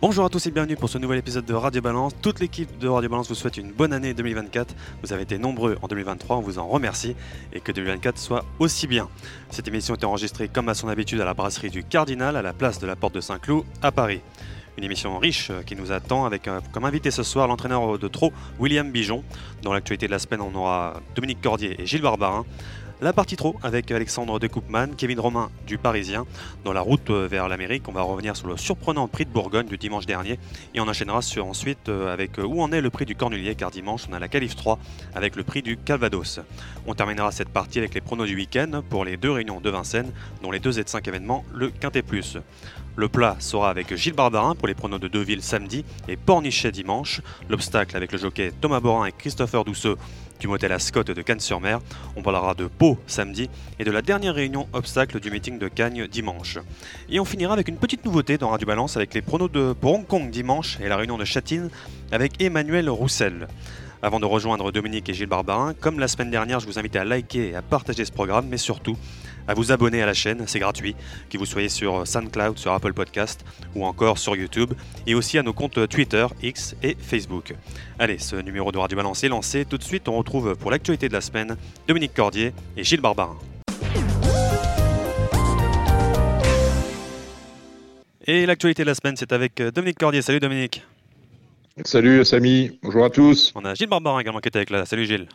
Bonjour à tous et bienvenue pour ce nouvel épisode de Radio Balance. Toute l'équipe de Radio Balance vous souhaite une bonne année 2024. Vous avez été nombreux en 2023, on vous en remercie et que 2024 soit aussi bien. Cette émission est enregistrée comme à son habitude à la brasserie du Cardinal à la place de la Porte de Saint-Cloud à Paris. Une émission riche qui nous attend avec euh, comme invité ce soir l'entraîneur de trop William Bijon. Dans l'actualité de la semaine, on aura Dominique Cordier et Gilles Barbarin. La partie trop avec Alexandre de Koopman, Kevin Romain du Parisien. Dans la route euh, vers l'Amérique, on va revenir sur le surprenant prix de Bourgogne du dimanche dernier et on enchaînera ensuite euh, avec euh, où en est le prix du Cornulier car dimanche on a la Calif 3 avec le prix du Calvados. On terminera cette partie avec les pronos du week-end pour les deux réunions de Vincennes, dont les deux Z5 événements, le Quintet Plus. Le plat sera avec Gilles Barbarin pour les pronos de Deauville samedi et Pornichet dimanche. L'obstacle avec le jockey Thomas Borin et Christopher Douceux du motel à Scott de Cannes-sur-Mer. On parlera de Pau samedi et de la dernière réunion obstacle du meeting de Cagnes dimanche. Et on finira avec une petite nouveauté dans Radio Balance avec les pronos de, Hong Kong dimanche et la réunion de Châtine avec Emmanuel Roussel. Avant de rejoindre Dominique et Gilles Barbarin, comme la semaine dernière, je vous invite à liker et à partager ce programme, mais surtout à vous abonner à la chaîne, c'est gratuit, que vous soyez sur SoundCloud, sur Apple Podcast ou encore sur YouTube, et aussi à nos comptes Twitter, X et Facebook. Allez, ce numéro de Radio Balance est lancé. Tout de suite, on retrouve pour l'actualité de la semaine Dominique Cordier et Gilles Barbarin. Et l'actualité de la semaine, c'est avec Dominique Cordier. Salut Dominique. Salut Samy, bonjour à tous. On a Gilles Barbarin également qui est avec là. Salut Gilles.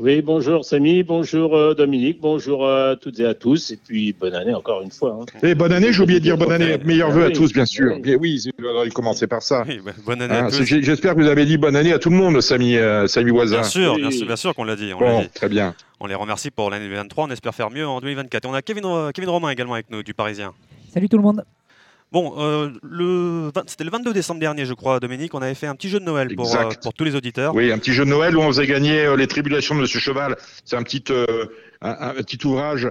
Oui, bonjour Samy, bonjour euh, Dominique, bonjour à toutes et à tous, et puis bonne année encore une fois. Hein. Et bonne année, j'ai oublié de dire bonne année, meilleurs vœux à tous bien sûr. Oui, oui il commencer par ça. Oui, bonne année à Hein, J'espère que vous avez dit bonne année à tout le monde, Samy, euh, Samy Voisin. Bien sûr, Oui. bien sûr, bien sûr qu'on l'a dit. On Bon, dit. très bien. On les remercie pour l'année 2023. On espère faire mieux en 2024. Et on a Kevin, Kevin Romain également avec nous, du Parisien. Salut tout le monde. Bon, euh, le, vingt- c'était le 22 décembre dernier, je crois, Dominique. On avait fait un petit jeu de Noël pour, euh, pour tous les auditeurs. Oui, un petit jeu de Noël où on faisait gagner euh, les tribulations de Monsieur Cheval. C'est un petit, euh, un, un petit ouvrage.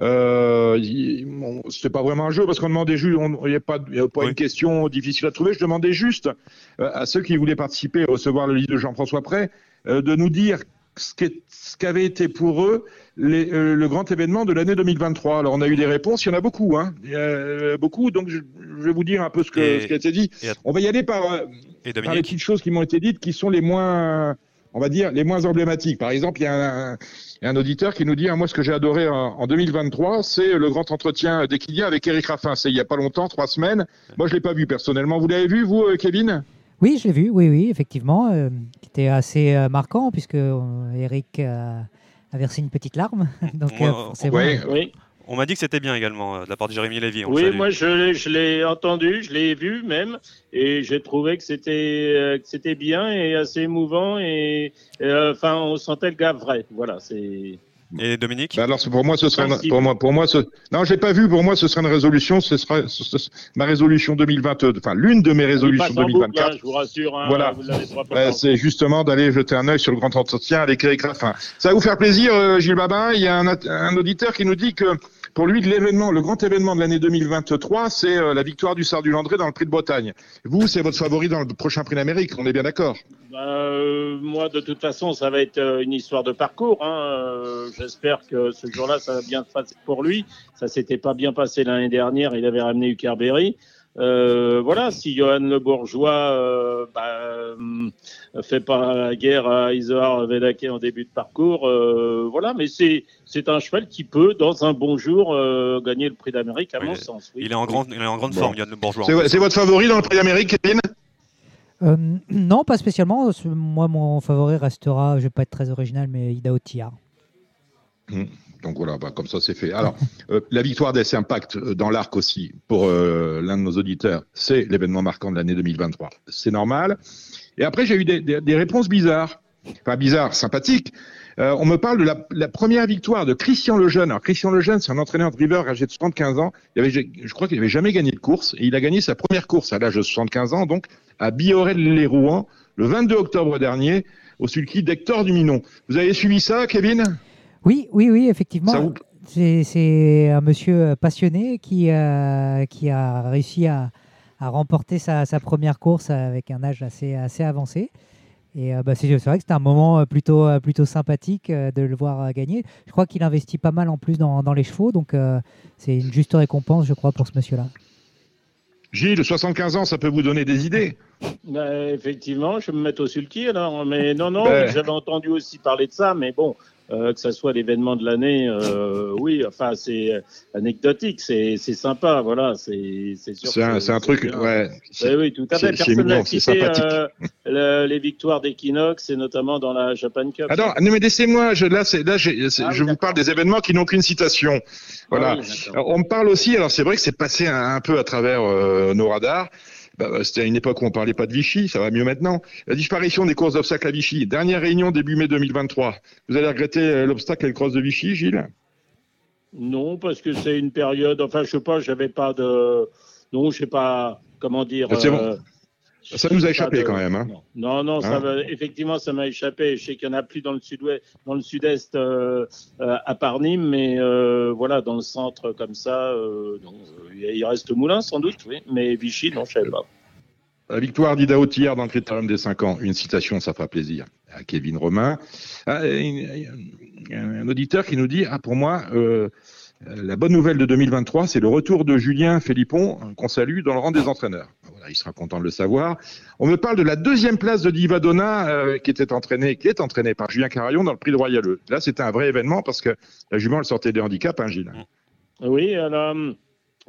Euh, bon, C'était pas vraiment un jeu parce qu'on demandait juste, il n'y a pas, y a pas Oui. une question difficile à trouver. Je demandais juste à ceux qui voulaient participer, recevoir le livre de Jean-François Pré, de nous dire ce qu'avait été pour eux les- euh, le grand événement de l'année 2023. Alors on a eu des réponses, il y en a beaucoup, hein, euh, beaucoup. Donc je, je vais vous dire un peu ce, que, Et- ce qui a été dit. à- On va y aller par, euh, Et par les petites choses qui m'ont été dites qui sont les moins, on va dire, les moins emblématiques. Par exemple, il y a un, auditeur qui nous dit, ah, moi, ce que j'ai adoré en, en 2023, c'est le grand entretien d'Equidia avec Eric Raffin. C'est il y a pas longtemps, trois semaines. Moi, je l'ai pas vu personnellement. Vous l'avez vu, vous, euh, Kevin? Oui, je l'ai vu, oui, oui, effectivement, euh, qui était assez euh, marquant puisque euh, Eric euh, a versé une petite larme. Donc, euh, forcément, ouais. Oui, On m'a dit que c'était bien également euh, de la part de Jérémy Lévy. on oui moi je, l'ai- je l'ai entendu, je l'ai vu même, et j'ai trouvé que c'était euh, c'était bien et assez émouvant, et euh, enfin on sentait le gars vrai. Voilà, c'est. Et Dominique Bah alors, pour moi, ce serait, une- pour moi, pour moi, ce, non, j'ai pas vu. Pour moi, ce serait une résolution. Ce sera ce- ce- ma résolution 2022. Enfin, l'une de mes résolutions passe en boucle, 2024. hein, je vous rassure. Hein, Voilà. Par c'est justement d'aller jeter un œil sur le grand entretien avec Eric Raffin. Ça va vous faire plaisir, euh, Gilles Babin. Il y a un, un auditeur qui nous dit que pour lui, le grand événement de l'année 2023, c'est euh, la victoire du Sard du Landré dans le Prix de Bretagne. Vous, c'est votre favori dans le prochain Prix d'Amérique. On est bien d'accord? Bah, euh, moi, de toute façon, ça va être euh, une histoire de parcours. Hein. J'espère que ce jour-là, ça va bien se passer pour lui. Ça s'était pas bien passé l'année dernière. Il avait ramené Ukerberry. Euh, voilà, si Johan Le Bourgeois euh, bah, euh, fait pas la guerre à Isoar Vedake en début de parcours, euh, voilà, mais c'est c'est un cheval qui peut, dans un bon jour, euh, gagner le prix d'Amérique, à Oui, mon il est- sens. oui. il est en grande, il est en grande Bon. forme, Yann Le Bourgeois. C'est votre favori dans le Prix d'Amérique, Kevin? Euh, non, pas spécialement. Moi, mon favori restera, je vais pas être très original, mais Ida Otillard. Donc voilà, bah, comme ça c'est fait. Alors, euh, la victoire d'S Impact euh, dans l'arc aussi, pour euh, l'un de nos auditeurs, c'est l'événement marquant de l'année 2023. C'est normal. Et après, j'ai eu des, des- des réponses bizarres. Enfin, bizarres, sympathiques. On me parle de la, la première victoire de Christian Lejeune. Alors, Christian Lejeune, c'est un entraîneur de river âgé de 75 ans. Il avait, je crois qu'il n'avait jamais gagné de course. Et il a gagné sa première course à l'âge de 75 ans, donc à Biorel-les-Rouen, le 22 octobre dernier, au sulky d'Hector Duminon. Vous avez suivi ça, Kevin? Oui, oui, oui, effectivement. Ça vous- C'est c'est un monsieur passionné qui, euh, qui a réussi à, a remporté sa, sa première course avec un âge assez, assez avancé. Et euh, bah, c'est c'est vrai que c'était un moment euh, plutôt, euh, plutôt sympathique euh, de le voir euh, gagner. Je crois qu'il investit pas mal en plus dans, dans les chevaux, donc euh, c'est une juste récompense, je crois, pour ce monsieur-là. Gilles, 75 ans, ça peut vous donner des idées? Bah, effectivement, je vais me mettre au sulky alors. Mais non, non, Ben. j'avais entendu aussi parler de ça, mais bon, euh, que ça soit l'événement de l'année, euh, oui, enfin, c'est anecdotique, c'est c'est sympa, voilà, c'est c'est sûr. C'est un, un truc, bien. ouais. Oui, oui, tout à fait. Personne n'a cité euh, le- les victoires d'Equinox, et notamment dans la Japan Cup. Alors, non, mais laissez-moi, je, là, c'est, là Ah je vous parle des événements qui n'ont qu'une citation. Voilà. Ah oui, d'accord. Alors, on me parle aussi, alors c'est vrai que c'est passé un, un peu à travers euh, nos radars. Bah, bah, C'était à une époque où on parlait pas de Vichy, ça va mieux maintenant. La disparition des courses d'obstacles à Vichy. Dernière réunion début mai 2023. Vous allez regretter euh, l'obstacle et le cross de Vichy, Gilles? Non, parce que c'est une période. Enfin, je sais pas, j'avais pas de. Non, je sais pas comment dire. Ah, c'est bon. euh, Ça nous a échappé de- quand même. Hein. Non, non, ça Hein va- effectivement, ça m'a échappé. Je sais qu'il y en a plus dans le sud-ouest, dans le sud-est, euh, euh, à part Nîmes, mais euh, voilà, dans le centre comme ça, il reste Moulin sans doute, oui, mais Vichy, non, je savais pas. La victoire d'Ida hier dans le critérium des 5 ans. Une citation, ça fera plaisir à Kevin Romain. Ah, une- un auditeur qui nous dit Ah, pour moi, la bonne nouvelle de 2023, c'est le retour de Julien Philippon, qu'on salue dans le rang des entraîneurs. Voilà, il sera content de le savoir. On me parle de la deuxième place de Divadona, euh, qui était entraînée, qui est entraînée par Julien Carillon dans le prix de Royaleux. Là, c'était un vrai événement parce que la jument, elle sortait des handicaps, hein, Gilles. Oui, alors, hum,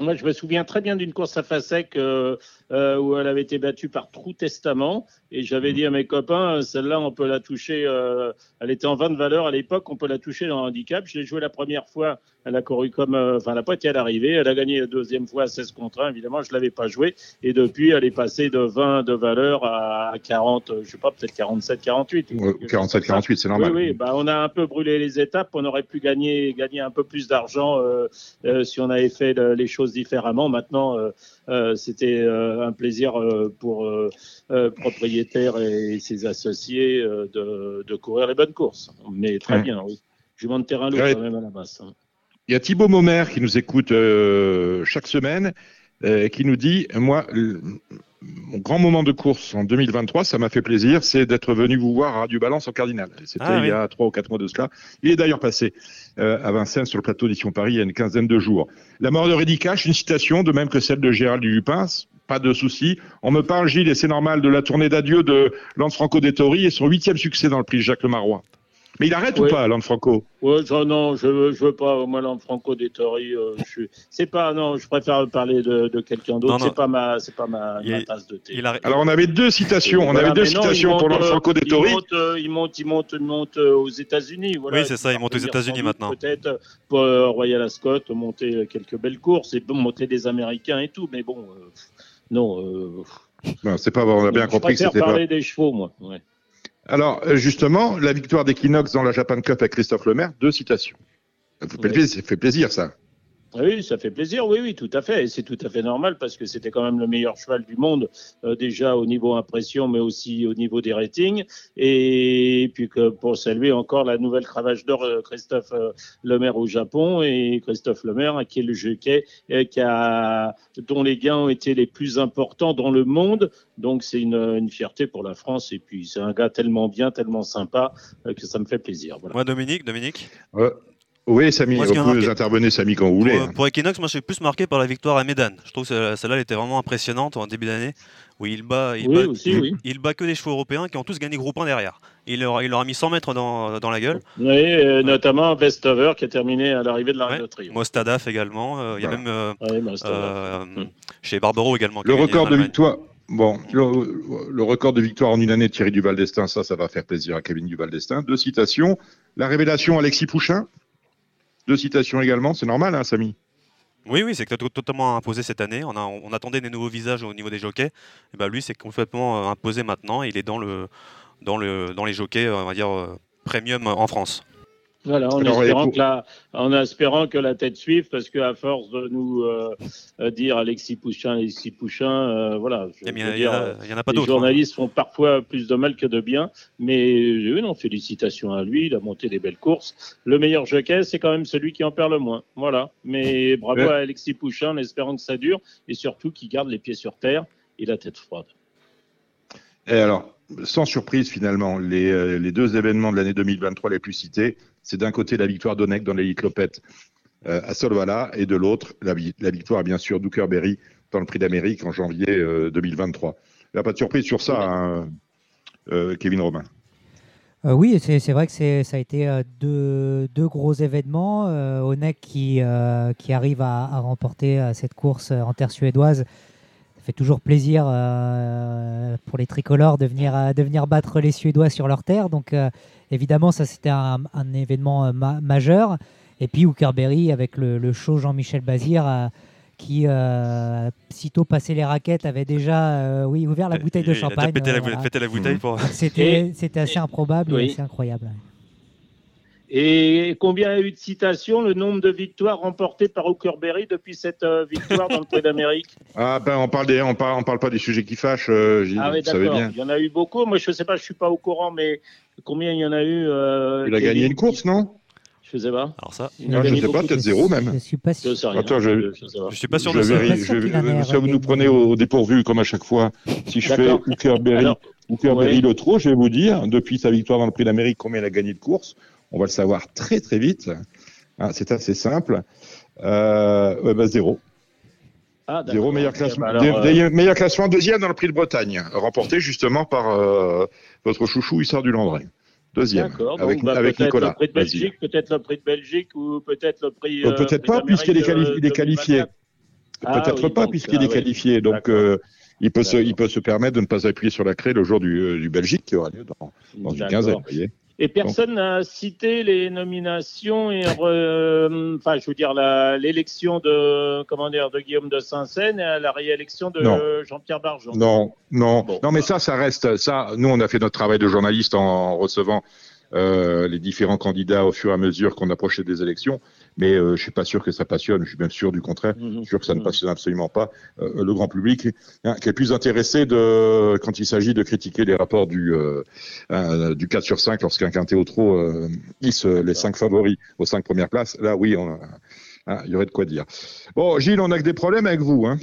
moi, je me souviens très bien d'une course à Fasek euh, euh, où elle avait été battue par Trou Testament. Et j'avais dit à mes copains, euh, celle-là, on peut la toucher. euh, elle était en 20 de valeur à l'époque, on peut la toucher dans le handicap. Je l'ai jouée la première fois, elle a couru comme. Enfin, elle n'a pas été à l'arrivée. Elle a gagné la deuxième fois à 16 contre 1. Évidemment, je ne l'avais pas jouée. Et depuis, elle est passée de 20 de valeur à 40, euh, je sais pas, peut-être 47, 48. ou Ouais, quelque chose comme ça. 47-48, c'est normal. Oui, oui, bah, on a un peu brûlé les étapes. On aurait pu gagner, gagner un peu plus d'argent si on avait fait le- les choses différemment. Maintenant, euh, euh, c'était euh, un plaisir pour propriétaires et ses associés de, de courir les bonnes courses. Mais très Ouais. bien, oui. Jument de terrain lourd Ouais. quand même à la base. Il y a Thibaut Momer qui nous écoute euh, chaque semaine, euh, qui nous dit Moi, le- mon grand moment de course en 2023, ça m'a fait plaisir, c'est d'être venu vous voir à Radio Balance en Cardinal. C'était Ah, il y a trois ou quatre mois de cela. Il est d'ailleurs passé euh, à Vincennes sur le plateau d'Édition Paris il y a une quinzaine de jours. La mort de Rédicache, une citation, de même que celle de Gérald Dupin. Pas de souci. On me parle, Gilles, et c'est normal, de la tournée d'adieu de Lanfranco Dettori et son huitième succès dans le prix Jacques Lemarois. Mais il arrête ou pas, Lanfranco Ouais, je- non, je veux, je veux pas. Moi, là, Franco Dettori, euh, je suis. C'est pas. Non, je préfère parler de, de quelqu'un d'autre. C'est pas ma, c'est pas ma, Il ma est- tasse de thé. Il a- Alors, on avait deux citations. On Voilà, avait deux non, citations pour Lanfranco Dettori. Il monte, euh, il monte, il monte, il monte euh, aux États-Unis. Voilà. Oui, c'est ça, il monte aux États-Unis maintenant. Peut-être pour euh, Royal Ascot, monter quelques belles courses et monter des Américains et tout. Mais bon, euh, non. Euh, Non, c'est pas, on a bien je compris que préfère c'était pas. parler des chevaux, moi. Ouais. Alors, euh, justement, la victoire d'Equinox dans la Japan Cup avec Christophe Lemaire, deux citations. Ça vous fait Oui. plaisir, ça fait plaisir, ça. Oui, ça fait plaisir, oui, oui, tout à fait. Et c'est tout à fait normal parce que c'était quand même le meilleur cheval du monde, euh, déjà au niveau impression, mais aussi au niveau des ratings. Et puis que pour saluer encore la nouvelle cravache d'or, Christophe euh, Lemaire au Japon et Christophe Lemaire, qui est le jockey euh, qui a, dont les gains ont été les plus importants dans le monde. Donc c'est une, une fierté pour la France. Et puis c'est un gars tellement bien, tellement sympa euh, que ça me fait plaisir. Voilà. Moi, Dominique, Dominique? Oui, Samy, Moi, vous marqué- intervenir, Samy, quand vous Pour, voulez. euh, pour Equinox, moi je suis plus marqué par la victoire à Médan. Je trouve que celle- celle-là elle était vraiment impressionnante en début d'année où il bat, il, Oui, bat, aussi, oui. il bat que des chevaux européens qui ont tous gagné groupe 1 derrière. Il leur, il leur a mis 100 mètres dans, dans la gueule. Oui, euh, notamment Vestover qui a terminé à l'arrivée de l'arrêt Ouais. de. Mostadaf également. euh, Il y a même euh, Ouais, bah, c'est euh, Mm. chez Barbaro également. Le record de victoire. Bon, le, le record de victoire en une année de Thierry Duval d'Estaing, ça, ça va faire plaisir à Kevin Duval d'Estaing. Deux citations. La révélation Alexis Pouchin. Citations également, c'est normal, hein, Samy Oui, oui, c'est to- totalement imposé cette année. On, on attendait des nouveaux visages au niveau des jockeys. Et ben lui, c'est complètement euh, imposé maintenant. Il est dans, le, dans, le, dans les jockeys, euh, on va dire, euh, premium en France. Voilà, en, espérant que la, en espérant que la tête suive, parce qu'à force de nous euh, euh, dire Alexis Pouchin, Alexis Pouchin, euh, voilà. Il n'y en a pas d'autres. Les hein. journalistes font parfois plus de mal que de bien, mais oui, non, félicitations à lui, il a monté des belles courses. Le meilleur jockey, c'est quand même celui qui en perd le moins. Voilà. Mais bravo à Alexis Pouchin, en espérant que ça dure, et surtout qu'il garde les pieds sur terre et la tête froide. Et alors, sans surprise finalement, les, les deux événements de l'année 2023 les plus cités, c'est d'un côté la victoire d'Onek dans l'élite Lopette euh, à Solvala et de l'autre la, victoire bien sûr d'Uckerberry dans le Prix d'Amérique en janvier 2023. Euh, il n'y a pas de surprise sur ça, hein, euh, Kevin Romain. oui, c'est vrai que ça a été deux, gros événements. Onek qui, arrive à remporter cette course en terre suédoise ça fait toujours plaisir pour les tricolores de venir, de venir battre les Suédois sur leur terre. Donc Évidemment, ça c'était un, événement euh, majeur. Et puis Hookerberry avec le, show Jean-Michel Bazir euh, qui, euh, sitôt passé les raquettes, avait déjà oui, ouvert la bouteille de champagne. Pété, la, bouteille pour. C'était assez improbable et assez incroyable. Et combien a eu de citations, le nombre de victoires remportées par Hookerberry depuis cette victoire dans le Prix d'Amérique Ah ben on parle des, on parle, on parle pas des sujets qui fâchent. ah oui, d'accord. Il y en a eu beaucoup. Moi je sais pas, je suis pas au courant, mais Combien il y en a eu euh, Il a gagné une course, non? Je sais pas. Alors ça non, Je sais pas, peut-être zéro même. Je suis pas sûr. Je Attends, je, je, suis pas sûr de ça. vous nous prenez au, dépourvu comme à chaque fois. Si je fais Hooker-Berry le trop, je vais vous dire, depuis sa victoire dans le Prix d'Amérique, combien il a gagné de courses. On va le savoir très très vite. Ah, c'est assez simple. Euh, ouais, bah, zéro. Ah, Zéro meilleur classement, bah euh, meilleur classement deuxième dans le prix de Bretagne, remporté justement par euh, votre chouchou Issard du Landré. Deuxième, avec, bah, avec Nicolas. Le prix de Belgique, peut-être le prix de Belgique ou peut-être le prix. Euh, peut-être pas, puisqu'il est, qualifié. Ah peut-être pas, puisqu'il est qualifié. Donc, il, peut se, il peut se permettre de ne pas appuyer sur la craie le jour du, du Belgique qui aura lieu dans, dans une quinzaine. Vous voyez et personne n'a cité les nominations et, euh, enfin, je veux dire, l'élection de, comment dire, de Guillaume de Saint-Seine et la réélection de Jean-Pierre Barjon. Non, non, non, mais ça, ça reste, ça, nous, on a fait notre travail de journaliste en recevant euh, les différents candidats au fur et à mesure qu'on approchait des élections. Mais euh, je suis pas sûr que ça passionne. Je suis même sûr du contraire. Je suis sûr que ça ne mhm. passionne absolument pas euh, le grand public, hein, qui est plus intéressé de quand il s'agit de critiquer les rapports du du 4 sur 5 lorsqu'un quintet au trop hisse les cinq favoris aux cinq premières places. Là, oui, on hein, il y aurait de quoi dire. Bon, Gilles, on a que des problèmes avec vous, hein.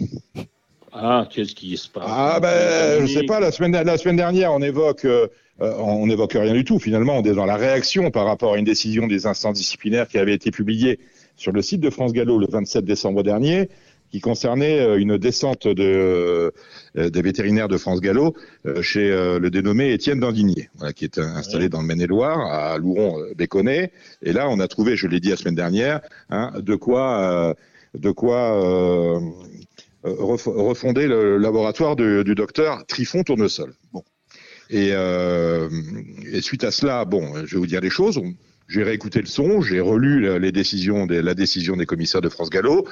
Ah, qu'est-ce qui se passe? Ah ben, je sais pas. La semaine, la semaine dernière, on évoque euh, on n'évoque rien du tout. Finalement, on est dans la réaction par rapport à une décision des instances disciplinaires qui avait été publiée sur le site de France Gallo le 27 décembre dernier, qui concernait euh, une descente de, euh, des vétérinaires de France Gallo chez le dénommé Étienne Dandinier, qui est installé dans le Maine-et-Loire, à Louron-Béconnet. Et là, on a trouvé, je l'ai dit la semaine dernière, hein, de quoi, de quoi refonder le laboratoire du, du docteur Trifon Tournesol. Bon. Et, euh, et, suite à cela, bon, je vais vous dire des choses. J'ai réécouté le son, j'ai relu les décisions la décision des commissaires de France Gallo.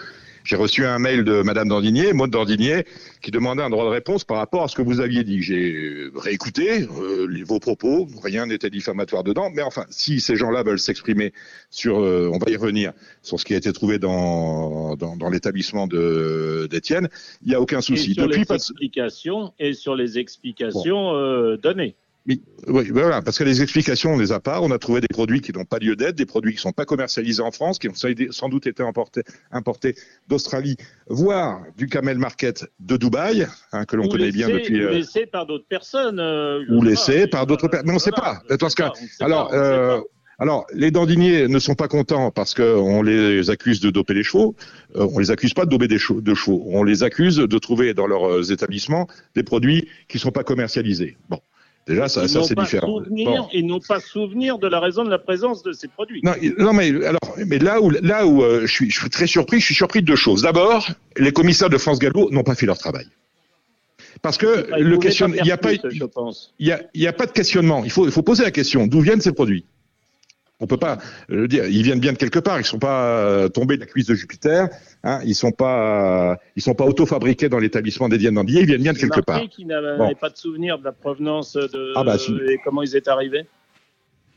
J'ai reçu un mail de Madame Dandinier, Maud Dandinier, qui demandait un droit de réponse par rapport à ce que vous aviez dit. J'ai réécouté euh, vos propos, rien n'était diffamatoire dedans, mais enfin, si ces gens-là veulent s'exprimer sur, euh, on va y revenir, sur ce qui a été trouvé dans, dans, dans l'établissement d'Étienne, il n'y a aucun souci. Et sur Depuis, les explications et sur les explications euh, données. Oui, oui, voilà, parce que les explications, on les a pas. On a trouvé des produits qui n'ont pas lieu d'être, des produits qui ne sont pas commercialisés en France, qui ont sans doute été importés, importés d'Australie, voire du Camel Market de Dubaï, hein, que l'on connaît bien depuis. Ou euh, laissés par d'autres personnes. Euh, ou laissés par d'autres personnes. Mais on ne sait pas. Dans ce cas, alors. Euh, alors, les dandiniers ne sont pas contents parce qu'on les accuse de doper les chevaux. Euh, on les accuse pas de doper des chevaux, de chevaux. On les accuse de trouver dans leurs établissements des produits qui ne sont pas commercialisés. Bon. Déjà, ça, ça c'est différent. Ils n'ont pas souvenir de la raison de la présence de ces produits. Non, non mais alors, mais là où, là où euh, je, suis, je suis très surpris, je suis surpris de deux choses. D'abord, les commissaires de France Gallo n'ont pas fait leur travail. Parce que le question, il n'y a pas, il y a, y a pas de questionnement. Il faut, il faut poser la question d'où viennent ces produits? On peut pas le dire. Ils viennent bien de quelque part. Ils sont pas euh, tombés de la cuisse de Jupiter. Hein, ils sont pas, euh, ils sont pas auto-fabriqués dans l'établissement des Diane Ils viennent bien de quelque part. qui n'avaient pas de souvenir de la provenance de ah bah, et comment ils étaient arrivés.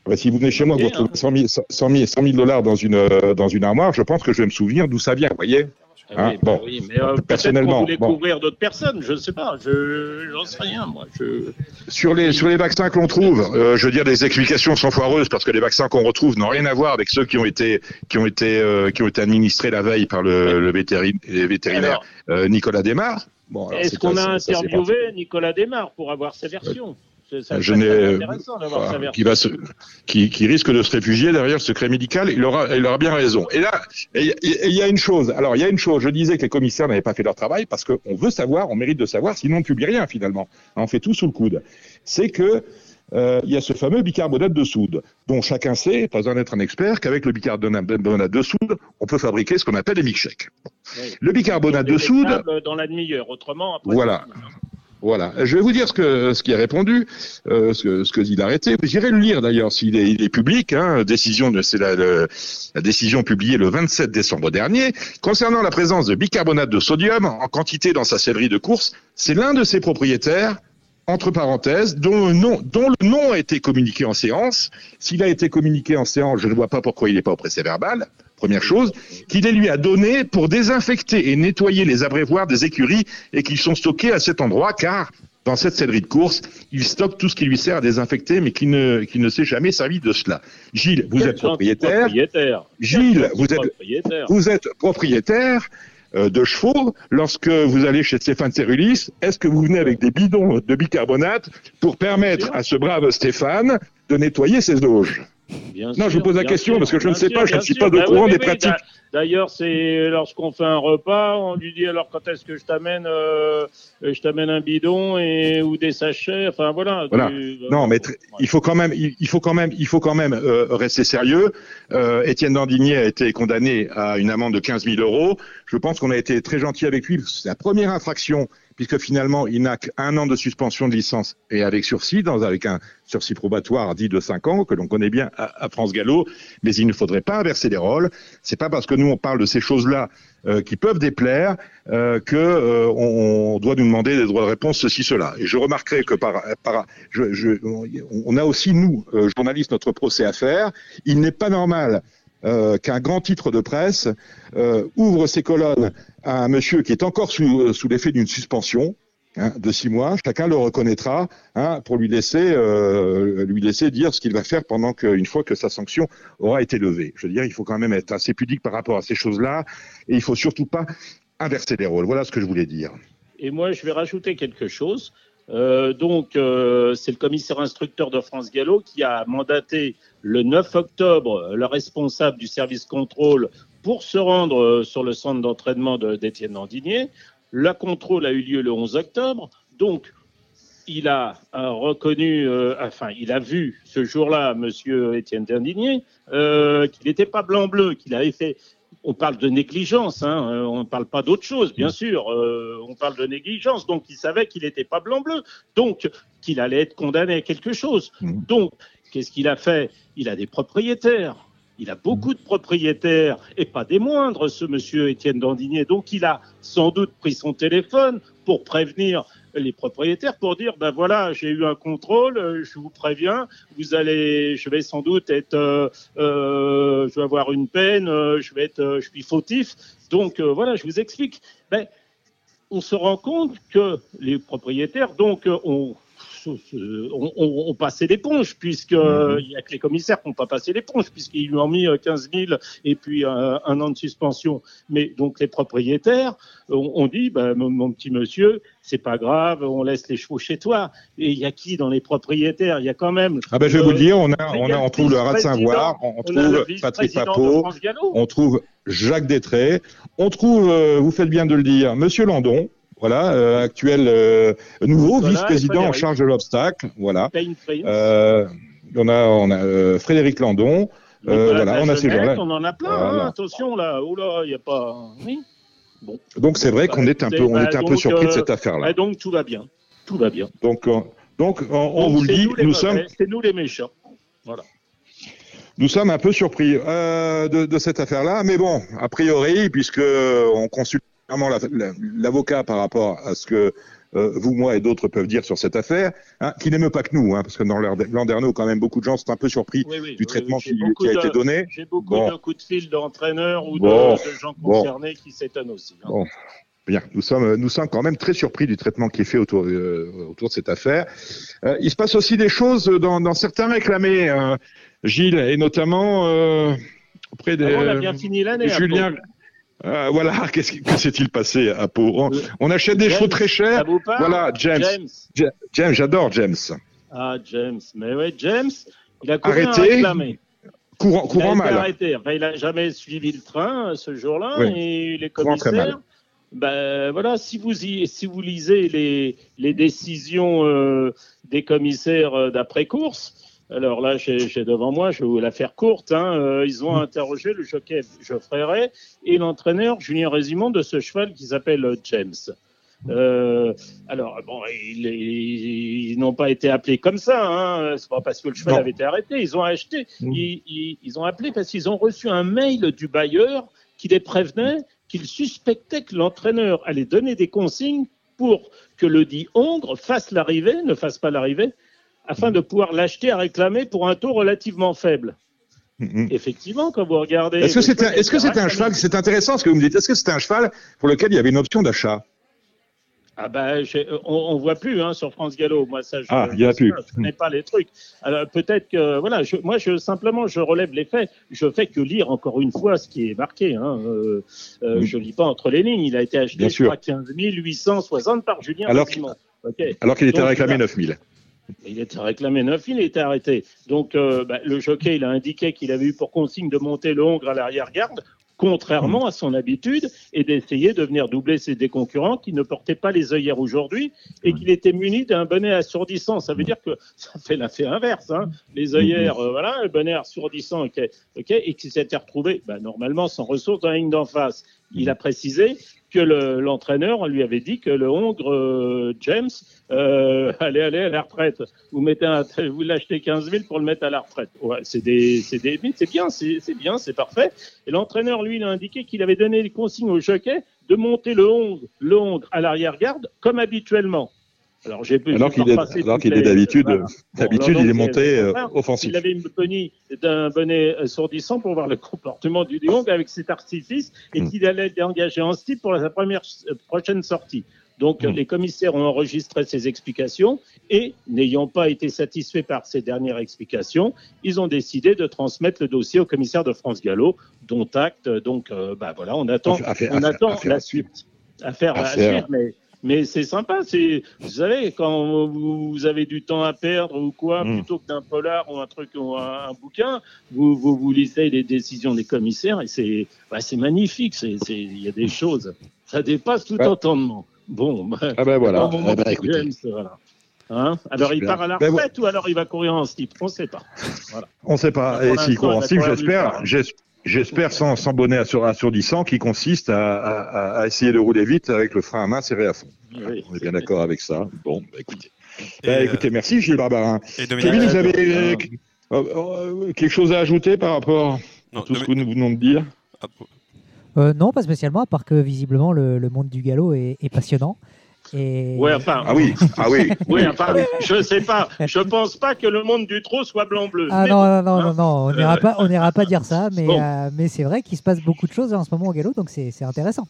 Ouais, si vous venez chez moi, vous retrouvez 100 000, 100 000, 100 000 dollars dans une, euh, dans une armoire, je pense que je vais me souvenir d'où ça vient, vous voyez Hein, oui, bah oui, mais euh, Personnellement, bon. couvrir d'autres personnes, je ne sais pas, je j'en sais rien, moi. Je... Sur les, sur les vaccins que l'on trouve, euh, je veux dire, les explications sont foireuses parce que les vaccins qu'on retrouve n'ont rien à voir avec ceux qui ont été, qui ont été, euh, qui ont été administrés la veille par le, le vétérin- Alors, euh, Nicolas Desmar. Bon, est-ce qu'on a interviewé Nicolas Desmar pour avoir sa version? Ça Je n'ai- Enfin, qui, va se, qui, qui risque de se réfugier derrière le secret médical, il aura, il aura bien raison. Et là, il y a une chose. Alors, il y a une chose. Je disais que les commissaires n'avaient pas fait leur travail parce qu'on veut savoir, on mérite de savoir, sinon on ne publie rien finalement. On fait tout sous le coude. C'est que euh, il y a ce fameux bicarbonate de soude, dont chacun sait, pas besoin d'être un expert, qu'avec le bicarbonate de soude, on peut fabriquer ce qu'on appelle des milkshakes. Oui. Le bicarbonate de soude, Dans la demi-heure, autrement, après. Voilà. Voilà. Je vais vous dire ce que ce qui est répondu, euh, ce que ce que dit l'arrêté. Irez le lire d'ailleurs s'il est, il est public. Hein, décision de c'est la, la décision publiée le 27 décembre dernier concernant la présence de bicarbonate de sodium en quantité dans sa sellerie de course. C'est l'un de ses propriétaires. Entre parenthèses, dont le nom, dont le nom a été communiqué en séance. S'il a été communiqué en séance, je ne vois pas pourquoi il n'est pas au procès verbal. Première chose, qu'il les lui a donné pour désinfecter et nettoyer les abreuvoirs des écuries et qu'ils sont stockés à cet endroit car dans cette sellerie de course, il stocke tout ce qui lui sert à désinfecter mais qui ne, qui ne s'est jamais servi de cela. Gilles, vous êtes propriétaire. propriétaire. Gilles, vous êtes, propriétaire. vous êtes propriétaire de chevaux. Lorsque vous allez chez Stéphane Cerulis, est-ce que vous venez avec des bidons de bicarbonate pour permettre à ce brave Stéphane de nettoyer ses auges? Bien Non, sûr, je vous pose la question sûr, parce que je ne sais sûr, pas, je ne suis pas au Bah courant oui, des oui. pratiques. D'ailleurs, c'est lorsqu'on fait un repas, on lui dit alors quand est-ce que je t'amène, euh, je t'amène un bidon et ou des sachets, enfin voilà. Voilà. du- Non, mais il faut quand même, il faut quand même, il faut quand même euh, rester sérieux. Euh, Étienne Dandigné a été condamné à une amende de 15 000 euros. Je pense qu'on a été très gentil avec lui. C'est la première infraction, puisque finalement, il n'a qu'un an de suspension de licence et avec sursis, dans, avec un sursis probatoire dit de 5 ans, que l'on connaît bien à, à France Gallo. Mais il ne faudrait pas inverser les rôles. C'est pas parce que nous on parle de ces choses-là euh, qui peuvent déplaire euh, que euh, on, on doit nous demander des droits de réponse ceci cela. Et je remarquerai que par, par je, je, on a aussi nous euh, journalistes notre procès à faire. Il n'est pas normal euh, qu'un grand titre de presse euh, ouvre ses colonnes à un monsieur qui est encore sous, sous l'effet d'une suspension. Hein, de six mois, chacun le reconnaîtra hein, pour lui laisser, euh, lui laisser dire ce qu'il va faire pendant qu'une fois que sa sanction aura été levée. Je veux dire, il faut quand même être assez pudique par rapport à ces choses-là et il faut surtout pas inverser les rôles. Voilà ce que je voulais dire. Et moi, je vais rajouter quelque chose. Euh, donc, euh, c'est le commissaire instructeur de France Gallo qui a mandaté le 9 octobre le responsable du service contrôle pour se rendre sur le centre d'entraînement de- d'Étienne Dandigné. La contrôle a eu lieu le 11 octobre. Donc, il a euh, reconnu, euh, enfin, il a vu ce jour-là, Monsieur Étienne Dandigné, euh, qu'il n'était pas blanc-bleu, qu'il avait fait. On parle de négligence, hein, euh, on ne parle pas d'autre chose, bien sûr. euh, on parle de négligence, donc il savait qu'il n'était pas blanc-bleu, donc qu'il allait être condamné à quelque chose. Mhm. Donc, qu'est-ce qu'il a fait? Il a des propriétaires. Il a beaucoup de propriétaires et pas des moindres, ce monsieur Étienne Dandigné. Donc, il a sans doute pris son téléphone pour prévenir les propriétaires pour dire ben voilà j'ai eu un contrôle euh, je vous préviens vous allez je vais sans doute être euh, euh, je vais avoir une peine je vais être je suis fautif donc voilà je vous explique ben, on se rend compte que les propriétaires donc ont on, on, on passé l'éponge, puisque Mhm. il y a que les commissaires qui n'ont pas passé l'éponge, puisqu'ils lui ont mis euh, 15 000 et puis euh, un an de suspension. Mais donc les propriétaires ont, dit, bah, mon, mon petit monsieur, c'est pas grave, on laisse les chevaux chez toi. Et il y a qui dans les propriétaires? Il y a quand même. Ah ben je vais euh, vous le dire, on a, on a, trouve le rat de Saint-Voir, on, trouve Patrick Papot, on trouve Jacques Détré, on trouve, euh, vous faites bien de le dire, Monsieur Landon, voilà, euh, actuel euh, nouveau Voilà, vice-président en charge de l'obstacle, voilà. Euh, on a, on a euh, Frédéric Landon, voilà, on a ces gens-là. On en a plein, Voilà. hein, attention là. Oh là, il n'y a pas. Oui. Bon. Donc c'est vrai qu'on est un peu, on Bah, était un peu surpris de cette affaire-là. Ah, donc tout va bien. Tout va bien. Donc, donc on, on Donc, vous le dit, nous sommes, C'est nous les méchants. Nous sommes un peu surpris de, de cette affaire-là, mais bon, a priori, puisque on consulte la- l'avocat par rapport à ce que euh, vous, moi et d'autres peuvent dire sur cette affaire, hein, qui n'aime pas que nous, hein, parce que dans Landerneau, quand même, beaucoup de gens sont un peu surpris Oui, oui, du traitement oui, qui, a de- été donné. J'ai beaucoup Bon. de coups de fil d'entraîneurs ou de, Bon. de gens Bon. concernés qui s'étonnent aussi. hein. Bon. Bien, nous sommes, nous sommes quand même très surpris du traitement qui est fait autour, euh, autour de cette affaire. Euh, il se passe aussi des choses dans, dans certains réclamés, euh, Gilles, et notamment euh, auprès des. Ah on a bien fini l'année. Julien. Euh, voilà, qu'est-ce qui que s'est-il passé à Pau on, Euh, on achète des James, chevaux très chers. Voilà, James. James. Ja- James, j'adore James. Ah, James. Mais ouais, James, il a Arrêté. réclamer Courant, Il a courant été mal. arrêté. Enfin, il n'a jamais suivi le train euh, ce jour-là. Oui. Et les Courant commissaires, ben, voilà, si vous, y, si vous lisez les, les décisions euh, des commissaires d'après-course, alors là, j'ai devant moi, je vais vous la faire courte. hein, euh, ils ont interrogé le jockey Geoffrey Ray et l'entraîneur Julien Résimond de ce cheval qui s'appelle euh, James. Euh, alors, bon, ils, ils- ils n'ont pas été appelés comme ça. Hein. C'est pas parce que le cheval Non. avait été arrêté. Ils ont acheté. Mm. Ils, ils- ils ont appelé parce qu'ils ont reçu un mail du bailleur qui les prévenait qu'il suspectait que l'entraîneur allait donner des consignes pour que le dit Hongre fasse l'arrivée, ne fasse pas l'arrivée, afin de pouvoir l'acheter à réclamer pour un taux relativement faible. Mhm. Effectivement, quand vous regardez. Est-ce que c'est un, cheval c'est un Ferrari, cheval C'est intéressant ce que vous me dites. Est-ce que c'est un cheval pour lequel il y avait une option d'achat? Ah ben, on, on voit plus hein, sur France Gallo. Moi, ça, je, Ah, il y en a je- plus. Je connais pas les trucs. Alors peut-être que voilà, je, moi, je simplement, je relève les faits. Je fais que lire encore une fois ce qui est marqué. Hein. Euh, euh, Mm. Je lis pas entre les lignes. Il a été acheté crois, 15 860 par Julien Alors alors qu'il était réclamé voilà. 9000 Il était réclamé 9 il était arrêté. Donc euh, bah, le jockey, il a indiqué qu'il avait eu pour consigne de monter le Hongre à l'arrière-garde, contrairement à son habitude, et d'essayer de venir doubler ses des concurrents qui ne portaient pas les œillères aujourd'hui et qu'il était muni d'un bonnet assourdissant. Ça veut dire que ça fait l'effet inverse. Hein. Les œillères, euh, voilà, le bonnet assourdissant, ok, ok, et qui s'était retrouvé bah, normalement sans ressources dans la ligne d'en face. Il a précisé que le- l'entraîneur lui avait dit que le Hongre euh, James euh, allait aller à la retraite. Vous mettez un, vous l'achetez 15 000 pour le mettre à la retraite. Ouais, c'est des, c'est des, c'est bien, c'est bien, c'est parfait. Et l'entraîneur lui, il a indiqué qu'il avait donné les consignes au jockey de monter le Hongre, le Hongre à l'arrière-garde comme habituellement. Alors j'ai pu- Alors qu'il est, alors qu'il est d'habitude, voilà. d'habitude, il est monté euh, euh, offensif. Il avait une bonnie d'un bonnet assourdissant pour voir le comportement du lion avec cet artifice et Mm. qu'il allait être engagé en style pour sa première euh, prochaine sortie. Donc Mm. les commissaires ont enregistré ces explications et n'ayant pas été satisfaits par ces dernières explications, ils ont décidé de transmettre le dossier au commissaire de France Gallo, dont acte. Donc euh, bah voilà, on attend, Affaire- on attend affaire la suite. Affaire à suivre, mais mais c'est sympa, c'est vous savez quand vous avez du temps à perdre ou quoi, Mm. plutôt que d'un polar ou un truc ou un, un bouquin, vous, vous vous lisez les décisions des commissaires et c'est bah, c'est magnifique, c'est c'est il y a des choses, ça dépasse tout Ouais. entendement. Bon, bah, Ah ben voilà. bon, Eh ben, écoutez, James, voilà. Hein? Alors il part à la Ben, retraite ou alors il va courir en slip, on ne sait pas. on ne sait pas. Et s'il court en slip, j'espère, j'espère sans, sans bonnet assour- assourdissant qui consiste à, à- à essayer de rouler vite avec le frein à main serré à fond. Oui. On est bien d'accord avec ça. Bon, bah, écoutez. Bah, euh, écoutez, merci Gilles Barbarin. et Dominique, Kevin, vous avez euh, euh, quelque chose à ajouter par rapport non, à tout ce que nous venons de dire? Ah, Euh, non, pas spécialement, à part que visiblement le, le monde du galop est, est passionnant. Et... Ouais, enfin, Ah oui, ah oui. oui, enfin, je sais pas, je pense pas que le monde du trot soit blanc-bleu. Ah non, non, non, hein. non, non, on n'ira pas, on n'ira pas dire ça, mais, Bon. euh, mais c'est vrai qu'il se passe beaucoup de choses en ce moment au galop, donc c'est c'est intéressant.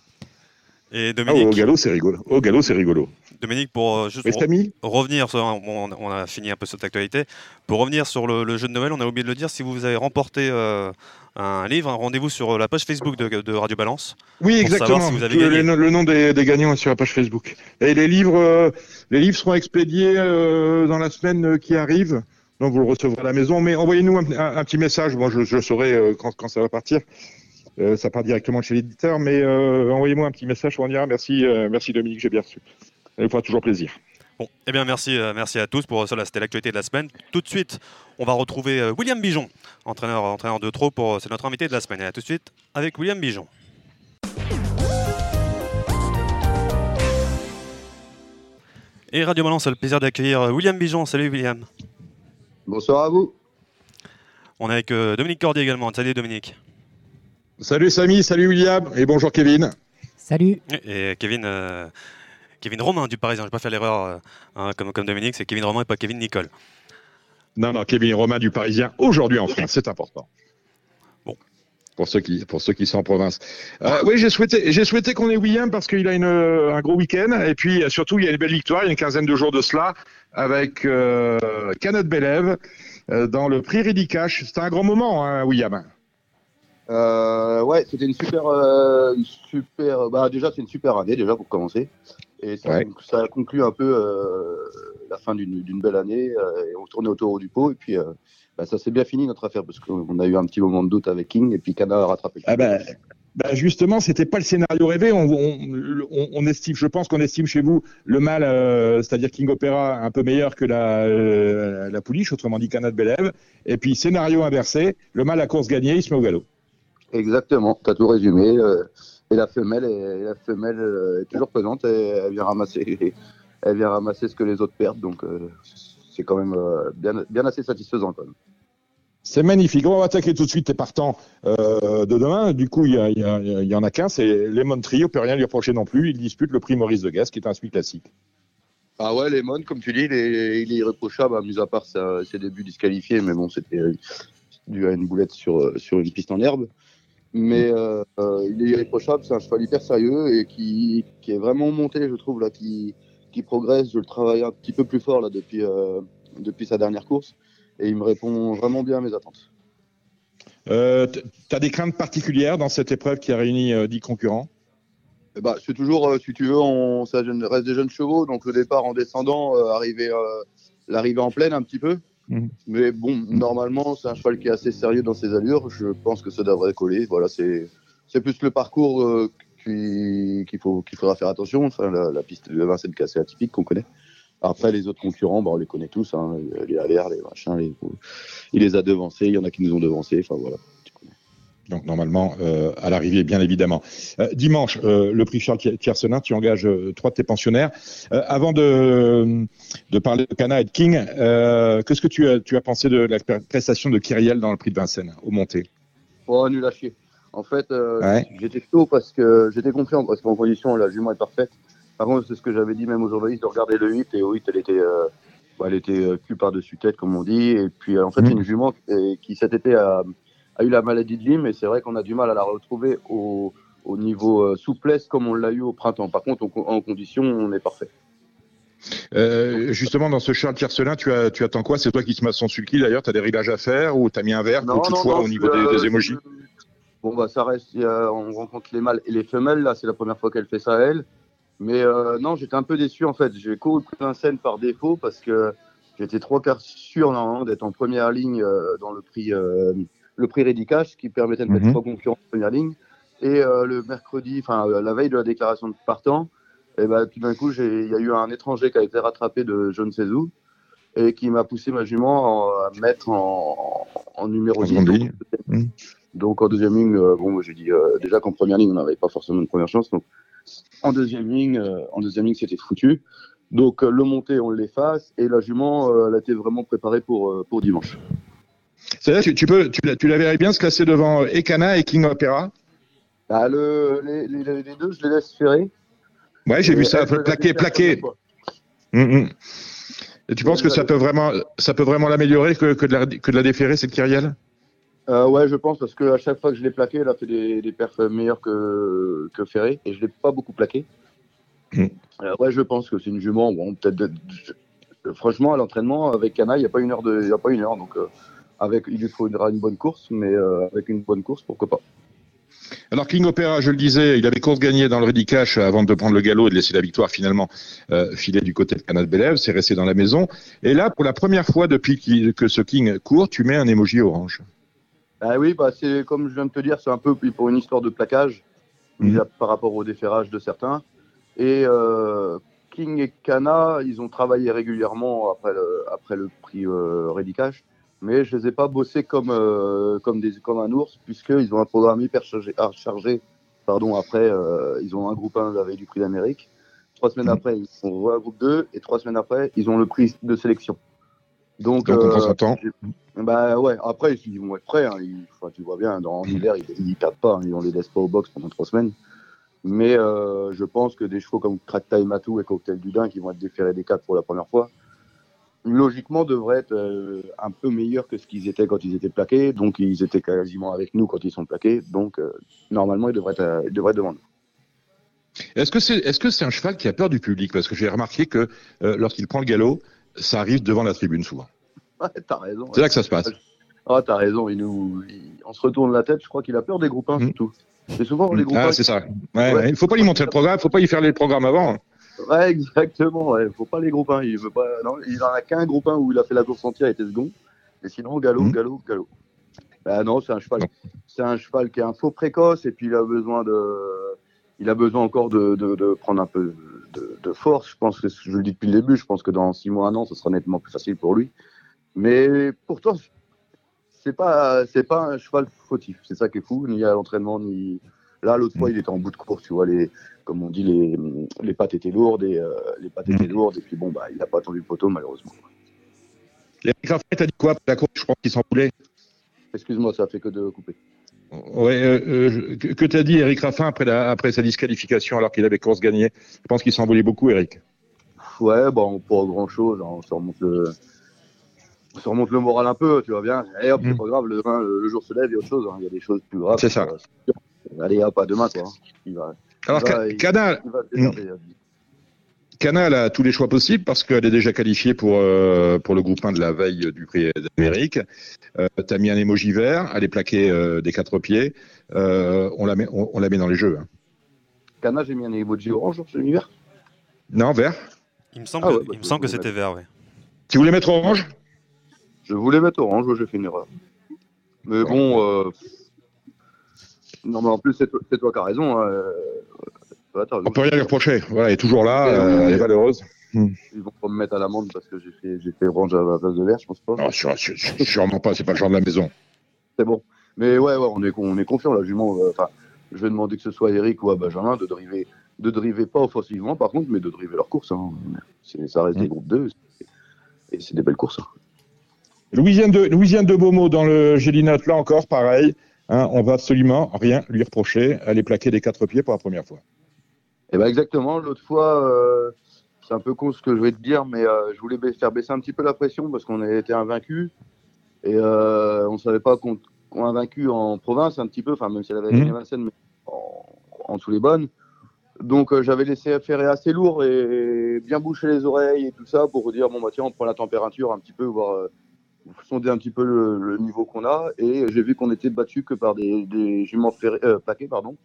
et Ah, au galop, c'est rigolo. Au galop, c'est rigolo. Dominique, pour euh, juste re- revenir, sur, bon, on on a fini un peu cette actualité. Pour revenir sur le, le jeu de Noël, on a oublié de le dire. Si vous avez remporté euh, un livre, rendez-vous sur la page Facebook de, de Radio Balance. Oui, exactement. si vous avez le, le nom des, des gagnants est sur la page Facebook. Et les livres, euh, les livres seront expédiés euh, dans la semaine euh, qui arrive. Donc vous le recevrez à la maison. Mais envoyez-nous un, un- un petit message. Moi, je, je saurai euh, quand, quand ça va partir. Euh, ça part directement chez l'éditeur. Mais euh, envoyez-moi un petit message. On dira merci, euh, merci Dominique, j'ai bien reçu. Ça nous fera toujours plaisir. Bon, eh bien merci, euh, merci à tous pour cela. C'était l'actualité de la semaine. Tout de suite, on va retrouver euh, William Bijon, entraîneur, entraîneur de trop pour c'est notre invité de la semaine. Et à tout de suite avec William Bijon. Et Radio Balance a le plaisir d'accueillir euh, William Bijon. Salut William. Bonsoir à vous. On est avec euh, Dominique Cordier également. Salut Dominique. Salut Samy, salut William et bonjour Kevin. Salut. Et Kevin, euh, Kevin Romain du Parisien. Je vais pas faire l'erreur euh, hein, comme, comme Dominique, c'est Kevin Romain et pas Kevin Nicole. Non, non, Kevin Romain du Parisien aujourd'hui en France, c'est important. Bon. Pour ceux qui, pour ceux qui sont en province. Euh, oui, j'ai souhaité, j'ai souhaité qu'on ait William parce qu'il a une, un gros week-end et puis surtout il y a une belle victoire, il y a une quinzaine de jours de cela avec euh, Canot Belève euh, dans le prix Ridicash. C'était un grand moment, hein, William. Euh, ouais, c'était une super, euh, une super. Bah déjà, c'est une super année déjà pour commencer, et ça, Ouais. ça a conclu un peu euh, la fin d'une belle année. euh, et on tournait autour du pot, et puis euh, bah, ça s'est bien fini notre affaire parce qu'on a eu un petit moment de doute avec King, et puis Cana a rattrapé. Ah coup. ben, justement, c'était pas le scénario rêvé. On, on, on- on estime, je pense qu'on estime chez vous le mal, euh, c'est-à-dire King Opera un peu meilleur que la, euh, la pouliche, autrement dit Canad Belève. Et puis scénario inversé, le mal à course gagnée, il se met au galop. Exactement, t'as tout résumé. euh, et la femelle, est, la femelle euh, est toujours présente, et elle vient ramasser, elle vient ramasser ce que les autres perdent, donc euh, c'est quand même euh, bien, bien assez satisfaisant quand même. C'est magnifique. On va attaquer tout de suite tes partants euh, de demain. Du coup, il y, en a qu'un, c'est Lemon Trio. On peut rien lui reprocher non plus. Il dispute le prix Maurice de Gas, qui est un semi classique. Ah ouais, Lemon, comme tu dis, il est, il est irréprochable, à mis à part sa- ses débuts disqualifiés, mais bon, c'était dû à une boulette sur, sur une piste en herbe. Mais euh, euh, il est irréprochable, c'est un cheval hyper sérieux et qui, qui est vraiment monté, je trouve, là, qui, qui progresse. Je le travaille un petit peu plus fort là, depuis, euh, depuis sa dernière course et il me répond vraiment bien à mes attentes. Euh, t- T'as des craintes particulières dans cette épreuve qui a réuni euh, 10 concurrents? Eh bah, c'est toujours, euh, si tu veux, on, ça reste des jeunes chevaux, donc le départ en descendant, arriver, l'arrivée en pleine un petit peu. Mhm. Mais bon, normalement, c'est un cheval qui est assez sérieux dans ses allures. Je pense que ça devrait coller. Voilà, c'est, plus le parcours euh, qui- qu'il faut, qu'il faudra faire attention. Enfin, la, la piste de Vincennes qui est assez atypique qu'on connaît. Après, les autres concurrents, bah, on les connaît tous. Hein, les ALR, les machins, les, il les a devancés. Il y en a qui nous ont devancés. Enfin voilà. Donc normalement, euh, à l'arrivée, bien évidemment. Euh, dimanche, euh, le prix Charles Tiercelin, tu engages trois de tes pensionnaires. Avant de, de parler de Cana et de King, qu'est-ce que tu as, tu as pensé de la prestation de Kyriel dans le prix de Vincennes, au monté? Oh, nul à chier. En fait, Ouais. j'étais chaud parce que j'étais confiant parce qu'en condition, la jument est parfaite. Par contre, c'est ce que j'avais dit même aux journalistes de regarder le 8 et au 8, elle était, elle était cul par-dessus tête, comme on dit. Et puis, en fait, c'est une jument qui, qui, cet été a, a eu la maladie de Lyme et c'est vrai qu'on a du mal à la retrouver au, au niveau euh, souplesse comme on l'a eu au printemps. Par contre, en, en condition, on est parfait. euh, Justement, dans ce Charles Tiercelin, tu, as, tu attends quoi? C'est toi qui te mets son sulky d'ailleurs Tu as des réglages à faire ou tu as mis un verre ou toutefois au niveau des, des je- émojis? Bon, bah, ça reste, on rencontre les mâles et les femelles, là, c'est la première fois qu'elle fait ça, elle. Mais euh, non, j'étais un peu déçu, en fait. J'ai couru plus d'un scène par défaut parce que j'étais trois quarts sûr, d'être en première ligne euh, dans le prix, euh, le prix Rédicache, qui permettait de mettre Mhm. trois concurrents en première ligne. Et euh, le mercredi, enfin, euh, la veille de la déclaration de partant, et ben tout d'un coup, il y a eu un étranger qui a été rattrapé de je ne sais où et qui m'a poussé ma jument en- à mettre en, en numéro En 10. seconde donc, ligne. Mhm. donc en deuxième ligne, euh, bon, j'ai dit euh, déjà qu'en première ligne, on n'avait pas forcément une première chance. Donc en deuxième ligne, euh, en deuxième ligne, c'était foutu. Donc le monté, on l'efface et la jument, elle a été vraiment préparée pour pour dimanche. C'est-à-dire, tu, tu, peux, tu, la- tu la verrais bien se classer devant Ekana et King Opera Bah, le, les, les- les deux, je les laisse ferrer. Ouais, j'ai vu ça, plaqué, plaqué. Hum, hum. Et tu penses que ça peut vraiment, ça peut vraiment l'améliorer que, que, de la, que de la déférer, cette Kyriel Euh, ouais, je pense parce que à chaque fois que je l'ai plaqué, elle a fait des, des perfs meilleurs que, que Ferré et je l'ai pas beaucoup plaqué. Mm. Euh, ouais, je pense que c'est une jument. Bon, peut-être. Franchement, à l'entraînement avec Cana, il n'y a pas une heure de, y a pas une heure, donc euh, avec, il lui faudra une bonne course, mais euh, avec une bonne course, pourquoi pas. Alors King Opera, je le disais, il avait course gagnée dans le Ready Cash avant de prendre le galop et de laisser la victoire finalement euh, filer du côté de Canal Belève, c'est resté dans la maison. Et là, pour la première fois depuis que ce King court, tu mets un emoji orange. Ah oui, bah c'est comme je viens de te dire, c'est un peu pour une histoire de plaquage Mhm. par rapport au déferrage de certains. Et euh, King et Kana, ils ont travaillé régulièrement après le, après le prix euh, Ready Cash, mais je les ai pas bossés comme, euh, comme, des, comme un ours, puisqu'ils ont un programme hyper chargé. ah, chargé pardon, après, euh, ils ont un groupe 1 la veille du prix d'Amérique. Trois semaines Mhm. après, ils ont un groupe 2, et trois semaines après, ils ont le prix de sélection. Donc, Donc on euh, temps. bah ouais, après ils vont être prêts. hein. Ils- tu vois bien, dans l'hiver, ils, ils tapent pas. hein. Ils, on les laisse pas au box pendant trois semaines. Mais je pense que des chevaux comme Krakta et Matou et Cocktail du Dain qui vont être déférés des 4 pour la première fois, logiquement devraient être euh, un peu meilleurs que ce qu'ils étaient quand ils étaient plaqués. Donc ils étaient quasiment avec nous quand ils sont plaqués. Donc euh, normalement ils devraient être, euh, ils devraient être devant nous. Est-ce que c'est est -ce c'est un cheval qui a peur du public? Parce que j'ai remarqué que euh, lorsqu'il prend le galop, ça arrive devant la tribune souvent. Ouais, t'as raison. C'est là que ça se passe. Ah, t'as raison. Il nous, il- on se retourne la tête. Je crois qu'il a peur des groupes 1 Mhm. surtout. C'est souvent les groupes 1 Ah, c'est ça. Ouais, Ouais. ouais. Il faut pas lui montrer le programme, il faut pas y faire les programmes avant. Ouais, exactement. Ouais. Faut pas les groupes 1. Il veut pas. Non, il en a qu'un groupe 1 où il a fait la course entière, il était second. Et sinon, galop, Mhm. galop, galop. Bah non, c'est un cheval. C'est un cheval qui est un faux précoce et puis il a besoin de. Il a besoin encore de, de, de prendre un peu de, de force. Je pense que je le dis depuis le début. Je pense que dans six mois, un an, ce sera nettement plus facile pour lui. Mais pourtant, c'est pas c'est pas un cheval fautif. C'est ça qui est fou. Ni à l'entraînement, ni là l'autre fois, il était en bout de course. Tu vois les comme on dit les, les pattes étaient lourdes et euh, les pattes étaient Mhm. lourdes et puis bon bah il n'a pas attendu le poteau malheureusement. Eric Raffin, t'as dit quoi après la course? Je pense qu'il s'en voulait. Excuse-moi, ça fait que de couper. Ouais, euh, euh, que, que t'as dit Eric Raffin après, la, après sa disqualification alors qu'il avait course gagnée? Je pense qu'il s'en voulait beaucoup, Eric. Ouais, bon, pas grand chose. On se remonte le, on se remonte le moral un peu, tu vois bien. Et hop, c'est Mhm. pas grave, le, le jour se lève, il y a autre chose. hein. Il y a des choses plus graves. C'est ça. Allez, hop, à demain, toi. hein. Il va, Alors, il va- Ca- il- Cana, il va se démerder, hein. Canal a tous les choix possibles parce qu'elle est déjà qualifiée pour, euh, pour le groupe 1 de la veille du prix d'Amérique. Euh, tu as mis un émoji vert, elle est plaquée euh, des quatre pieds. Euh, on, la met, on, on la met dans les jeux. hein. Cana, j'ai mis un emoji orange sur l'univers. Non, vert Il me semble, Ah que- ouais, bah, il me semble que je vais c'était vert, ouais. Tu voulais mettre orange? Je voulais mettre orange, j'ai fait une erreur. Mais bon, euh... non, mais en plus, c'est toi, qui as raison. hein. Euh, raison. On peut rien lui reprocher. Voilà, elle est toujours là, euh, elle est valeureuse. Ils vont pas me mettre à l'amende parce que j'ai fait, j'ai fait orange à la place de vert, je pense pas. Non, sûr- sûr- sûr- sûrement pas, c'est pas le genre de la maison. C'est bon. Mais ouais, ouais, on est, on est confiant, la jument. euh, Enfin, je vais demander que ce soit Eric ou à Benjamin de driver, de driver pas offensivement, par contre, mais de driver leur course. Hein. Ça reste des groupes 2 et c'est des belles courses. hein. Louisiane de, Louisiane de Beaumont dans le Gélinote, là encore, pareil. Hein, on va absolument rien lui reprocher. Elle est plaquée des quatre pieds pour la première fois. Et ben exactement. L'autre fois, euh, c'est un peu con ce que je vais te dire, mais euh, je voulais faire baisser un petit peu la pression parce qu'on a été invaincus et euh, on savait pas qu'on qu'on a vaincu en province un petit peu, enfin même si elle avait Mhm. gagné Vincennes, mais en, en dessous les bonnes. Donc euh, j'avais laissé faire assez lourd et bien boucher les oreilles et tout ça pour dire bon bah tiens on prend la température un petit peu voir euh, sonder un petit peu le, le niveau qu'on a et j'ai vu qu'on était battu que par des, des juments ferrés, euh, plaqués pardon.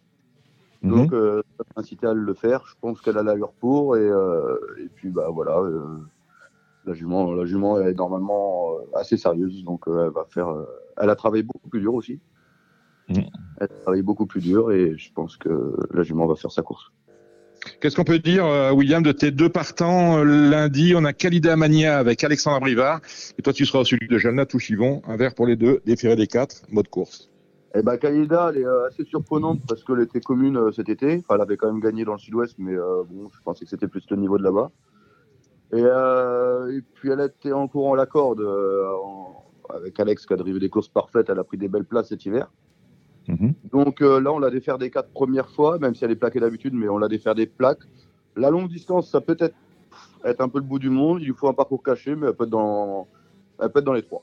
Donc, euh, ça m'a incité à le faire. Je pense qu'elle a l'allure pour. Et, euh, et puis, bah voilà. la, jument, la jument est normalement assez sérieuse. Donc, elle va faire. elle a travaillé beaucoup plus dur aussi. Mhm. Elle a travaillé beaucoup plus dur. Et je pense que la jument va faire sa course. Qu'est-ce qu'on peut dire, euh, William, de tes deux partants euh, lundi? On a Khalida Mania avec Alexandre Brivard. Et toi, tu seras celui de Jalna Touchivon. Un verre pour les deux, déféré des quatre, mode course. Et bah, Kalida, elle est euh, assez surprenante parce qu'elle était commune cet été. Elle avait quand même gagné dans le sud-ouest, mais bon, je pensais que c'était plus le niveau de là-bas. Et, puis, elle était en courant la corde avec Alex qui a drivé des courses parfaites. Elle a pris des belles places cet hiver. Donc euh, là, on l'a défaire des quatre premières fois, même si elle est plaquée d'habitude, mais on l'a défaire des plaques. La longue distance, ça peut être, être un peu le bout du monde. Il lui faut un parcours caché, mais elle peut être dans, elle peut être dans les trois.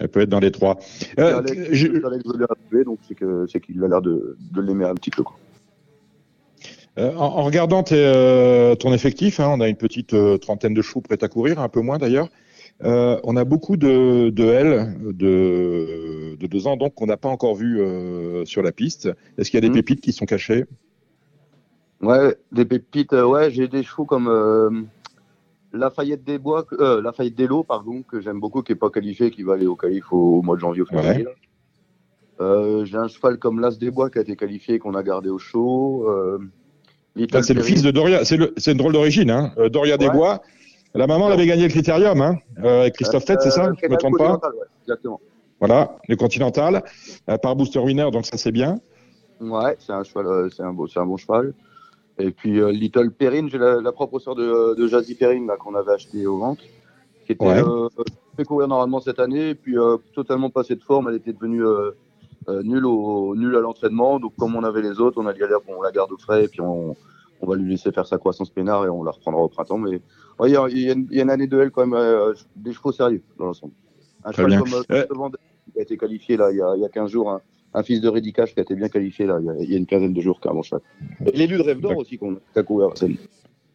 Elle peut être dans les trois. Euh, Alex, je- Alex veut les donc c'est qu'il a l'air de, de l'aimer un petit peu. Quoi. Euh, en, en regardant tes, euh, ton effectif, hein, on a une petite trentaine de chevaux prêts à courir, un peu moins d'ailleurs. Euh, on a beaucoup de, de L de, de deux ans, donc qu'on n'a pas encore vu euh, sur la piste. Est-ce qu'il y a des Mhm. pépites qui sont cachées? Ouais, des pépites. euh, ouais, j'ai des chevaux comme Lafayette des Bois, euh, Lafayette des Lots, pardon, que j'aime beaucoup, qui est pas qualifié, qui va aller au qualif au, au mois de janvier au février. j'ai un cheval comme l'As des Bois qui a été qualifié, qu'on a gardé au chaud. Ah, C'est le fils de Doria. C'est une drôle d'origine. Hein. Doria Ouais. Desbois. La maman elle avait gagné le critérium, hein, euh, avec Christophe Tête, c'est ça? Euh, Je me trompe pas? Ouais, Exactement. Voilà, le Continental, euh, par Booster Winner, donc ça c'est bien. Ouais, c'est un cheval, euh, c'est un, beau, c'est un bon cheval. Et puis euh, Little Perrine, j'ai la, la propre sœur de, de Jazzy Perrine là, qu'on avait acheté aux ventes, qui était Ouais. euh, fait courir normalement cette année, et puis euh, totalement passée de forme. Elle était devenue euh, euh, nul, au, nul à l'entraînement. Donc, comme on avait les autres, on a bon, on la garde au frais et puis on, on va lui laisser faire sa croissance peinard et on la reprendra au printemps. Mais ouais, il y, a- y une- il y a une année de L quand même, euh, des chevaux sérieux dans l'ensemble. Un cheval comme euh, Euh, qui a été qualifié là, il y a, il y a 15 jours, un, un fils de Rédicache qui a été bien qualifié là, il y a, il y a une quinzaine de jours, carrément cheval. Et l'élu de Rêve d'Or aussi qu'on a couvert.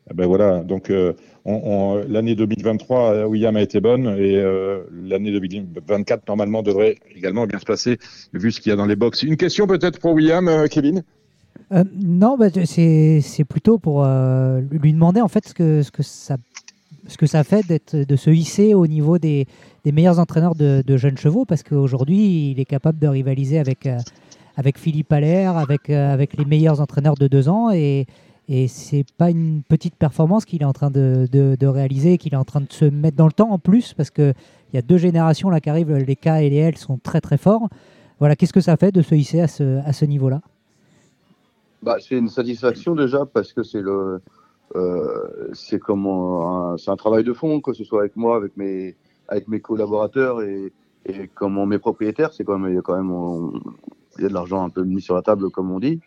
Ah Ben voilà, donc euh, on- on- l'année 2023, euh, William a été bonne et euh, l'année 2024 normalement devrait également bien se passer vu ce qu'il y a dans les box. Une question peut-être pour William, Kevin? Euh, non, bah, c'est plutôt pour euh, lui demander en fait ce que, ce que, ça, ce que ça fait de se hisser au niveau des, des meilleurs entraîneurs de, jeunes chevaux, parce qu'aujourd'hui, il est capable de rivaliser avec, euh, avec Philippe Allaire, avec, avec les meilleurs entraîneurs de deux ans, et, et c'est pas une petite performance qu'il est en train de, de, de réaliser, qu'il est en train de se mettre dans le temps en plus, parce qu'il y a deux générations là qui arrivent, les K et les L sont très très forts. Voilà, qu'est-ce que ça fait de se hisser à ce, à ce niveau-là? Bah, c'est une satisfaction déjà parce que c'est le, euh, c'est comment, un, un travail de fond, que ce soit avec moi, avec mes, avec mes collaborateurs et, et comment mes propriétaires, c'est quand même, il y a quand même, on- il y a de l'argent un peu mis sur la table comme on dit.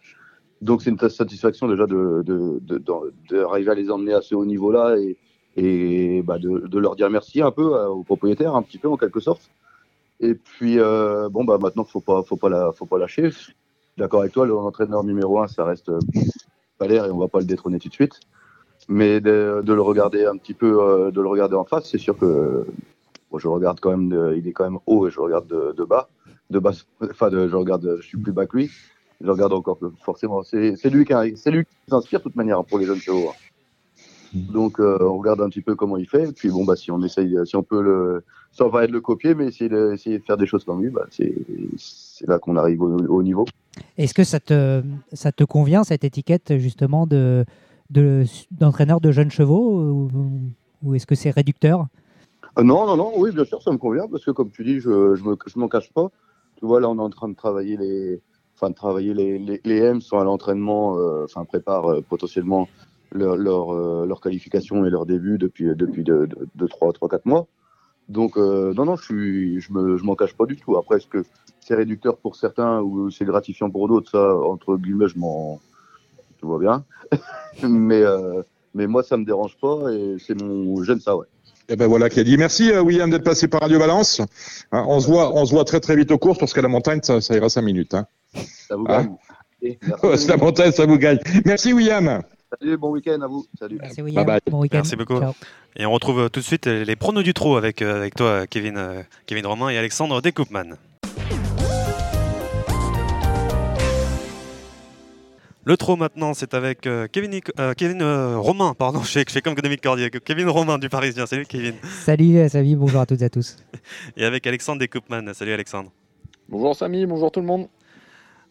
Donc c'est une satisfaction déjà de, de, de, à les emmener à ce haut niveau-là et, et bah, de, de leur dire merci un peu euh, aux propriétaires, un petit peu en quelque sorte. Et puis euh, bon bah maintenant faut pas, faut pas la, faut pas lâcher d'accord avec toi, l'entraîneur numéro un, ça reste euh, Valère et on va pas le détrôner tout de suite. Mais de, le regarder un petit peu, euh, de le regarder en face, c'est sûr que bon, je regarde quand même, de- il est quand même haut et je regarde de, bas, de bas, enfin, je regarde, je suis plus bas que lui. Je regarde encore plus, forcément. C'est lui qui, c'est lui qui nous inspire de toute manière pour les jeunes chevaux. hein. Donc euh, on regarde un petit peu comment il fait. Et puis bon bah si on essaye, si on peut le, sans pas être le copier, mais essayer de, essayer de faire des choses comme lui, bah, c'est là qu'on arrive au, au niveau. Est-ce que ça te, ça te convient, cette étiquette justement de, de, d'entraîneur de jeunes chevaux ou, ou est-ce que c'est réducteur? Euh, Non, non, non, oui, bien sûr, ça me convient parce que comme tu dis, je je me- je m'en cache pas. Tu vois, là, on est en train de travailler les, enfin, de travailler les, les, les M sont à l'entraînement, euh, enfin, prépare euh, potentiellement leur, leur, euh, leur qualification et leur début depuis, depuis 2, de, de 3, 3, 4 mois. Donc, euh, non, non, je suis, je me, je m'en cache pas du tout. Après, est-ce que c'est réducteur pour certains ou c'est gratifiant pour d'autres, ça, entre guillemets, je m'en, tu vois bien. mais, euh, mais moi, ça me dérange pas et c'est mon, j'aime ça, ouais. Eh ben voilà qui a dit. Merci euh, William d'être passé par Radio Balance. Hein, on se voit, on se voit très très vite aux courses parce qu'à la montagne ça, ça ira cinq minutes. Hein. Ça vous gagne. Et C'est merci. la montagne, ça vous gagne. Merci William. Salut, bon week-end à vous. Salut. Merci William. bye. Bon week-end. Merci beaucoup. Ciao. Et on retrouve tout de suite les pronos du trot avec, euh, avec toi, Kevin, euh, Kevin Romain et Alexandre Decoupman. Le trot maintenant, c'est avec euh, Kevin, euh, Kevin euh, Romain, pardon, je fais comme Dominique Cordier, Kevin Romain du Parisien. Salut Kevin. Salut Samy, bonjour à toutes et à tous. Et avec Alexandre Decoupman. Salut Alexandre. Bonjour Samy, bonjour tout le monde.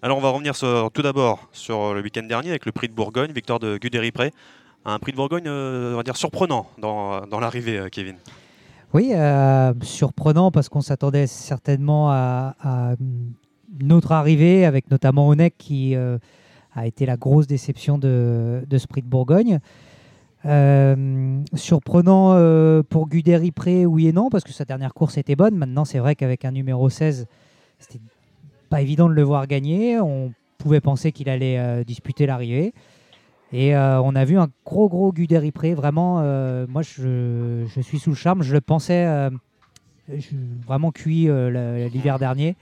Alors on va revenir sur- tout d'abord sur le week-end dernier avec le prix de Bourgogne, victoire de Guderi-Pré. Un prix de Bourgogne, euh, on va dire, surprenant dans, dans l'arrivée, euh, Kevin. Oui, euh, surprenant parce qu'on s'attendait certainement à, à une autre arrivée avec notamment Onek qui a été la grosse déception de, de ce prix de Bourgogne. Surprenant pour Guderi-Pré, oui et non, parce que sa dernière course était bonne. Maintenant, c'est vrai qu'avec un numéro 16, c'était pas évident de le voir gagner. On pouvait penser qu'il allait euh, disputer l'arrivée. Et euh, on a vu un gros, gros Guderi-Pré. Vraiment, euh, moi, je, je suis sous le charme. Je le pensais je- vraiment cuit l'hiver dernier.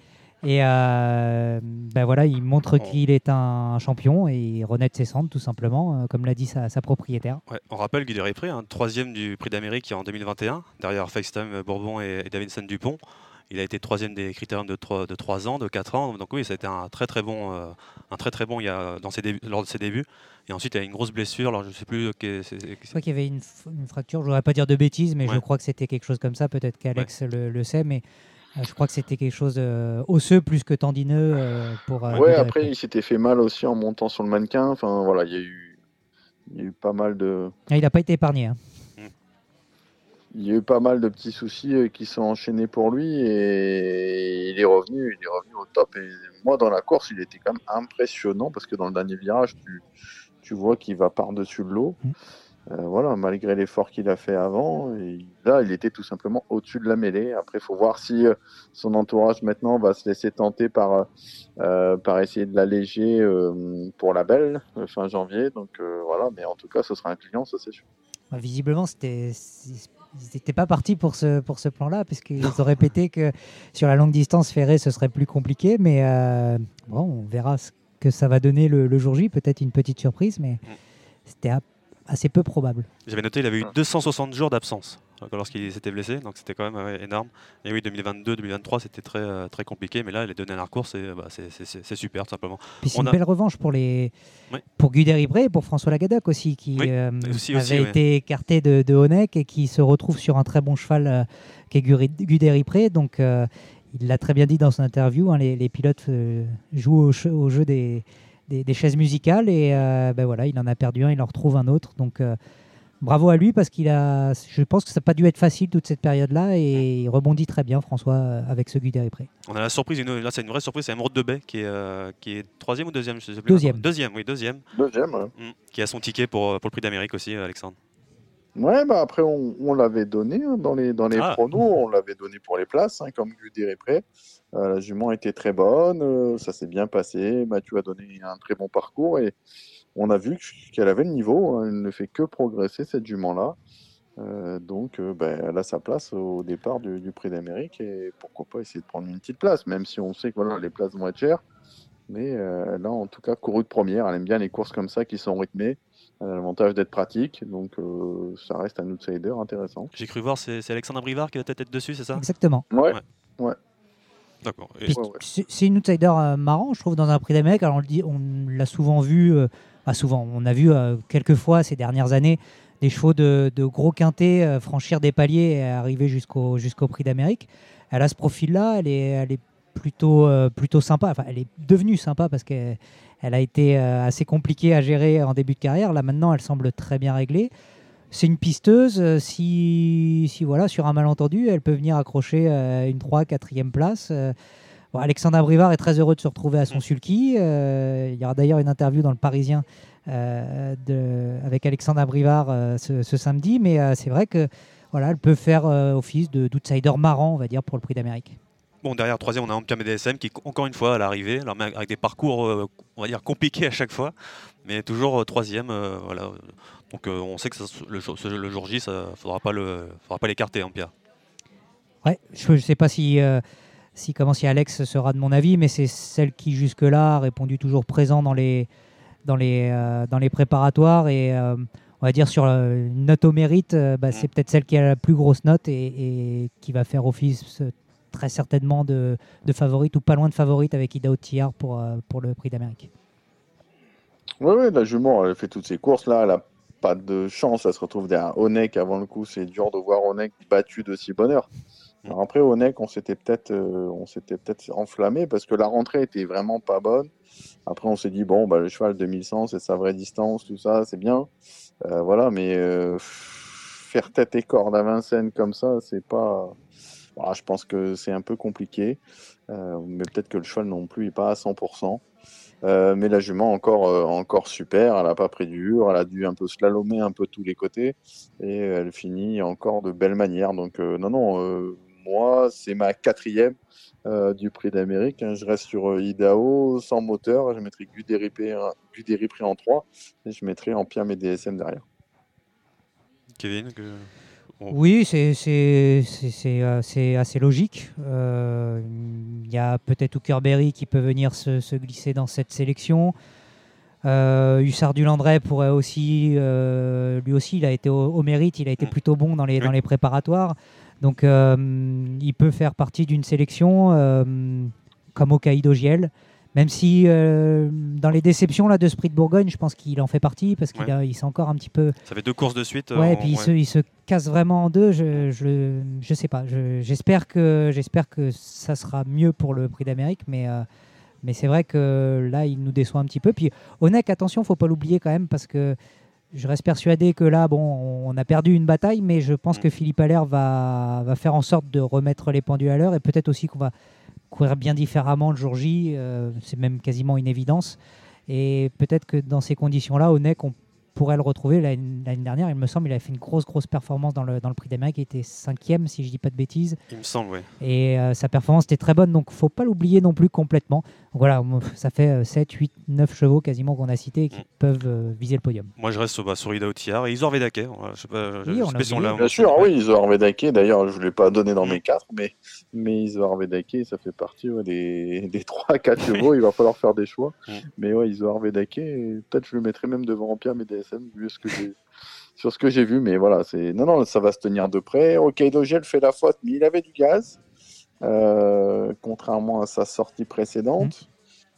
Et ben voilà, il montre qu'il est un champion et il renaît de ses cendres, tout simplement, comme l'a dit sa, sa propriétaire. Ouais, on rappelle Guderi-Pré, un troisième du prix d'Amérique en 2021, derrière FaceTime Bourbon et, et Davidson Dupont. Il a été troisième des critériums de 3, de 3 ans, de 4 ans. Donc oui, ça a été un très très bon, euh, un très très bon il y a, dans ses débuts, lors de ses débuts. Et ensuite, il y a une grosse blessure. Alors je sais plus. que- c'est- c'est- Je crois qu'il y avait une, f- une fracture, je voudrais pas dire de bêtises, mais je crois que c'était quelque chose comme ça. Peut-être qu'Alex le, le sait, mais euh, je crois que c'était quelque chose euh, osseux plus que tendineux euh, pour. euh, ouais, après il s'était fait mal aussi en montant sur le mannequin. Enfin voilà, il y a eu, il y a eu pas mal de, Ah, il n'a pas été épargné. hein. Il y a eu pas mal de petits soucis euh, qui sont enchaînés pour lui et il est revenu, il est revenu au top. Et moi dans la course, il était quand même impressionnant parce que dans le dernier virage, tu, tu vois qu'il va par-dessus le lot. Mm. Euh, voilà, malgré l'effort qu'il a fait avant, et là, il était tout simplement au-dessus de la mêlée. Après, il faut voir si euh, son entourage maintenant va se laisser tenter par, euh, par essayer de l'alléger pour la belle fin janvier. Donc voilà, mais en tout cas, ce sera un client, ça c'est sûr. Bah, visiblement, c'était. Ils n'étaient pas partis pour ce, pour ce plan-là, puisqu'ils ont répété que sur la longue distance ferrée, ce serait plus compliqué. Mais euh, bon, on verra ce que ça va donner le, le jour J. Peut-être une petite surprise, mais c'était a- assez peu probable. J'avais noté, il avait eu 260 jours d'absence lorsqu'il s'était blessé, donc c'était quand même ouais, énorme. Et oui, 2022-2023, c'était très, euh, très compliqué, mais là, les deux dernières courses, c'est bah, super, tout simplement. Puis c'est une a- belle revanche pour les Oui. pour Guder-Ibré et pour François Lagadac aussi, qui Oui, euh, aussi, avait aussi, ouais. été écarté de, de Honeck et qui se retrouve sur un très bon cheval euh, qui est Guder-Ibré. Donc euh, il l'a très bien dit dans son interview, hein, les, les pilotes jouent au, jeu des, des, des chaises musicales et ben voilà, il en a perdu un, il en retrouve un autre. Donc bravo à lui parce qu'il a, je pense que ça n'a pas dû être facile toute cette période-là et il rebondit très bien François avec ce Guder-Ibré. On a la surprise, une- là, c'est une vraie surprise, c'est Emeraude Debay qui est, euh, qui est troisième ou deuxième je sais plus. Deuxième. Deuxième, oui, deuxième. Deuxième. ouais. Mm. Qui a son ticket pour, euh, pour le prix d'Amérique aussi, euh, Alexandre. Ouais, bah après, on, on l'avait donné hein, dans les, dans les Ah. pronos, on l'avait donné pour les places, hein, comme Guder est prêt. Euh, la jument était très bonne, euh, ça s'est bien passé. Mathieu a donné un très bon parcours et on a vu qu'elle avait le niveau. hein, elle ne fait que progresser, cette jument-là. Euh, donc, euh, ben, elle a sa place au départ du, du prix d'Amérique et pourquoi pas essayer de prendre une petite place, même si on sait que voilà, les places vont être chères. Mais euh, elle a en tout cas couru de première. Elle aime bien les courses comme ça qui sont rythmées. Elle a l'avantage d'être pratique, donc euh, ça reste un outsider intéressant. J'ai cru voir, c'est Alexandre Brivard qui va peut-être être dessus, c'est ça? Exactement. Ouais, D'accord. Ouais, ouais. C'est c'est une outsider euh, marrant, je trouve, dans un prix d'Amérique. Alors, on le dit- on l'a souvent vu, souvent, on a vu euh, quelques fois ces dernières années des chevaux de, gros quintés euh, franchir des paliers et arriver jusqu'au prix d'Amérique. Elle a ce profil-là, elle est, elle est plutôt, euh, plutôt sympa. Enfin, elle est devenue sympa parce qu'elle elle a été assez compliquée à gérer en début de carrière. Là, maintenant, elle semble très bien réglée. C'est une pisteuse. Si, si voilà, sur un malentendu, elle peut venir accrocher une 3 4e place. Bon, Alexandre Brivard est très heureux de se retrouver à son sulky. Euh, il y aura d'ailleurs une interview dans le Parisien euh, de, avec Alexandre Brivard euh, ce, ce samedi. Mais c'est vrai que voilà, elle peut faire office de- d'outsider marrant, on va dire, pour le prix d'Amérique. Bon, derrière, troisième, on a Ampia DSM qui, encore une fois, à l'arrivée, avec des parcours, on va dire, compliqués à chaque fois, mais toujours troisième. voilà. Donc, on sait que ça- le, jour- ce- le jour J, il ne faudra pas l'écarter, Ampia. Ouais, je ne sais pas si, si, comment, si Alex sera de mon avis, mais c'est celle qui jusque-là a répondu toujours présent dans les, dans les, euh, dans les préparatoires. Et euh, on va dire sur euh, une note au mérite, euh, bah, c'est peut-être celle qui a la plus grosse note et, et qui va faire office très certainement de, de favorite ou pas loin de favorite avec Ida Otillard pour, euh, pour le prix d'Amérique. Oui, oui, la jument, elle fait toutes ses courses. Là, elle a pas de chance. Elle se retrouve derrière Onek avant le coup. C'est dur de voir Onek battu de si bonne heure. Alors après, Onek, on s'était peut-être euh, on s'était peut-être enflammé parce que la rentrée était vraiment pas bonne. Après, on s'est dit, bon, bah, le cheval 2100, c'est sa vraie distance, tout ça, c'est bien. Euh, voilà, mais euh, faire tête et corde à Vincennes comme ça, c'est pas. Voilà, je pense que c'est un peu compliqué. Euh, mais peut-être que le cheval non plus n'est pas à 100%. Euh, mais la jument encore, euh, encore super, elle n'a pas pris dur, elle a dû un peu slalomer un peu tous les côtés et elle finit encore de belle manière. Donc euh, non, non, euh, moi c'est ma quatrième euh, du prix d'Amérique. hein. Je reste sur euh, Idaho sans moteur, je mettrai Guderipré Guderipré en 3 et je mettrai Ampia et DSM derrière. Kevin que- on- Oui, c'est c'est- c'est- c'est, euh, c'est assez logique. Euh, Il y a peut-être Hookerberry qui peut venir se, se glisser dans cette sélection. Euh, Hussard du Landré pourrait aussi, euh, lui aussi, il a été au, au mérite, il a été Mm. plutôt bon dans les, dans les préparatoires. Donc, euh, il peut faire partie d'une sélection euh, comme au Caïdo Giel. Même si euh, dans les déceptions là, de de Bourgogne, je pense qu'il en fait partie parce qu'il Ouais. il s'est encore un petit peu Ça fait deux courses de suite. euh, Ouais, et puis il, se, il se casse vraiment en deux. Je, je, je sais pas. Je- J'espère que, j'espère que ça sera mieux pour le prix d'Amérique, mais, euh, mais c'est vrai que là, il nous déçoit un petit peu. Puis Onek, attention, faut pas l'oublier quand même, parce que je reste persuadé que là, bon, on a perdu une bataille, mais je pense Mm. que Philippe Allaire va, va faire en sorte de remettre les pendules à l'heure, et peut-être aussi qu'on va courir bien différemment le jour J. euh, c'est même quasiment une évidence. Et peut-être que dans ces conditions-là, Onek, on pourrait le retrouver. L'année dernière, il me semble, il avait fait une grosse, grosse performance dans le, dans le prix d'Amérique. Il était cinquième, si je dis pas de bêtises. Il me semble, oui. Et euh, sa performance était très bonne, donc faut pas l'oublier non plus complètement. Donc voilà, ça fait euh, 7, 8, 9 chevaux quasiment qu'on a cités qui Mm. peuvent euh, viser le podium. Moi, je reste bah, sur Ida Outillard et Isor Vedake. Je sais pas, je- Oui, je on sais a pas si on l'a- Bien sûr, oui, Isoar Vedake. D'ailleurs, je ne l'ai pas donné dans Mm. mes quatre, mais, mais Isoar Vedake, ça fait partie ouais, des, des 3-4 chevaux. Il va falloir faire des choix. Mm. Mais ouais, Isoar Vedake, peut-être je le mettrai même devant Empire et Vu ce que j'ai. Sur ce que j'ai vu, mais voilà, c'est non, non, ça va se tenir de près. Hokkaido Gel fait la faute, mais il avait du gaz, euh, contrairement à sa sortie précédente.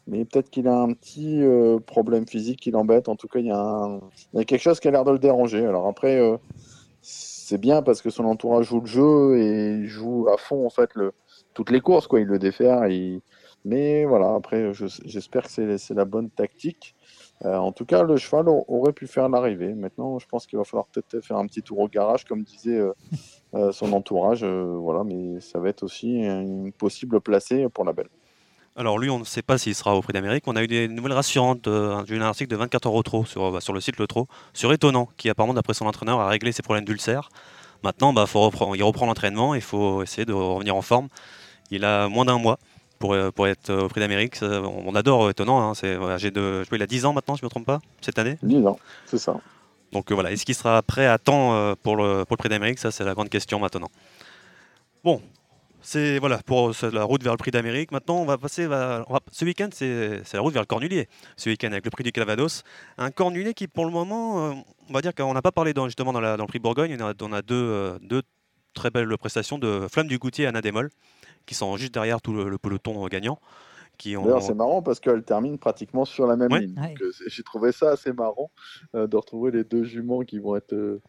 Mais peut-être qu'il a un petit euh, problème physique qui l'embête. En tout cas, il y, a un- il y a quelque chose qui a l'air de le déranger. Alors après, euh, c'est bien parce que son entourage joue le jeu et joue à fond en fait le, toutes les courses. Quoi. Il le défère. Mais voilà, après, je- j'espère que c'est la bonne tactique. Euh, en tout cas, le cheval aurait pu faire l'arrivée. Maintenant, je pense qu'il va falloir peut-être faire un petit tour au garage, comme disait euh, euh, son entourage. euh, voilà, mais ça va être aussi une possible placée pour la belle. Alors lui, on ne sait pas s'il sera au Prix d'Amérique. On a eu des nouvelles rassurantes. euh, J'ai eu un article de 24 heures au trot sur, bah, sur le site Le Trot, sur Étonnant, qui apparemment, d'après son entraîneur, a réglé ses problèmes d'ulcère. Maintenant, bah, faut reprendre- il reprend l'entraînement, il faut essayer de revenir en forme. Il a moins d'un mois pour, euh, pour être au Prix d'Amérique. On adore euh, Étonnant. hein. C'est, voilà, j'ai de, je il a 10 ans maintenant, si je ne me trompe pas, cette année. 10 ans, c'est ça. Donc euh, voilà, est-ce qu'il sera prêt à temps pour, le, pour le Prix d'Amérique? Ça, c'est la grande question maintenant. Bon, c'est voilà pour la route vers le Prix d'Amérique. Maintenant, on va passer. va- on va- ce week-end, c'est c'est la route vers le Cornulier. Ce week-end avec le Prix du Calvados, un Cornulier qui, pour le moment, euh, on va dire qu'on n'a pas parlé dans, justement dans, la- dans le Prix Bourgogne. On a, on a deux, euh, deux très belles prestations de Flamme du Goutier et Anna Démol, qui sont juste derrière tout le, le peloton euh, gagnant. Qui ont, D'ailleurs, c'est marrant parce qu'elle termine pratiquement sur la même Ouais. ligne. Ouais. Euh, J'ai trouvé ça assez marrant euh, de retrouver les deux juments qui vont être euh,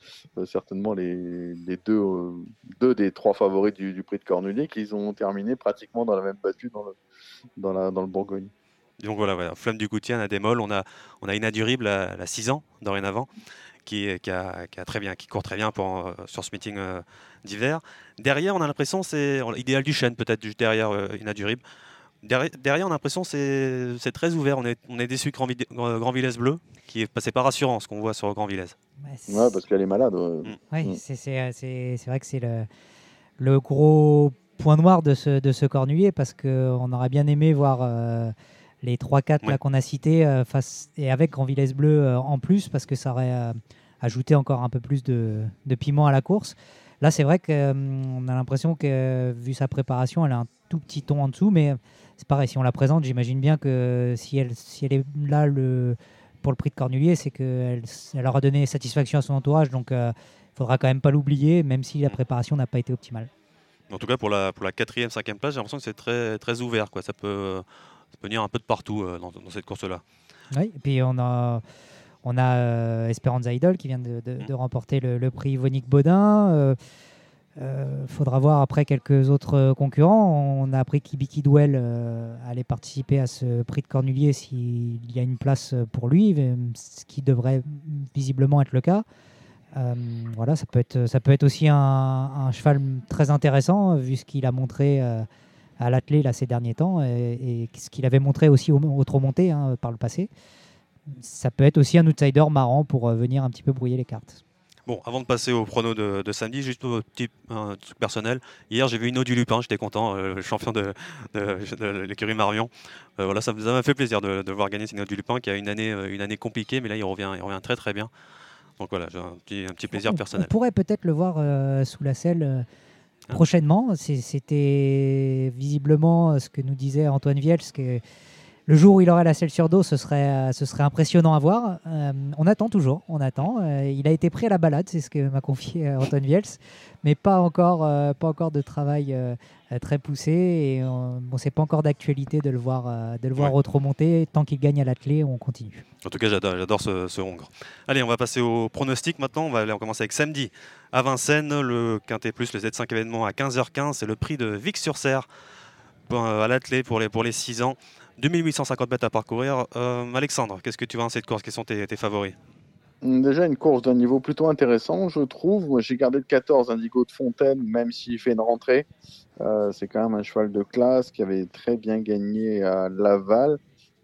certainement les, les deux, euh, deux des trois favoris du, du prix de Cornulier qui ont terminé pratiquement dans la même battue dans le, dans la, dans le Bourgogne. Donc voilà, voilà, Flamme du Goutier, Anna Démol. On a, on a Inadurible à, à 6 ans dorénavant, qui, qui, a, qui a très bien, qui court très bien pour, euh, sur ce meeting euh, d'hiver. Derrière, on a l'impression c'est idéal du chêne peut-être juste derrière euh, Inadurible. Derrière, derrière, on a l'impression c'est c'est très ouvert. On est, on est déçu que Grand, Grand Villesse bleu, qui est passé pas rassurant ce qu'on voit sur Grand Villesse. Ouais, parce qu'elle est malade. ouais. Ouais, Mm. c'est- euh, vrai que c'est le, le gros point noir de ce, de ce cornulier parce qu'on aurait bien aimé voir euh, les 3-4 là Ouais. qu'on a cités euh, face, et avec Grand Villesse Bleu euh, en plus parce que ça aurait euh, ajouté encore un peu plus de, de piment à la course. Là, c'est vrai qu'on a l'impression que, vu sa préparation, elle a un tout petit ton en dessous, mais c'est pareil, si on la présente, j'imagine bien que si elle, si elle est là le, pour le prix de Cornulier, c'est qu'elle elle aura donné satisfaction à son entourage, donc il faudra quand même pas l'oublier, même si la préparation n'a pas été optimale. En tout cas, pour la, pour la quatrième, cinquième place, j'ai l'impression que c'est très, très ouvert. Quoi. Ça, peut, ça peut venir un peu de partout euh, dans, dans cette course-là. Oui, et puis on a, on a euh, Esperanza Idol qui vient de, de- de remporter le, le prix Vonique Baudin. Euh, euh, faudra voir après quelques autres euh, concurrents. On a appris qu'Ibiki euh, allait participer à ce prix de Cornulier s'il y a une place pour lui, ce qui devrait visiblement être le cas. Euh, voilà, ça peut être, ça peut être aussi un, un cheval très intéressant vu ce qu'il a montré à l'athlé ces derniers temps et, et ce qu'il avait montré aussi au, au monté hein, par le passé. Ça peut être aussi un outsider marrant pour euh, venir un petit peu brouiller les cartes. Bon, avant de passer au prono de, de samedi, juste un petit truc personnel. Hier, j'ai vu Ino du Lupin, j'étais content, euh, le champion de, de- de l'écurie Marion. Euh, voilà, ça m'a fait plaisir de, voir gagner Ino du Lupin, qui a une année, euh, une année compliquée, mais là, il revient, il revient très très bien. Donc voilà, j'ai un petit, un petit plaisir on, personnel. on pourrait peut-être le voir sous la selle Hein? prochainement. C'était visiblement ce que nous disait Antoine Viels, que le jour où il aurait la selle sur dos, ce serait, euh, ce serait impressionnant à voir. Euh, on attend toujours, on attend. Euh, il a été pris à la balade, c'est ce que m'a confié Antoine Viels, mais pas encore, euh, pas encore de travail très poussé. Et on bon, c'est pas encore d'actualité de le voir, de le voir Ouais. remonter. Tant qu'il gagne à l'athlé, on continue. En tout cas, j'adore, j'adore ce, ce Hongre. Allez, on va passer au pronostic maintenant. On va, aller- on avec samedi à Vincennes, le Quintet Plus, le Z5 événement à 15h15. C'est le prix de Vic-sur-Serre à l'athlé pour les, pour les 6 ans. 2850 mètres à parcourir. Euh, Alexandre, qu'est-ce que tu vois dans cette course? Quels sont tes, favoris? Hum, Déjà une course d'un niveau plutôt intéressant, je trouve. J'ai gardé le 14 Indigo de Fontaine, même s'il fait une rentrée. Euh, c'est quand même un cheval de classe qui avait très bien gagné à Laval.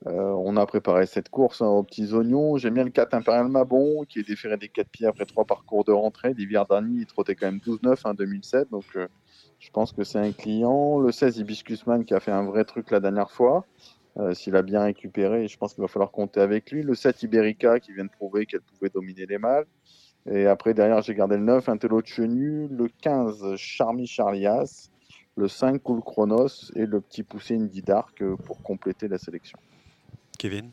Euh, on a préparé cette course hein, aux petits oignons. J'aime bien le 4 Imperial Mabon, qui est déféré des 4 pieds après 3 parcours de rentrée. L'hiver dernier, il trottait quand même 12-9 en 2007. Donc, je pense que c'est un client. Le 16 Hibiscusman, qui a fait un vrai truc la dernière fois. Euh, S'il a bien récupéré, je pense qu'il va falloir compter avec lui. Le 7 Iberica, qui vient de prouver qu'elle pouvait dominer les mâles. Et après, derrière, j'ai gardé le 9, un Tello de Chenu. Le 15, Charmy Charlias. Le 5, Cool Chronos. Et le petit poussé Indy Dark euh, pour compléter la sélection. Kevin?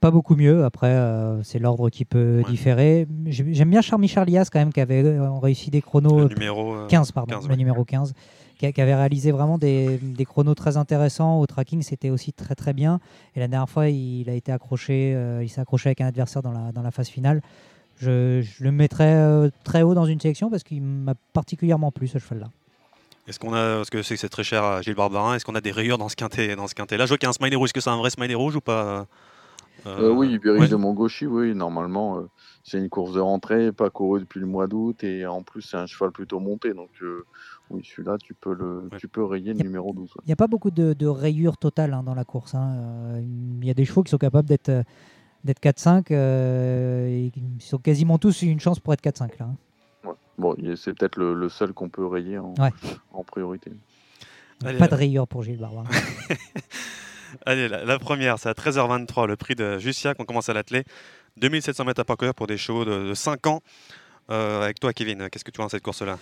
Pas beaucoup mieux. Après, euh, c'est l'ordre qui peut Ouais. différer. J'ai- J'aime bien Charmy Charlias quand même, qui avait réussi des chronos. Le numéro euh, 15, pardon, 15, le numéro 15, qui, avait réalisé vraiment des, chronos très intéressants. Au tracking, c'était aussi très très bien. Et la dernière fois, il a été accroché, euh, il s'est accroché avec un adversaire dans la, dans la phase finale. Je, le mettrais euh, très haut dans une sélection parce qu'il m'a particulièrement plu ce cheval-là. Est-ce qu'on a, parce que c'est très cher à Gilles Barbarin, est-ce qu'on a des rayures dans ce quintet, dans ce quintet Là, je vois qu'il y a un smiley rouge. Est-ce que c'est un vrai smiley rouge ou pas Euh, oui, Ibérique ouais. de Mongoshi, oui, normalement, euh, c'est une course de rentrée, pas courue depuis le mois d'août, et en plus, c'est un cheval plutôt monté, donc euh, oui, celui-là, tu peux le, Ouais. tu peux rayer le numéro 12. ouais. Il n'y a pas beaucoup de, de rayures totales hein, dans la course. hein. Euh, Il y a des chevaux qui sont capables d'être euh, d'être 4-5. euh, et ils sont quasiment tous une chance pour être 4-5 là. hein. Ouais. Bon, c'est peut-être le, le seul qu'on peut rayer en, Ouais. en priorité. Donc, Allez, pas de rayures pour Gilles Barbarin. Allez, la, première, c'est à 13h23, le prix de Justia, qu'on commence à l'atteler. 2700 mètres à parcourir pour des chevaux de, de 5 ans. Euh, avec toi, Kevin, qu'est-ce que tu vois dans cette course-là?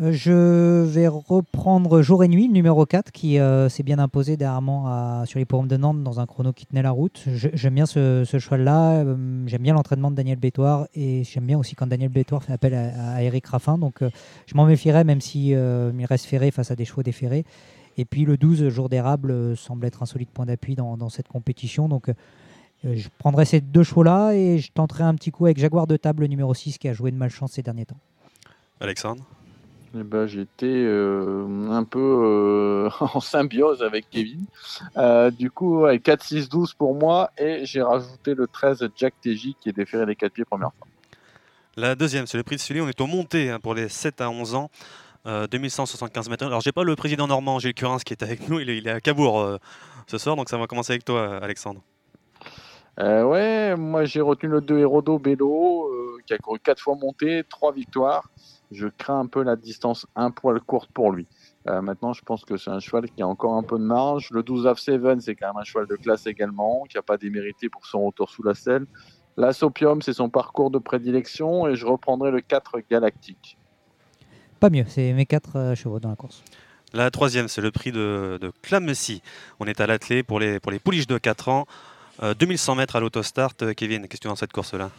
Euh, Je vais reprendre Jour et Nuit, le numéro 4, qui euh, s'est bien imposé dernièrement sur les de Nantes dans un chrono qui tenait la route. J'aime bien ce, euh, j'aime bien l'entraînement de Daniel Bétoire et j'aime bien aussi quand Daniel Bétoire fait appel à, Eric Raffin. Donc je m'en méfierais même si reste ferré face à des chevaux déférés. Et puis le 12, Jour d'érable, euh, semble être un solide point d'appui dans, dans cette compétition. Donc euh, je prendrai ces deux chevaux-là et je tenterai un petit coup avec Jaguar de table, le numéro 6, qui a joué de malchance ces derniers temps. Alexandre? Eh ben, J'étais euh, un peu euh, en symbiose avec Kevin. Euh, du coup, ouais, 4-6-12 pour moi, et j'ai rajouté le 13 Jack TJ qui est déféré des 4 pieds première fois. La deuxième, c'est le prix de Sully. On est au monté hein, pour les 7 à 11 ans. Euh, 2175 mètres. Alors, j'ai pas le président normand, Gilles Curins, qui est avec nous. Il est, à Cabourg euh, ce soir, donc ça va commencer avec toi, Alexandre. Euh, ouais, moi j'ai retenu le 2 Hérodo Bello euh, qui a couru 4 fois monté, 3 victoires. Je crains un peu la distance un poil courte pour lui. Euh, maintenant, je pense que c'est un cheval qui a encore un peu de marge. Le 12 Av 7, c'est quand même un cheval de classe également, qui n'a pas démérité pour son retour sous la selle. La Sopium, c'est son parcours de prédilection et je reprendrai le 4 Galactique. Pas mieux, c'est mes quatre euh, chevaux dans la course. La troisième, c'est le prix de, de Clamecy. On est à l'attelé pour les, pour les pouliches de 4 ans. Euh, 2100 mètres à l'autostart. Euh, Kevin, qu'est-ce que tu dans cette course-là?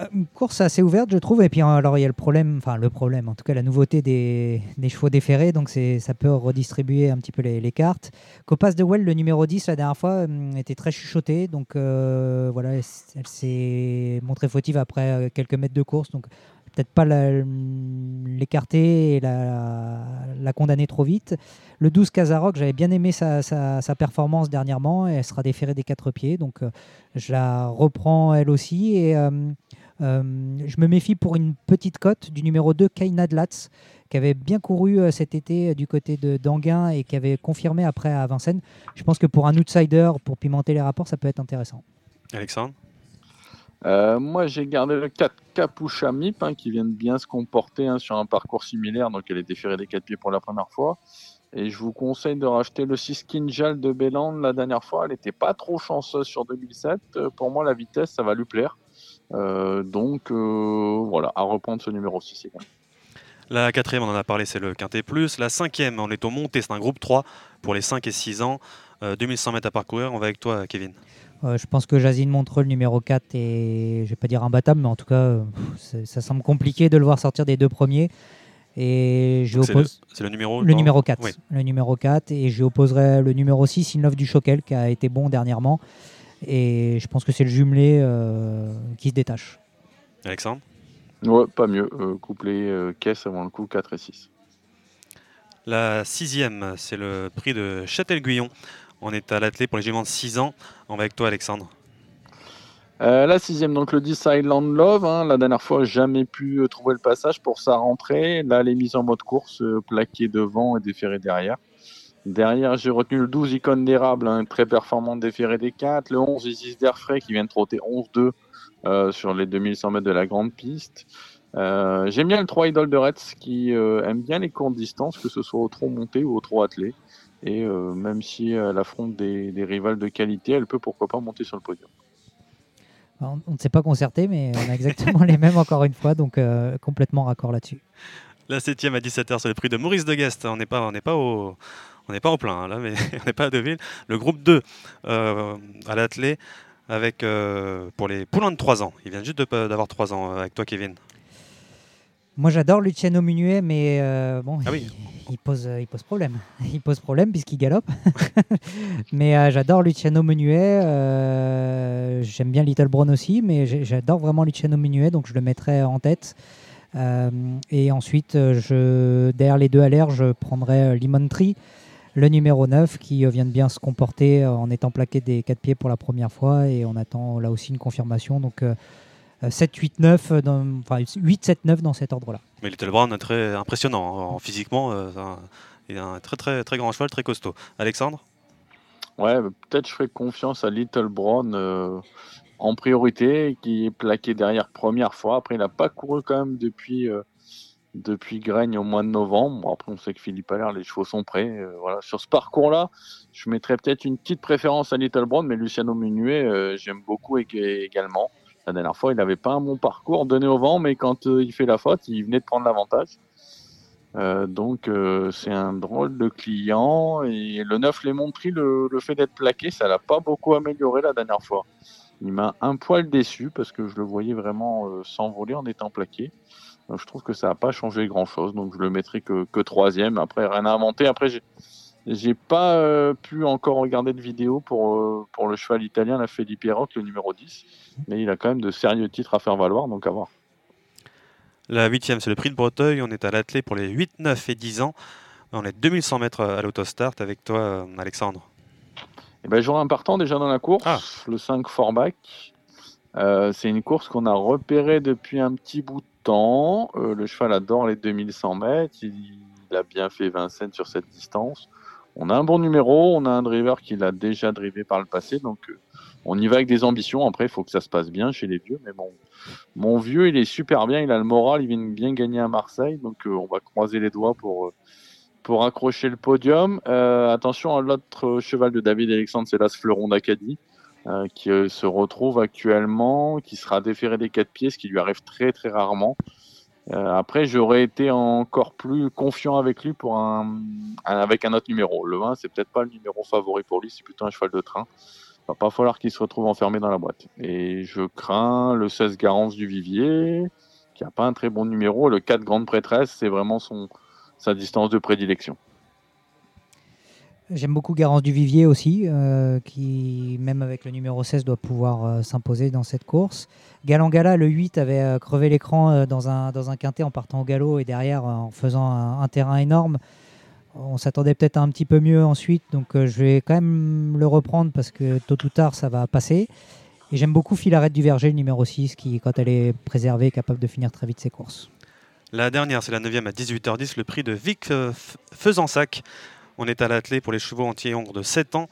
Euh, Une course assez ouverte, je trouve. Et puis, euh, alors, il y a le problème, enfin, le problème, en tout cas, la nouveauté des, des chevaux déférés. Donc, ça peut redistribuer un petit peu les, les cartes. Copas de Well, le numéro 10, la dernière fois, hum, était très chuchotée. Donc, euh, voilà, elle, s'est montrée fautive après euh, quelques mètres de course. Donc, peut-être pas l'écarter et la, condamner trop vite. Le 12 Kazarok, j'avais bien aimé sa, performance dernièrement. Et elle sera déférée des quatre pieds. Donc, euh, je la reprends elle aussi. Et. euh, euh, je me méfie pour une petite cote du numéro 2, Kaina Latz, qui avait bien couru cet été du côté d'Anguin et qui avait confirmé après à Vincennes. Je pense que pour un outsider, pour pimenter les rapports, ça peut être intéressant. Alexandre? Euh, moi, j'ai gardé le 4 Capucha Mip, hein, qui vient de bien se comporter hein, sur un parcours similaire, donc elle est déférée des 4 pieds pour la première fois. Et je vous conseille de racheter le 6 Kinjal de Bélan la dernière fois. Elle n'était pas trop chanceuse sur 2007. Euh, pour moi, la vitesse, ça va lui plaire. Euh, donc, voilà, à reprendre ce numéro 6 également. La quatrième, on en a parlé, c'est le Quintet Plus. La cinquième, on est au monté, c'est un groupe 3 pour les 5 et 6 ans. Euh, 2100 mètres à parcourir. On va avec toi, Kevin. Euh, je pense que Jazine Montreux, le numéro 4, est, je vais pas dire imbattable, mais en tout cas, pff, ça semble compliqué de le voir sortir des deux premiers. Et je Donc, C'est le, oppose c'est le numéro le numéro 4. Oui. Le numéro 4. Et je opposerai le numéro 6, Inlove du Choquel, qui a été bon dernièrement. Et je pense que c'est le jumelé euh, qui se détache. Alexandre Ouais, pas mieux. Euh, couplet euh, caisse avant le coup 4 et 6. La sixième, c'est le prix de Châtel-Guyon. On est à l'attelé pour les juments de 6 ans. On va avec toi, Alexandre. Euh, la sixième, donc le 10 Island Love. hein. la dernière fois, jamais pu euh, trouver le passage pour sa rentrée. Là, elle est mise en mode course, euh, plaquée devant et déférée derrière. Derrière, j'ai retenu le 12 Icône d'érable, hein, très performant déféré des 4. Le 11 Isis d'Airfray qui vient de trotter 11-2 euh, sur les 2100 mètres de la grande piste. J'aime bien le 3 Idol de Retz qui aime bien les courtes distances, que ce soit au trop monté ou au trop attelé. Et euh, même si elle affronte des, des rivales de qualité, elle peut pourquoi pas monter sur le podium. On on ne s'est pas concerté, mais on a exactement les mêmes encore une fois, donc euh, complètement raccord là-dessus. La septième à 17h, c'est le prix de Maurice de Guest. On n'est pas, on n'est pas au, on n'est pas au plein hein, là, mais on n'est pas à Deauville. Le groupe 2 euh, à l'attelé avec euh, pour les poulains de 3 ans. Il vient juste d'avoir 3 ans avec toi, Kevin. Moi, j'adore Luciano Munuet, mais euh, bon, Ah oui. il, il pose, euh, il pose problème. Il pose problème puisqu'il galope. mais euh, j'adore Luciano Munuet. euh, J'aime bien Little Brown aussi, mais j'adore vraiment Luciano Munuet, donc je le mettrai en tête. Et ensuite, je, derrière les deux à l'air, je prendrai Lemon Tree, le numéro 9, qui vient de bien se comporter en étant plaqué des quatre pieds pour la première fois. Et on attend là aussi une confirmation. Donc 7, 8, 9, euh, dans- enfin 8, 7, 9 dans cet ordre-là. Mais Little Brown est très impressionnant hein, en- physiquement. euh, un- il a un très très très grand cheval, très costaud. Alexandre? Ouais, bah, peut-être je ferai confiance à Little Brown euh, en priorité, qui est plaqué derrière première fois. Après, il n'a pas couru quand même depuis, euh, depuis Graigne au mois de novembre. Bon, après, on sait que Philippe Allaire, les chevaux sont prêts. euh, voilà. Sur ce parcours-là, je mettrais peut-être une petite préférence à Little Brown, mais Luciano Munuet, euh, j'aime beaucoup ég- également. La dernière fois, il n'avait pas un bon parcours donné au vent, mais quand euh, il fait la faute, il venait de prendre l'avantage. Euh, donc euh, c'est un drôle de client et le 9 Lemon Tree, le, le fait d'être plaqué, ça l'a pas beaucoup amélioré la dernière fois. Il m'a un poil déçu parce que je le voyais vraiment s'envoler en étant plaqué. Je trouve que ça n'a pas changé grand chose, donc je le mettrai que, que troisième. Après rien à inventer. Après j'ai pas euh, pu encore regarder de vidéo pour, euh, pour le cheval italien, la Felipe Pierrotte, le numéro 10. Mais il a quand même de sérieux titres à faire valoir, donc à voir. La huitième, c'est le prix de Breteuil. On est à l'attelé pour les 8, 9 et 10 ans. On est 2100 mètres à l'autostart avec toi, euh, Alexandre. Eh ben, J'aurai un partant déjà dans la course, Ah. le 5 Forback. Euh, c'est une course qu'on a repérée depuis un petit bout de temps. Le cheval adore les 2100 mètres. Il, il a bien fait Vincennes sur cette distance. On a un bon numéro. On a un driver qui l'a déjà drivé par le passé. Donc, euh, on y va avec des ambitions. Après, il faut que ça se passe bien chez les vieux. Mais bon, mon vieux, il est super bien. Il a le moral. Il vient bien gagner à Marseille. Donc, euh, on va croiser les doigts pour, euh, pour accrocher le podium. Attention à l'autre cheval de David Alexandre, c'est l'As Fleuron d'Acadie, qui se retrouve actuellement, qui sera déféré des quatre pieds, ce qui lui arrive très très rarement. Euh, après, j'aurais été encore plus confiant avec lui pour un, avec un autre numéro. Le 20, c'est peut-être pas le numéro favori pour lui, c'est plutôt un cheval de train. Il va pas falloir qu'il se retrouve enfermé dans la boîte. Et je crains le 16 Garance du Vivier, qui a pas un très bon numéro. Le 4 Grande Prêtresse, c'est vraiment son, sa distance de prédilection. J'aime beaucoup Garance du Vivier aussi, euh, qui, même avec le numéro 16, doit pouvoir euh, s'imposer dans cette course. Galangala, le 8, avait euh, crevé l'écran dans, un, dans un quintet en partant au galop et derrière en faisant un, terrain énorme. On s'attendait peut-être un petit peu mieux ensuite, donc je vais quand même le reprendre parce que tôt ou tard, ça va passer. Et j'aime beaucoup Filarette du Verger, le numéro 6, qui, quand elle est préservée, est capable de finir très vite ses courses. La dernière, c'est la 9 à 18h10, le prix de Vic Faisansac. On est à l'attelé pour les chevaux anti-hongres de 7 ans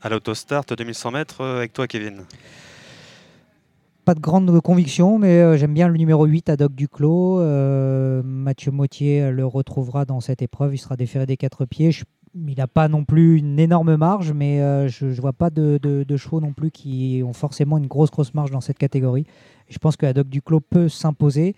à l'autostart 2100 mètres euh, avec toi, Kevin. Pas de grande conviction, mais euh, j'aime bien le numéro 8 à Doc Duclos. Euh, Mathieu Mottier le retrouvera dans cette épreuve. Il sera déféré des quatre pieds. Il n'a pas non plus une énorme marge, mais je ne vois pas de chevaux non plus qui ont forcément une grosse, grosse marge dans cette catégorie. Je pense que la Doc Duclos peut s'imposer.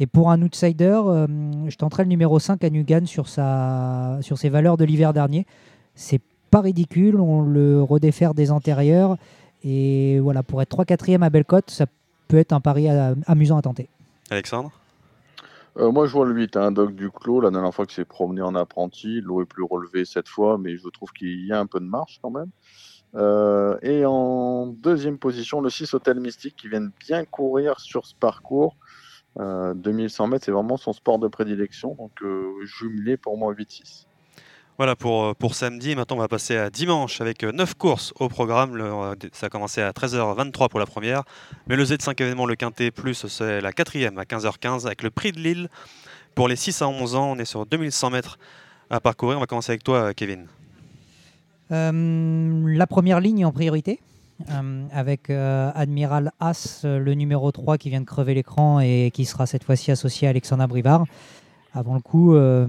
Et pour un outsider, euh, je tenterai le numéro 5 à Nugan sur, sa, sur ses valeurs de l'hiver dernier. C'est pas ridicule, on le redéfère des antérieurs. Et voilà, pour être 3-4e à Bellecote, ça peut être un pari euh, amusant à tenter. Alexandre? Euh, moi, je vois le 8, un Doc Duclos. La dernière fois qu'il s'est promené en apprenti, l'eau est plus relevée cette fois, mais je trouve qu'il y a un peu de marche quand même. Euh, et en deuxième position, le 6 Hôtel Mystique qui vient de bien courir sur ce parcours. Euh, 2100 mètres, c'est vraiment son sport de prédilection. Donc, euh, jumelé pour moi 8-6. Voilà pour, euh, pour samedi. Maintenant, on va passer à dimanche avec 9 courses au programme. Le- euh, ça a commencé à 13h23 pour la première. Mais le Z5 événement, le Quintet Plus, c'est la quatrième à 15h15 avec le prix de Lille. Pour les 6 à 11 ans, on est sur 2100 mètres à parcourir. On va commencer avec toi, Kevin. Euh, la première ligne en priorité, euh, avec euh, Admiral As, euh, le numéro 3 qui vient de crever l'écran et qui sera cette fois-ci associé à Alexandre Brivard. Avant le coup, euh,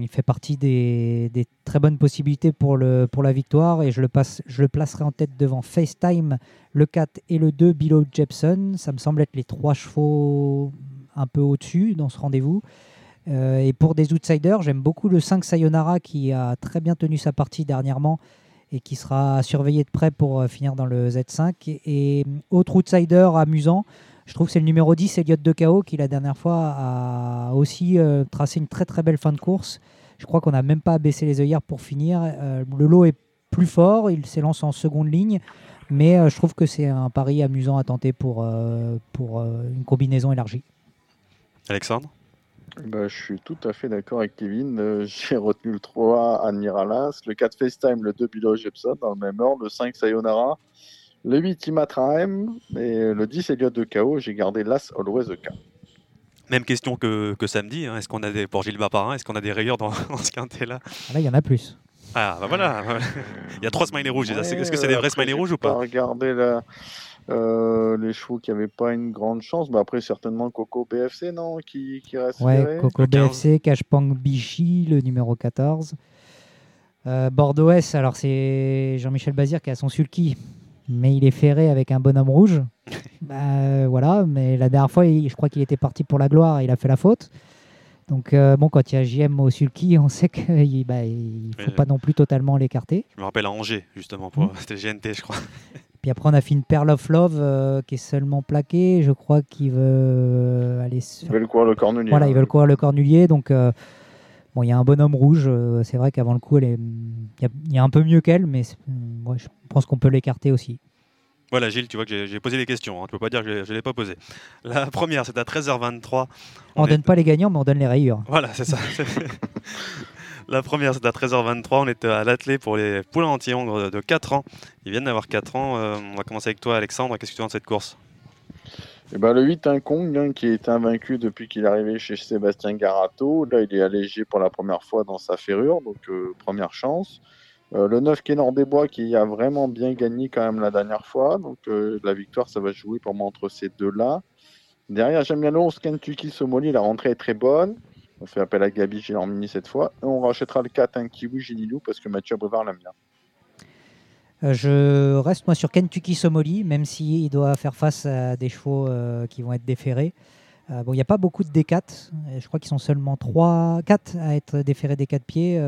il fait partie des, très bonnes possibilités pour, la victoire et je le, passe, placerai en tête devant FaceTime, le 4 et le 2, Below Jepson. Ça me semble être les trois chevaux un peu au-dessus dans ce rendez-vous. Euh, et pour des outsiders, j'aime beaucoup le 5 Sayonara qui a très bien tenu sa partie dernièrement et qui sera surveillé de près pour euh, finir dans le Z5. Et, autre outsider amusant, je trouve que c'est le numéro 10, Elliot de KO, qui la dernière fois a aussi euh, tracé une très très belle fin de course. Je crois qu'on n'a même pas baissé les œillères pour finir. Euh, le lot est plus fort, il s'élance en seconde ligne, mais je trouve que c'est un pari amusant à tenter pour, pour une combinaison élargie. Alexandre? Bah, je suis tout à fait d'accord avec Kevin. Euh, J'ai retenu le 3 Admiralas, le 4 FaceTime, le 2 Bilo Jepson dans le même ordre, le 5 Sayonara, le 8 Imatraem et le 10 Elliot de KO. J'ai gardé l'As Always the K. Même question que, que samedi. hein. Est-ce qu'on a des pour Gilles Baparin Est-ce qu'on a des rayures dans, dans ce quintet là Ah, Là, il y en a plus. Ah bah voilà. Il y a trois smileys rouges. Ouais, Est-ce que c'est des vrais smileys rouges ou pas? regardé la, euh, les chevaux qui n'avaient pas une grande chance. Bah, après, certainement Coco BFC, non Qui, qui reste Ouais. Coco Le 15. BFC, Cashpang Bichy, le numéro 14. Euh, Bordeaux S, alors c'est Jean-Michel Bazir qui a son sulky, mais il est ferré avec un bonhomme rouge. Bah, voilà, mais la dernière fois, il- je crois qu'il était parti pour la gloire il a fait la faute. Donc, euh, bon, quand il y a JM au sulky, on sait qu'il ne bah, il faut pas non plus totalement l'écarter. Je me rappelle à Angers justement pour Mhm. c'était GNT je crois. Puis après, on a fait une Pearl of Love euh, qui est seulement plaquée. Je crois qu'il veut aller se Ils veulent courir le cornelier. Voilà, hein. ils veulent courir le cornulier. Donc, euh, bon, il y a un bonhomme rouge. euh, c'est vrai qu'avant le coup, elle est- il y, a- il y a un peu mieux qu'elle, mais je pense qu'on peut l'écarter aussi. Voilà Gilles, tu vois que j'ai- posé des questions. Hein. Tu peux pas dire que je ne l'ai pas posé. La première c'est à 13h23. On, On donne est- pas les gagnants, mais on donne les rayures. Voilà, c'est ça. La première, c'est à 13h23. On était à l'atelier pour les poulains anti-hongres de 4 ans. Ils viennent d'avoir 4 ans. Euh, on va commencer avec toi, Alexandre. Qu'est-ce que tu penses de cette course? Et ben, le 8, un Kong, hein, qui est invaincu depuis qu'il est arrivé chez Sébastien Garato. Là, il est allégé pour la première fois dans sa ferrure, donc euh, première chance. Euh, le 9, Kénor des Bois, qui a vraiment bien gagné quand même la dernière fois. Donc, euh, la victoire, ça va jouer pour moi entre ces deux-là. Derrière, j'aime bien le 11, Kentucky Somoli. La rentrée est très bonne. On fait appel à Gabi Gélormini cette fois. Et on rachètera le 4, un Kiwi Gililou, parce que Mathieu Brevard l'aime bien. Euh, je reste moi sur Kentucky Somoli, même s'il doit faire face à des chevaux qui vont être déférés. Bon, il n'y a pas beaucoup de D4. Euh, Je crois qu'ils sont seulement 3, 4 à être déférés des 4 pieds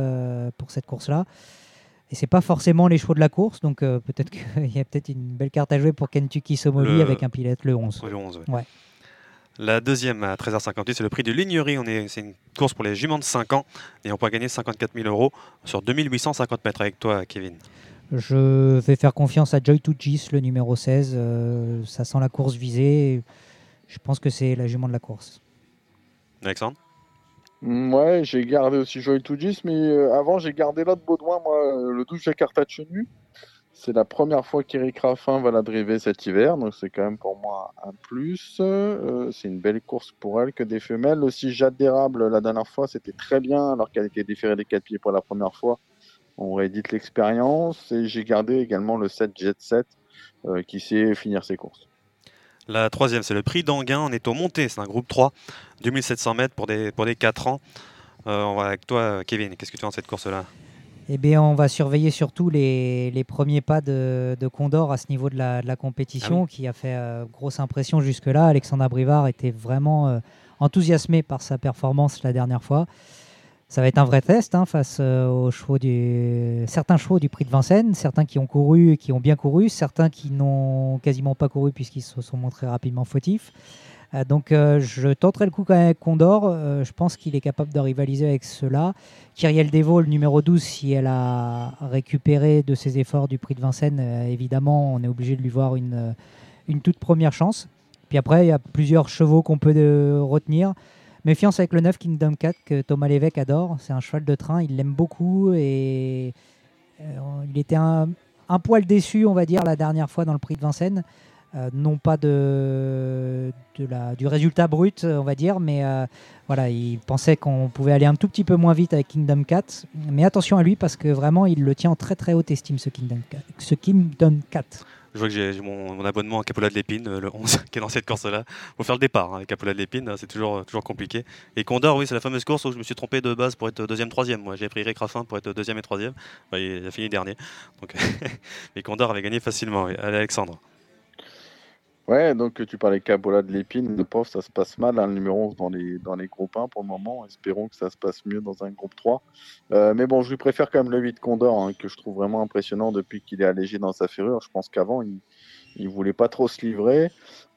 pour cette course-là. Et c'est pas forcément les chevaux de la course, donc euh, peut-être qu'il y a peut-être une belle carte à jouer pour Kentucky Somoli Le- avec un pilote le 11. Le 11, ouais. Ouais. La deuxième à 13h58, c'est le prix de Lignerie. On est, c'est une course pour les juments de 5 ans et on peut gagner 54 000 euros sur 2850 mètres avec toi, Kevin. Je vais faire confiance à Joy to Gis, le numéro 16. euh, ça sent la course visée. Je pense que c'est la jument de la course. Alexandre? Ouais, j'ai gardé aussi Joy Tougis, mais euh, avant j'ai gardé l'autre Baudouin, moi, euh, le 12 Jakarta Chenu. C'est la première fois qu'Eric Raffin va la driver cet hiver, donc c'est quand même pour moi un plus. Euh, c'est une belle course pour elle que des femelles. Aussi Jade d'érable la dernière fois, c'était très bien alors qu'elle était déférée des quatre pieds pour la première fois. On réédite l'expérience et j'ai gardé également le 7 Jet 7 euh, qui sait finir ses courses. La troisième, c'est le prix d'Anguin. On est au monté, c'est un groupe 3, 2700 mètres pour des, pour des 4 ans. Euh, on va avec toi, Kevin. Qu'est-ce que tu penses de cette course-là? Eh bien, on va surveiller surtout les, les premiers pas de, de Condor à ce niveau de la, de la compétition, qui a fait euh, grosse impression jusque-là. Alexandre Brivard était vraiment euh, enthousiasmé par sa performance la dernière fois. Ça va être un vrai test hein, face euh, aux chevaux du... certains chevaux du prix de Vincennes, certains qui ont couru et qui ont bien couru, certains qui n'ont quasiment pas couru puisqu'ils se sont montrés rapidement fautifs. Euh, donc euh, je tenterai le coup quand même avec Condor. Je pense qu'il est capable de rivaliser avec ceux-là. Kyrielle Devaux, le numéro 12, si elle a récupéré de ses efforts du prix de Vincennes, évidemment, on est obligé de lui voir une, une toute première chance. Puis après, il y a plusieurs chevaux qu'on peut retenir. Méfiance avec le 9 Kingdom 4 que Thomas Lévesque adore. C'est un cheval de train, il l'aime beaucoup et euh, il était un, poil déçu, on va dire, la dernière fois dans le prix de Vincennes. euh, non pas de, du résultat brut, on va dire, mais euh, voilà, il pensait qu'on pouvait aller un tout petit peu moins vite avec Kingdom 4. Mais attention à lui parce que vraiment, il le tient en très très haute estime, ce Kingdom 4. Ce Kingdom 4. Je vois que j'ai mon, abonnement à Capola de l'Épine, euh, le 11, qui est dans cette course-là. faut faire le départ hein, Capola de l'Épine, hein, c'est toujours, toujours compliqué. Et Condor, oui, c'est la fameuse course où je me suis trompé de base pour être deuxième, troisième. Moi, j'ai pris Rick Raffin pour être deuxième et troisième. Bah, il a fini dernier. Donc, et Condor avait gagné facilement. oui. Allez, Alexandre. Ouais, donc tu parlais Cabola de l'épine, le pauvre, ça se passe mal, hein, le numéro 11 dans les, dans les groupes 1 pour le moment. Espérons que ça se passe mieux dans un groupe 3. Euh, mais bon, je lui préfère quand même le 8 Condor, hein, que je trouve vraiment impressionnant depuis qu'il est allégé dans sa ferrure. Je pense qu'avant, il il voulait pas trop se livrer,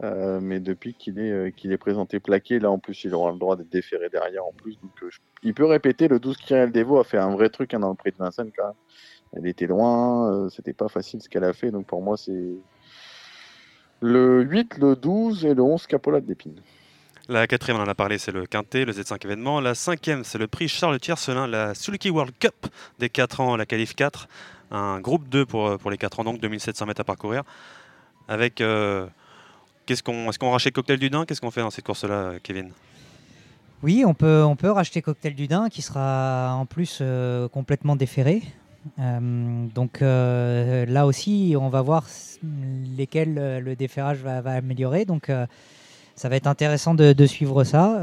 euh, mais depuis qu'il est, euh, est présenté plaqué, là en plus, il aura le droit d'être déféré derrière en plus. Donc, euh, il peut répéter. Le 12 Kyriel Devo a fait un vrai truc hein, dans le prix de Vincennes quand même. Elle était loin, euh, c'était pas facile ce qu'elle a fait. Donc pour moi, c'est le 8, le 12 et le 11 Capola de l'épine. La quatrième, on en a parlé, c'est le Quintet, le Z5 événement. La cinquième, c'est le prix Charles Tiercelin, la Sulky World Cup des 4 ans, la qualif 4. Un groupe 2 pour, pour les 4 ans, donc 2700 mètres à parcourir. Avec. euh, qu'est-ce qu'on, est-ce qu'on rachète Cocktail du Dain? Qu'est-ce qu'on fait dans cette course-là, Kevin? Oui, on peut, on peut racheter Cocktail du Dain qui sera en plus euh, complètement déféré. Euh, donc euh, là aussi, on va voir lesquels euh, le déferrage va, améliorer. Donc ça va être intéressant de, suivre ça.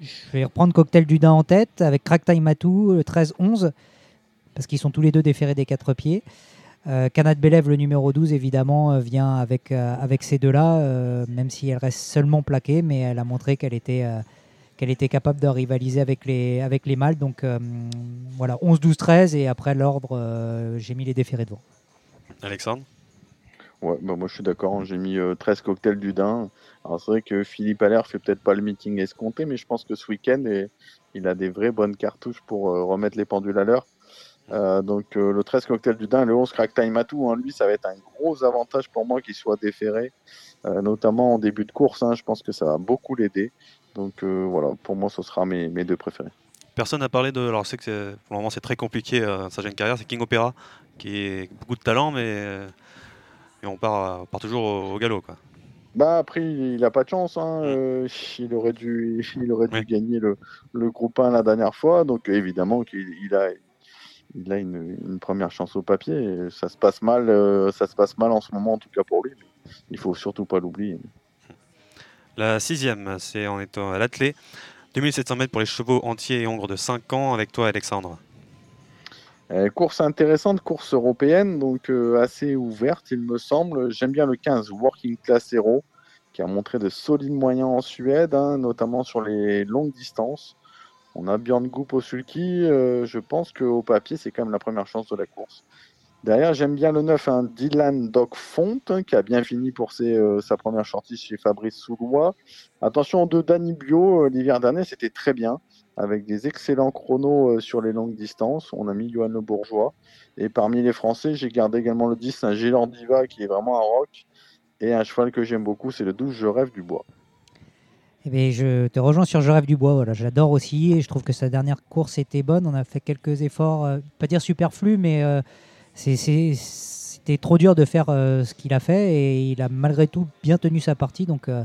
Je vais reprendre Cocktail du Dain en tête avec Crack Time Matou, le 13-11, parce qu'ils sont tous les deux déférés des quatre pieds. Canad Belev, le numéro 12, évidemment, vient avec, avec ces deux-là, même si elle reste seulement plaquée, mais elle a montré qu'elle était, qu'elle était capable de rivaliser avec les, avec les mâles. Donc euh, voilà, 11, 12, 13, et après l'ordre, euh, j'ai mis les déférés devant. Alexandre? Ouais, bah moi je suis d'accord, hein, j'ai mis euh, 13 cocktails du Dain. Alors c'est vrai que Philippe Allaire fait peut-être pas le meeting escompté, mais je pense que ce week-end, il a des vraies bonnes cartouches pour euh, remettre les pendules à l'heure. Euh, donc euh, le 13 cocktail du Dain le 11 crack time Matou, hein, lui ça va être un gros avantage pour moi qu'il soit déféré, euh, notamment en début de course. hein, je pense que ça va beaucoup l'aider. Donc euh, voilà, pour moi ce sera mes, mes deux préférés. Personne n'a parlé de. Alors, je sais que c'est- pour le moment, c'est très compliqué euh, sa jeune carrière. C'est King Opera, qui est beaucoup de talent, mais, euh, mais on, part, on part toujours au, au galop. Quoi. Bah après il il a pas de chance, hein, euh, il aurait dû, il aurait dû Oui. gagner le, le groupe 1 la dernière fois, donc euh, évidemment qu'il il a, il a une, une première chance au papier. et ça se passe mal, euh, ça se passe mal en ce moment en tout cas pour lui. mais il faut surtout pas l'oublier. La sixième, c'est en étant à l'athlé. 2700 mètres pour les chevaux entiers et hongres de 5 ans. Avec toi, Alexandre. Euh, course intéressante, course européenne, donc euh, assez ouverte, il me semble. J'aime bien le 15, Working Class Hero, qui a montré de solides moyens en Suède, hein, notamment sur les longues distances. On a Björn Goop au sulky. euh, je pense qu'au papier, c'est quand même la première chance de la course. Derrière, j'aime bien le 9, hein, Dylan Doc Font, hein, qui a bien fini pour ses, euh, sa première sortie chez Fabrice Soulois. Attention deux Danny Bio, euh, l'hiver dernier, c'était très bien avec des excellents chronos euh, sur les longues distances. On a mis Johan Le Bourgeois. Et parmi les Français, j'ai gardé également le 10, un Gélor Diva qui est vraiment un rock. Et un cheval que j'aime beaucoup, c'est le 12, Je rêve du bois. Eh bien, je te rejoins sur Je rêve du bois. Voilà, j'adore aussi et je trouve que sa dernière course était bonne. On a fait quelques efforts, pas dire superflus, mais c'était trop dur de faire euh, ce qu'il a fait et il a malgré tout bien tenu sa partie. Donc, euh,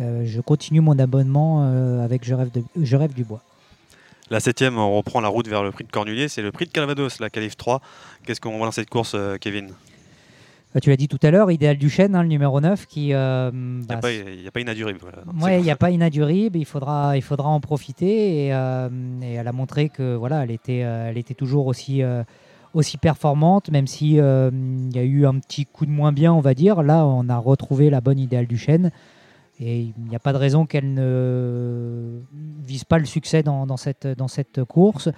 euh, je continue mon abonnement avec Je rêve, de- Je rêve du bois. La septième, on reprend la route vers le prix de Cornulier. C'est le prix de Calvados, la Calif 3. Qu'est-ce qu'on voit dans cette course, Kevin? Tu l'as dit tout à l'heure, Idéal du Chêne, hein, le numéro 9, qui. euh, Il n'y bah, a, y a pas Inadurible. Voilà, Ouais, il n'y a pas Inadurible, il faudra, il faudra en profiter. Et, euh, et elle a montré que voilà, elle était, euh, elle était toujours aussi, aussi performante, même si euh, il y a eu un petit coup de moins bien, on va dire. Là, on a retrouvé la bonne idéale du chêne. Et il n'y a pas de raison qu'elle ne vise pas le succès dans, cette, dans cette course.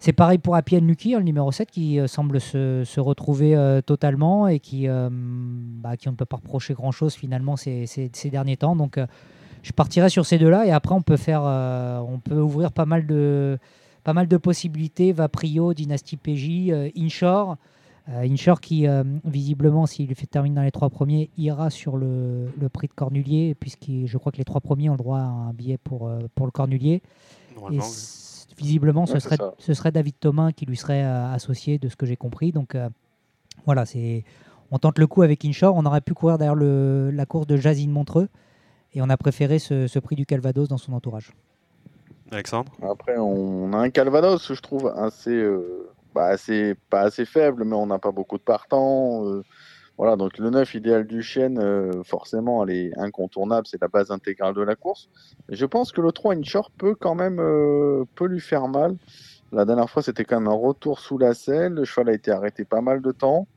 C'est pareil pour Appian Lucky, hein, le numéro 7, qui euh, semble se, se retrouver euh, totalement et qui, bah, qui on ne peut pas reprocher grand-chose finalement ces, ces- derniers temps. Donc je partirai sur ces deux-là et après on peut, faire, on peut ouvrir pas mal de, pas mal de possibilités. Vaprio, Dynasty PJ, euh, Inshore. Euh, Inshore qui, euh, visiblement, s'il fait termine dans les trois premiers, ira sur le, le prix de Cornulier, puisque je crois que les trois premiers ont le droit à un billet pour, euh, pour le Cornulier. Et visiblement, ce, Ouais, serait, ça. ce serait David Thomas qui lui serait euh, associé, de ce que j'ai compris. Donc euh, voilà, c'est, on tente le coup avec Inshore. On aurait pu courir derrière le, la course de Jazine Montreux et on a préféré ce, ce prix du Calvados dans son entourage. Alexandre Après, on a un Calvados, je trouve, assez, euh, bah, assez, pas assez faible, mais on n'a pas beaucoup de partants. euh, voilà, donc le 9 idéal du chêne, euh, forcément, elle est incontournable, c'est la base intégrale de la course. Je pense que le 3 Inshore peut quand même peut lui faire mal. La dernière fois, c'était quand même un retour sous la selle. Le cheval a été arrêté pas mal de temps.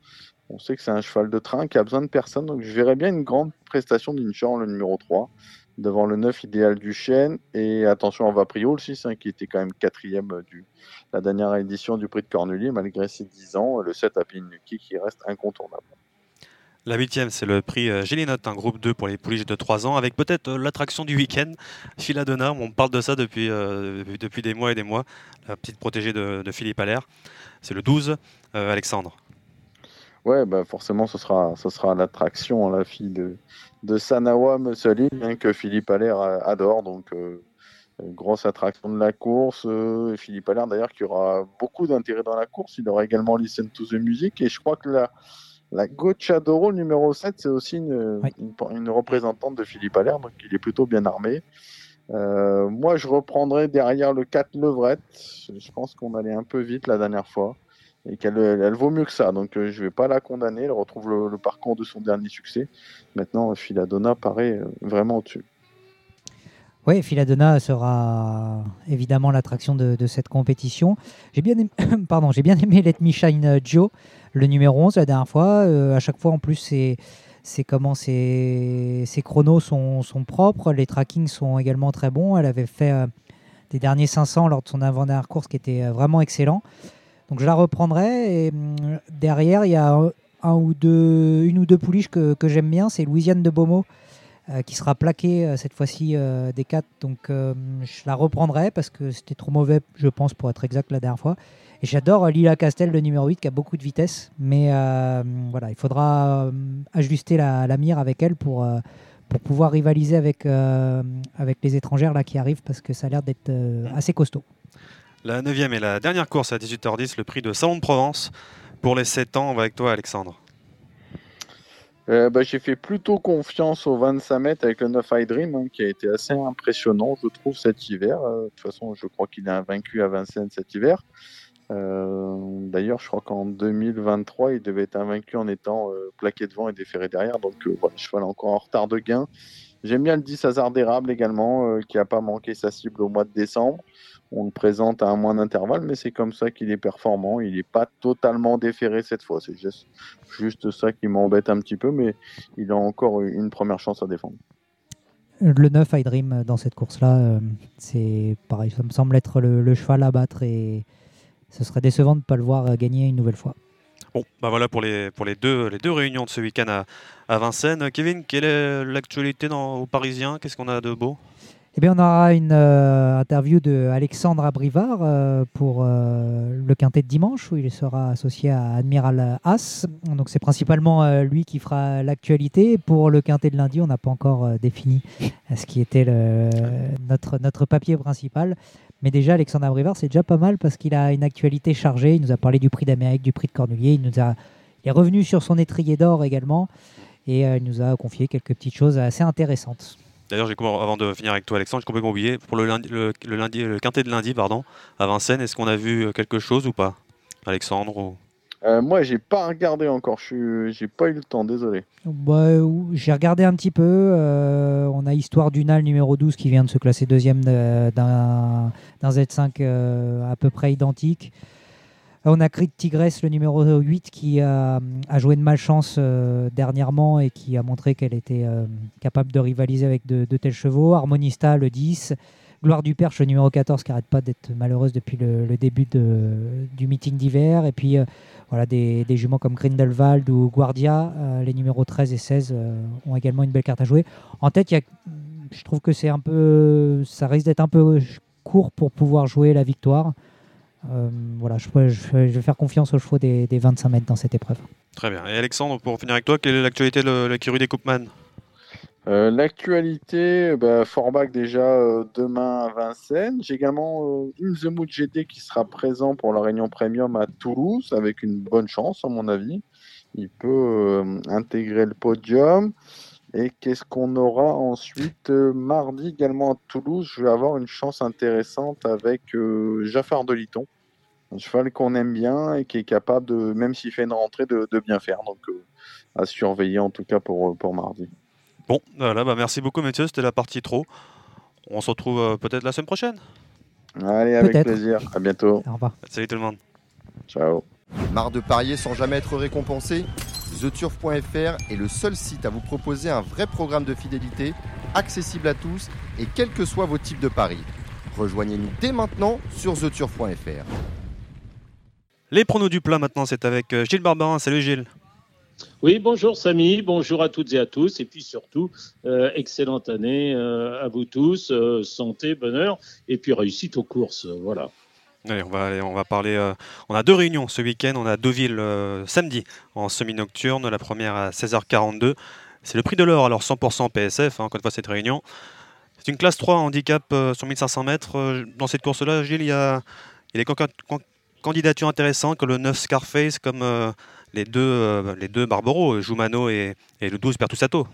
On sait que c'est un cheval de train qui a besoin de personne. Donc, je verrais bien une grande prestation d'Inshore, le numéro 3, devant le 9 idéal du chêne. Et attention à Vaprio, le 6, hein, qui était quand même quatrième du la dernière édition du prix de Cornulier, malgré ses 10 ans. Le 7 à Pinuki qui reste incontournable. La huitième, c'est le prix euh, Gélinote, un groupe 2 pour les pouliches de 3 ans, avec peut-être euh, l'attraction du week-end, Philadonna. On parle de ça depuis, euh, depuis des mois et des mois. La petite protégée de, de Philippe Allaire. C'est le 12, euh, Alexandre. Ouais, bah forcément, ce sera, ce sera l'attraction, hein, la fille de, de Sanawa Mussolini, hein, que Philippe Allaire a- adore. Donc, euh, grosse attraction de la course. euh, Philippe Allaire, d'ailleurs, qui aura beaucoup d'intérêt dans la course. Il aura également Listen to the Music. Et je crois que la, la Gocciadoro, le numéro 7, c'est aussi une, Oui. une, une représentante de Philippe Allaire. Donc, il est plutôt bien armé. Euh, moi, je reprendrai derrière le 4 Levrette. Je pense qu'on allait un peu vite la dernière fois et qu'elle elle vaut mieux que ça. Donc euh, je vais pas la condamner. Elle retrouve le, parcours de son dernier succès. Maintenant, Philadonna paraît euh, vraiment au-dessus. Oui, Philadonna sera évidemment l'attraction de, cette compétition. J'ai bien, aimé, pardon, j'ai bien aimé Let Me Shine euh, Joe, le numéro 11 la dernière fois. Euh, à chaque fois, en plus, c'est c'est comment ses, chronos sont, propres, les trackings sont également très bons. Elle avait fait euh, des derniers 500 lors de son avant-dernière course qui était euh, vraiment excellent. Donc je la reprendrai. Et hum, derrière, il y a une ou deux pouliches que, j'aime bien. C'est Louisiane de Beaumont euh, qui sera plaquée euh, cette fois-ci euh, des 4. Donc je la reprendrai parce que c'était trop mauvais, je pense, pour être exact la dernière fois. Et j'adore Lila Castel, le numéro 8, qui a beaucoup de vitesse. Mais voilà, il faudra ajuster la, mire avec elle pour, pour pouvoir rivaliser avec, avec les étrangères là, qui arrivent parce que ça a l'air d'être assez costaud. La neuvième et la dernière course à 18h10, le prix de Salon de Provence. Pour les 7 ans, on va avec toi, Alexandre. Euh, bah, J'ai fait plutôt confiance au 25 mètres avec le 9 High Dream, hein, qui a été assez impressionnant, je trouve, cet hiver. Euh, de toute façon, je crois qu'il est invaincu à Vincennes cet hiver. Euh, D'ailleurs, je crois qu'en 2023, il devait être invaincu en étant plaqué devant et déféré derrière. Donc, voilà, cheval est encore en retard de gain. J'aime bien le 10 hasard d'érable également, qui n'a pas manqué sa cible au mois de décembre. On le présente à un mois d'intervalle, mais c'est comme ça qu'il est performant. Il n'est pas totalement déféré cette fois. C'est juste, juste ça qui m'embête un petit peu, mais il a encore une première chance à défendre. Le 9 I Dream dans cette course-là, euh, c'est pareil, ça me semble être le, le cheval à battre et ce serait décevant de ne pas le voir gagner une nouvelle fois. Bon, bah voilà pour les, pour les, deux, les deux réunions de ce week-end à, à Vincennes. Kevin, quelle est l'actualité dans- aux Parisiens Qu'est-ce qu'on a de beau? Eh bien, on aura une euh, interview de Alexandre Abrivard euh, pour euh, le quintet de dimanche où il sera associé à Admiral As. Donc, c'est principalement lui qui fera l'actualité. Pour le quintet de lundi, on n'a pas encore défini ce qui était notre, papier principal. Mais déjà, Alexandre Abrivard, c'est déjà pas mal parce qu'il a une actualité chargée. Il nous a parlé du prix d'Amérique, du prix de Cornulier. Il, nous a, il est revenu sur son étrier d'or également. Et il nous a confié quelques petites choses assez intéressantes. D'ailleurs, avant de finir avec toi, Alexandre, j'ai complètement oublié. Pour le, lundi, le, le lundi, le quintet de lundi, pardon, à Vincennes, est-ce qu'on a vu euh, quelque chose ou pas? Alexandre ou- Euh, moi, j'ai pas regardé encore. Je suis, j'ai pas eu le temps. Désolé. Bah, J'ai regardé un petit peu. euh, on a Histoire d'Unal numéro 12 qui vient de se classer deuxième de- d'un d'un Z5 euh, à peu près identique. On a Crit Tigresse, le numéro 8, qui a, joué de malchance euh, dernièrement et qui a montré qu'elle était euh, capable de rivaliser avec de, tels chevaux. Harmonista, le 10. Gloire du Perche, le numéro 14, qui n'arrête pas d'être malheureuse depuis le, début du meeting d'hiver. Et puis, euh, voilà, des, juments comme Grindelwald ou Guardia, les numéros 13 et 16 euh, ont également une belle carte à jouer. En tête, je trouve que c'est un peu, ça risque d'être un peu court pour pouvoir jouer la victoire. Euh, voilà, je, je- je vais faire confiance aux chevaux des, des 25 mètres dans cette épreuve. Très bien. Et Alexandre, pour finir avec toi, quelle est l'actualité de l'écurie des Coupman? Euh, L'actualité, bah, Forbach déjà euh, demain à Vincennes. J'ai également euh, In the Mood GT qui sera présent pour la réunion premium à Toulouse avec une bonne chance à mon avis. il peut euh, intégrer le podium. Et qu'est-ce qu'on aura ensuite euh, Mardi également à Toulouse, je vais avoir une chance intéressante avec euh, Jaffar de Liton. Un cheval qu'on aime bien et qui est capable, de, même s'il fait une rentrée, de, de bien faire. Donc euh, à surveiller en tout cas pour, pour mardi. Bon, voilà, bah merci beaucoup, Mathieu. C'était la partie trop. On se retrouve euh, peut-être la semaine prochaine. Allez, avec plaisir. À bientôt. Au revoir. Salut tout le monde. Ciao. Marre de parier sans jamais être récompensé? TheTurf.fr est le seul site à vous proposer un vrai programme de fidélité, accessible à tous et quels que soient vos types de paris. Rejoignez-nous dès maintenant sur TheTurf.fr. Les pronos du plat maintenant, c'est avec euh, Gilles Barbarin. Salut Gilles. Oui, bonjour Samy, bonjour à toutes et à tous, et puis surtout, euh, excellente année euh, à vous tous, euh, santé, bonheur, et puis réussite aux courses, voilà. Allez, on va, parler. euh, on a deux réunions ce week-end. On a Deauville euh, samedi en semi-nocturne. La première à 16h42. C'est le prix de l'or, alors 100% PSF, hein, encore une fois, cette réunion. C'est une classe 3 handicap euh, sur 1500 mètres. Euh, Dans cette course-là, Gilles, il y a, des can- can- candidatures intéressantes comme le 9 Scarface, comme les deux, les deux Barbaro, Jumano et, et le 12 Pertusato.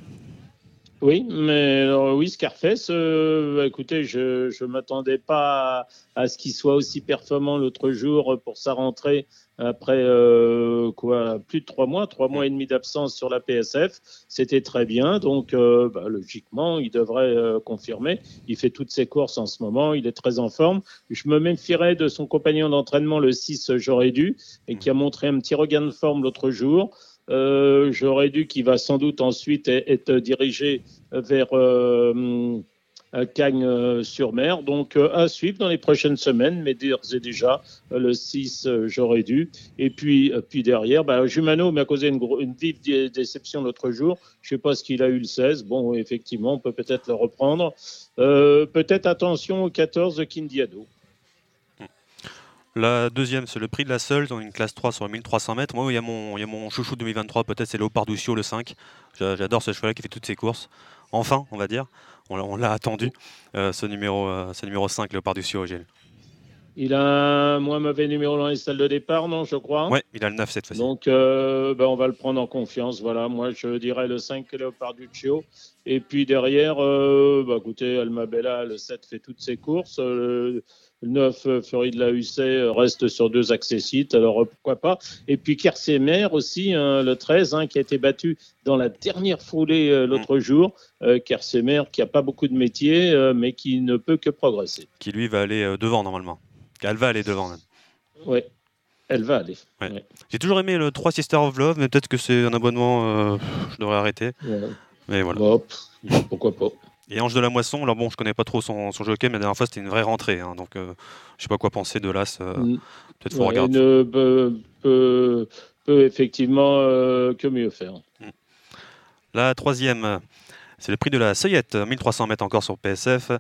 Oui, mais alors, oui, Scarface, euh, bah, écoutez, je ne m'attendais pas à, à ce qu'il soit aussi performant l'autre jour pour sa rentrée après euh, quoi, plus de trois mois, trois mois et demi d'absence sur la PSF. C'était très bien, donc euh, bah, logiquement, il devrait euh, confirmer. Il fait toutes ses courses en ce moment, il est très en forme. Je me méfierais de son compagnon d'entraînement, le 6, j'aurais dû, et qui a montré un petit regain de forme l'autre jour. Euh, J'aurais dû qu'il va sans doute ensuite e- être dirigé vers euh, euh, Cagnes-sur-Mer. Donc euh, à suivre dans les prochaines semaines, mais d'ores et déjà euh, le 6, euh, j'aurais dû. Et puis, euh, puis derrière, bah, Jumano m'a causé une, vive dé- déception l'autre jour. Je sais pas ce qu'il a eu le 16. Bon, effectivement, on peut peut-être le reprendre. Euh, peut-être attention au 14 de Kindiado. La deuxième, c'est le prix de la seule, dans une classe 3 sur 1300 mètres. Moi, il y a mon, il y a mon chouchou 2023, peut-être c'est Léopard Duccio, le 5. J'a- J'adore ce cheval qui fait toutes ses courses. Enfin, on va dire. On l'a- attendu, euh, ce, numéro, euh, ce numéro 5, Léopard Duccio, Gilles. Il a un moins mauvais numéro dans les salles de départ, non, je crois Ouais, il a le 9 cette fois-ci. Donc, euh, ben, on va le prendre en confiance. Voilà, moi, je dirais le 5 Léopard Duccio. Et puis derrière, bah, écoutez, Alma Bella, le 7 fait toutes ses courses. Le 9, euh, Fury de la Hussée, euh, reste sur deux accessites. Alors, euh, pourquoi pas. Et puis Kersemer aussi, hein, le 13, hein, qui a été battu dans la dernière foulée euh, l'autre jour. Euh, Kersemer, qui n'a pas beaucoup de métier, euh, mais qui ne peut que progresser. Qui lui va aller devant normalement. Elle va aller devant même. Oui, elle va aller. Ouais. Ouais. J'ai toujours aimé le 3 Sister of Love, mais peut-être que c'est un abonnement, je devrais arrêter. Ouais. Mais voilà. Bon, pourquoi pas. Et Ange de la Moisson, alors bon, je connais pas trop son, son jockey, mais la dernière fois c'était une vraie rentrée. hein, donc euh, je sais pas quoi penser de l'As. euh, Mm. peut-être faut Ouais, regarder. ne peut, peut- peut effectivement euh, que mieux faire. La troisième, c'est le prix de la Seuillette, 1300 mètres encore sur PSF.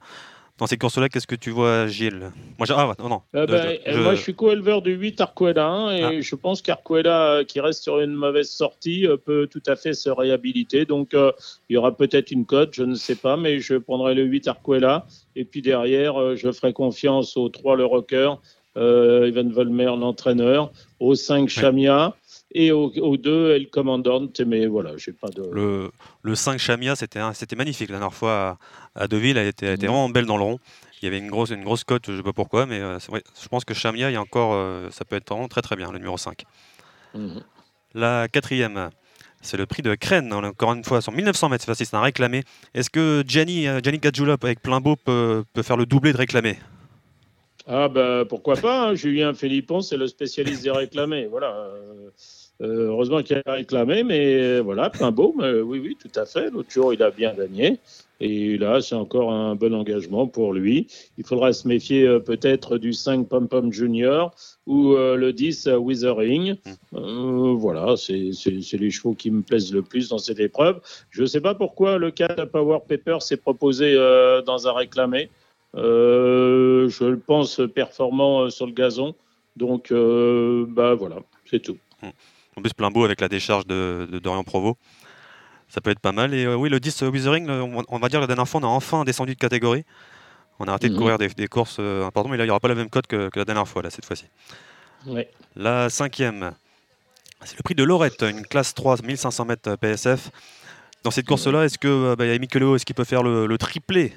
Dans ces courses-là, qu'est-ce que tu vois, Gilles? Moi, ah, non. Euh, Euh, ben, je- Moi, je suis co-éleveur du 8 Arcuela hein, et Ah. je pense qu'Arcuela, euh, qui reste sur une mauvaise sortie, peut tout à fait se réhabiliter. Donc, euh, il y aura peut-être une cote, je ne sais pas, mais je prendrai le 8 Arcuela. Et puis derrière, je ferai confiance au 3 Le Rocker, euh, Ivan Volmer, l'entraîneur, au 5 Chamia et au, au 2 El Commandant. Mais voilà, j'ai pas de. Le, le 5 Chamia, c'était magnifique la dernière fois à, à Deauville. Elle était, elle était vraiment belle dans le rond. Il y avait une grosse, une grosse cote, je sais pas pourquoi, mais euh, je pense que Chamia, il y a encore, euh, ça peut être vraiment très très bien, le numéro 5. Mhm. La quatrième, c'est le prix de Crène, encore une fois, sur 1900 mètres, c'est un réclamé. Est-ce que Gianni, euh, Gianni avec plein beau, peut, peut faire le doublé de réclamé Ah ben pourquoi pas, hein. Julien Philippon, c'est le spécialiste des réclamés. Voilà. Euh, euh, heureusement qu'il a réclamé, mais euh, voilà, plein beau, mais oui, oui, tout à fait. L'autre jour, il a bien gagné. Et là, c'est encore un bon engagement pour lui. Il faudra se méfier euh, peut-être du 5 Pom Pom Junior ou euh, le 10 euh, Withering. Euh, voilà, c'est c'est- c'est les chevaux qui me plaisent le plus dans cette épreuve. Je ne sais pas pourquoi le 4 Power Pepper s'est proposé euh, dans un réclamé. Euh, je le pense performant euh, sur le gazon. Donc, euh, bah voilà, c'est tout. En plus, plein beau avec la décharge de, de Dorian Provo. Ça peut être pas mal. Et oui, le 10 Withering, on, on va dire la dernière fois, on a enfin descendu de catégorie. On a arrêté de Mhm. courir des, des courses euh, importantes, mais là, il n'y aura pas la même cote que, que la dernière fois, là, cette fois-ci. Ouais. La cinquième, C'est le prix de Lorette, une classe 3, 1500 mètres PSF. Dans cette course-là, est-ce que bah, Mikeleo, est-ce qu'il peut faire le, le triplé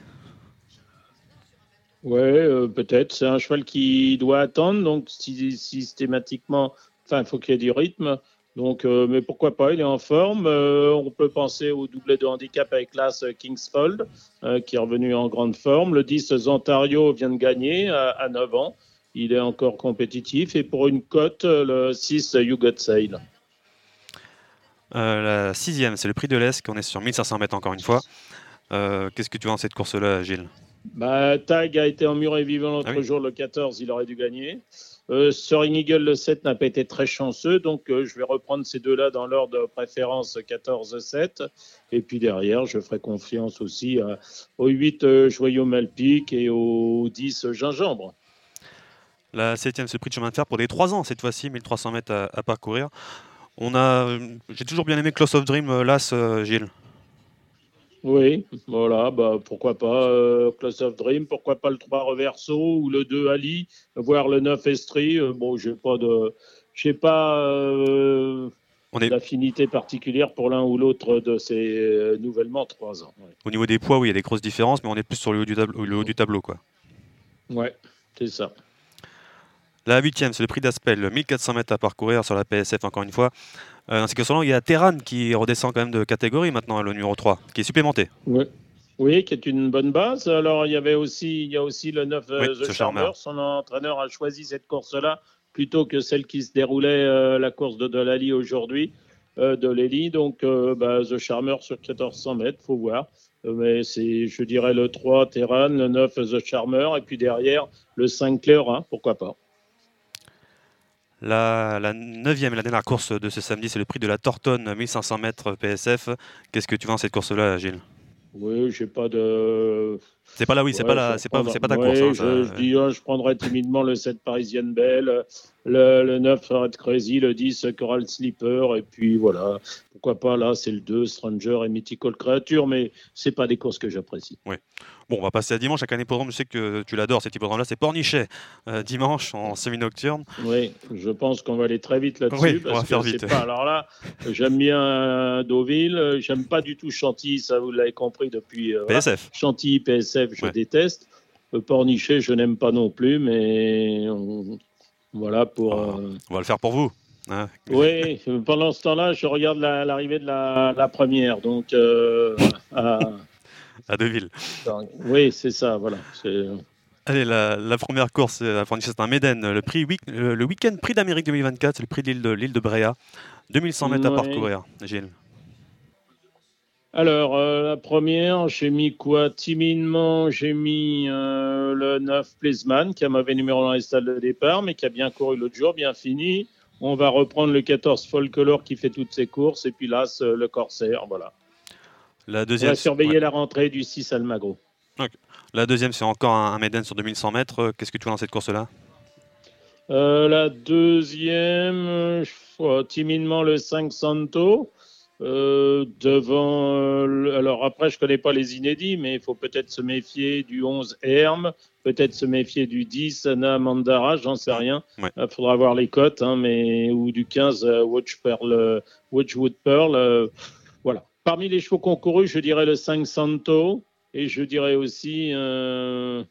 Ouais, euh, peut-être. C'est un cheval qui doit attendre, donc sy- systématiquement, enfin, il faut qu'il y ait du rythme. Donc, euh, mais pourquoi pas, il est en forme. Euh, on peut penser au doublé de handicap avec l'As Kingsfold, euh, qui est revenu en grande forme. Le 10 Zantario vient de gagner à, à 9 ans. Il est encore compétitif. Et pour une cote, le 6 You Got Sail. Euh, La sixième, c'est le prix de l'Est, on est sur 1500 mètres encore une fois. Qu'est-ce que tu vois dans cette course-là, Gilles? Bah, Tag a été emmuré vivant l'autre Ah oui. jour, le 14, il aurait dû gagner. Euh, Soaring Eagle, le 7, n'a pas été très chanceux, donc euh, je vais reprendre ces deux-là dans l'ordre de préférence 14-7. Et puis derrière, je ferai confiance aussi à- au 8 euh, Joyau Malpic et au 10 Gingembre. La septième, c'est le prix de chemin de fer pour les 3 ans cette fois-ci, 1300 mètres à, à parcourir. On a, euh, j'ai toujours bien aimé Close of Dream, euh, l'As, euh, Gilles. Oui, voilà, bah, pourquoi pas euh, Class of Dream, pourquoi pas le 3 Reverso ou le 2 Ali, voire le 9 Estrie. Euh, bon, j'ai pas de. J'ai pas euh, On est d'affinité particulière pour l'un ou l'autre de ces nouvellement 3 ans. Ouais, au niveau des poids, oui, il y a des grosses différences, mais on est plus sur le haut du tableau, le haut du tableau quoi. Ouais, c'est ça. La huitième, c'est le prix d'Aspel, 1400 mètres à parcourir sur la PSF encore une fois. Euh, dans ces courses-là, il y a Terran qui redescend quand même de catégorie maintenant, le numéro 3, qui est supplémenté. Ouais. Oui, qui est une bonne base. Alors, il y avait aussi, il y a aussi le 9 euh, Oui, The Charmer. Son entraîneur a choisi cette course-là plutôt que celle qui se déroulait, euh, la course de Delali aujourd'hui, euh, de Lely. Donc, euh, bah, The Charmer sur 1400 mètres, faut voir. Mais c'est, je dirais, le 3 Terran, le 9 The Charmer, et puis derrière, le 5 Cléorin, pourquoi pas. La, la neuvième et la dernière course de ce samedi, c'est le prix de la Tortonne, 1500 mètres PSF. Qu'est-ce que tu vois dans cette course-là, Gilles? Oui, j'ai pas de. C'est pas là, oui, c'est Ouais, pas, je c'est pas, pas ta ouais, course. hein, je, je dis, oh, je prendrais timidement le 7 Parisienne Belle, le, le 9 Red Crazy, le 10 Coral Slipper, et puis voilà. Pourquoi pas, là, c'est le 2 Stranger et Mythical Creature, mais c'est pas des courses que j'apprécie. Bon, on va passer à dimanche. Chaque année, hippodrome, je sais que tu l'adores, cet hippodrome-là. C'est Pornichet, euh, dimanche en semi-nocturne. Oui, je pense qu'on va aller très vite là-dessus. Oui, on va parce faire que vite. Pas, alors là, j'aime bien euh, Deauville, j'aime pas du tout Chantilly, ça vous l'avez compris depuis. euh, voilà. PSF. Chantilly, PSF, je Ouais. déteste. Pornichet, je n'aime pas non plus, mais on- voilà pour. Ah. euh, On va le faire pour vous. hein. Oui, pendant ce temps-là, je regarde la- l'arrivée de la, la première. Donc, euh, à- À Deauville. oui, c'est ça, voilà. C'est- Allez, la, la première course euh, Pornichet, c'est un Méden. Le, prix, le, week-end prix d'Amérique 2024, c'est le prix de l'île de, l'île de Bréa. 2100 mètres à parcourir, Gilles. Alors, euh, la première, j'ai mis quoi? Timidement, j'ai mis euh, le 9 Plaisman, qui a mauvais numéro dans les stades de départ, mais qui a bien couru l'autre jour, bien fini. On va reprendre le 14 Folklore qui fait toutes ses courses, et puis là, le Corsaire, voilà. La On deuxième, va surveiller ouais. la rentrée du 6 Almagro. La deuxième, c'est encore un, un Méden sur 2100 mètres. Euh, Qu'est-ce que tu vois dans cette course-là? Euh, la deuxième, euh, je timidement le 5 Santo. Euh, devant. euh, alors après, je connais pas les inédits, mais il faut peut-être se méfier du 11 Herm, peut-être se méfier du 10 Anna Mandara, j'en sais rien. Il Ouais. faudra voir les cotes, hein, mais ou du 15 euh, Watch Pearl, Watchwood Pearl. Euh. Parmi les chevaux concourus, je dirais le 5 Santo et je dirais aussi euh,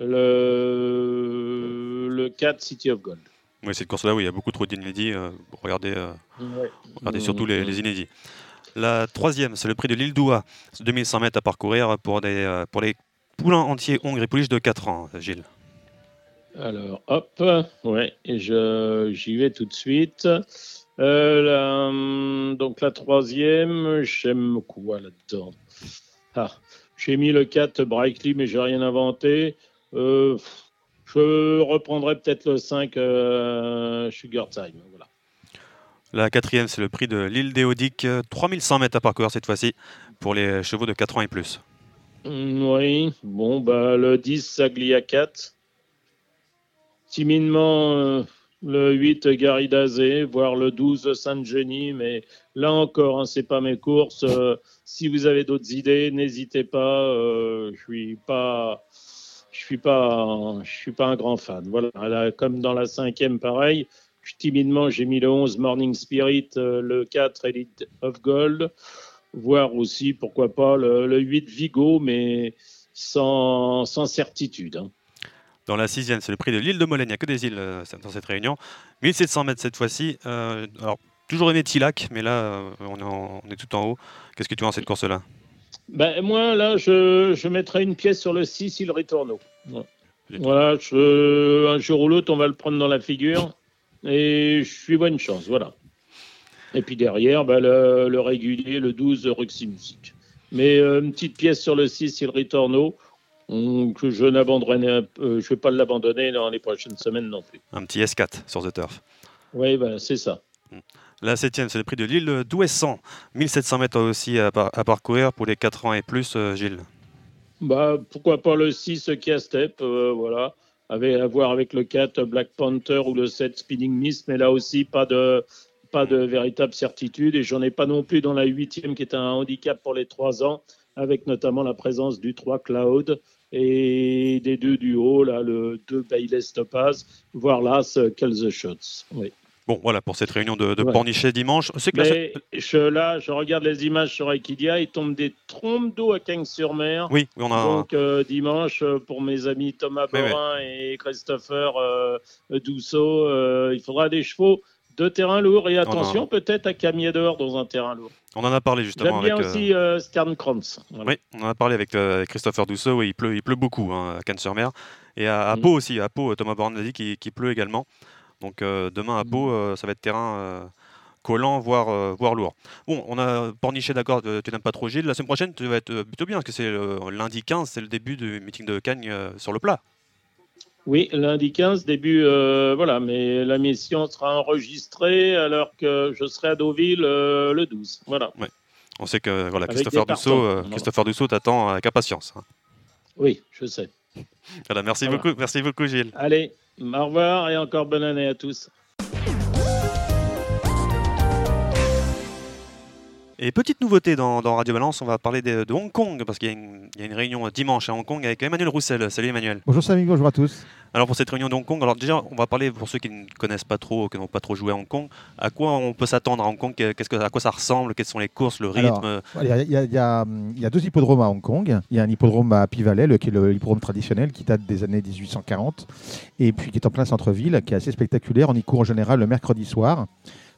le, le 4 City of Gold. Oui, cette course-là, oui, il y a beaucoup trop d'inédits. euh, regardez, euh, regardez Mmh, surtout les, les inédits. La troisième, c'est le prix de l'île d'Oua. C'est 2100 mètres à parcourir pour, des, euh, pour les poulains entiers hongres et pouliches de 4 ans, Gilles. Alors, hop, ouais, et j'y vais tout de suite. Euh, la, hum, donc la troisième, j'aime quoi là-dedans? Ah, J'ai mis le 4 Brightly, mais j'ai rien inventé. Euh, je reprendrai peut-être le 5 euh, Sugar Time. Voilà. La quatrième, c'est le prix de l'île euh, 3100 mètres à parcourir cette fois-ci pour les chevaux de 4 ans et plus. Mm, Oui, bon, bah, le 10 Saglia 4. Timidement, le 8 Garidazé, voire le 12 Saint-Genis, mais là encore, hein, c'est pas mes courses. Euh, si vous avez d'autres idées, n'hésitez pas. euh, je suis pas. Je suis pas, je suis pas un grand fan. Voilà, Là, comme dans la cinquième, pareil. timidement, j'ai mis le 11 Morning Spirit, euh, le 4 Elite of Gold, voire aussi, pourquoi pas, le, le 8 Vigo, mais sans, sans certitude. hein. Dans la sixième, c'est le prix de l'île de Molène. Il n'y a que des îles euh, dans cette réunion. 1700 mètres cette fois-ci. Euh, alors, toujours aimé Tilac, mais là, euh, on, est en- on est tout en haut. Qu'est-ce que tu vois dans cette course-là? Ben, moi, là, je, je mettrais une pièce sur le 6, il Ritorno. Voilà, Voilà, je- un jour ou l'autre, on va le prendre dans la figure. Et je suis bonne chance, voilà. Et puis derrière, ben, le, le régulier, le 12, Ruxy Music. Mais euh, une petite pièce sur le 6, il Ritorno, que je n'abandonnerai, euh, je ne vais pas l'abandonner dans les prochaines semaines non plus. Un petit S4 sur The Turf. Oui, ben, c'est ça. La septième, c'est le prix de l'île d'Ouessant. 1700 mètres aussi à, par- à parcourir pour les 4 ans et plus, euh, Gilles. Bah, pourquoi pas le 6 qui step, euh, voilà. Avec, à voir avec le 4 Black Panther ou le 7 Speeding Mist, mais là aussi pas de, pas de véritable certitude. Et j'en ai pas non plus dans la huitième qui est un handicap pour les 3 ans, avec notamment la présence du 3 Cloud et des deux du haut, là, le 2 Bayless Topaz, voire the Shots. Oui. Bon, voilà pour cette réunion de, de Ouais. Pornichet dimanche. C'est la- je, là, je regarde les images sur Equidia, il tombe des trompes d'eau à Cagnes-sur-Mer. Oui, oui, on a. Donc euh, dimanche, euh, pour mes amis Thomas. Borin et Christopher euh, Dousseau, euh, il faudra des chevaux de terrain lourd. Et attention, non. peut-être à Camier dehors dans un terrain lourd. On en a parlé justement J'aime bien avec. euh, aussi euh, Stern. Voilà. Oui, on en a parlé avec, euh, Christopher Dousseau. Oui, il pleut, il pleut beaucoup hein, à Cannes-sur-Mer. Et à, à Mm. Pau aussi. À Pau, Thomas Born a dit qu'il qu'il pleut également. Donc euh, demain à Pau, euh, ça va être terrain collant, voire, voire lourd. Bon, on a Pornichet, d'accord, tu n'aimes pas trop Gilles. La semaine prochaine, tu vas être plutôt bien, parce que c'est lundi 15, c'est le début du meeting de Cagnes sur le plat. Oui, lundi 15, début, euh, voilà, mais la mission sera enregistrée alors que je serai à Deauville euh, le 12. Voilà. On sait que voilà, Avec Christopher partants, euh. Christopher Dousseau t'attend avec impatience. hein. Oui, je sais. Voilà, merci Voilà. beaucoup, merci beaucoup Gilles. Allez, au revoir et encore bonne année à tous. Et petite nouveauté dans, dans Radio Balance, on va parler de, de Hong Kong, parce qu'il y, a une- il y a une réunion dimanche à Hong Kong avec Emmanuel Roussel. Salut Emmanuel. Bonjour Samy, bonjour à tous. Alors pour cette réunion de Hong Kong, alors déjà on va parler pour ceux qui ne connaissent pas trop, qui n'ont pas trop joué à Hong Kong, à quoi on peut s'attendre à Hong Kong, qu'est-ce que, à quoi ça ressemble, quelles sont les courses, le rythme? Il y, a, y y deux hippodromes à Hong Kong. Il y a un hippodrome à Pivalet, le- qui est le hippodrome traditionnel, qui date des années 1840, et puis qui est en plein centre-ville, qui est assez spectaculaire. On y court en général le mercredi soir.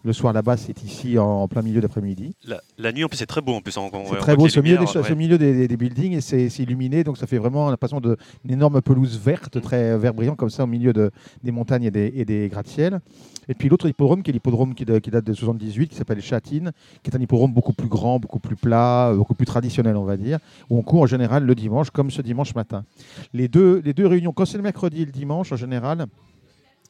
Le soir là-bas, c'est ici en, plein milieu d'après-midi. La, la nuit en plus c'est très beau en plus. on- C'est on très beau, au milieu, des, lumières, milieu des, des- des buildings et c'est c'est illuminé, donc ça fait vraiment l'impression d'une énorme pelouse verte, très vert brillant comme ça au milieu de, des montagnes et des, et des gratte-ciels. Et puis l'autre hippodrome, qui est l'hippodrome qui, de- qui date de 78, qui s'appelle Châtine, qui est un hippodrome beaucoup plus grand, beaucoup plus plat, euh, beaucoup plus traditionnel, on va dire, où on court en général le dimanche, comme ce dimanche matin. Les deux, les deux réunions, quand c'est le mercredi et le dimanche, en général,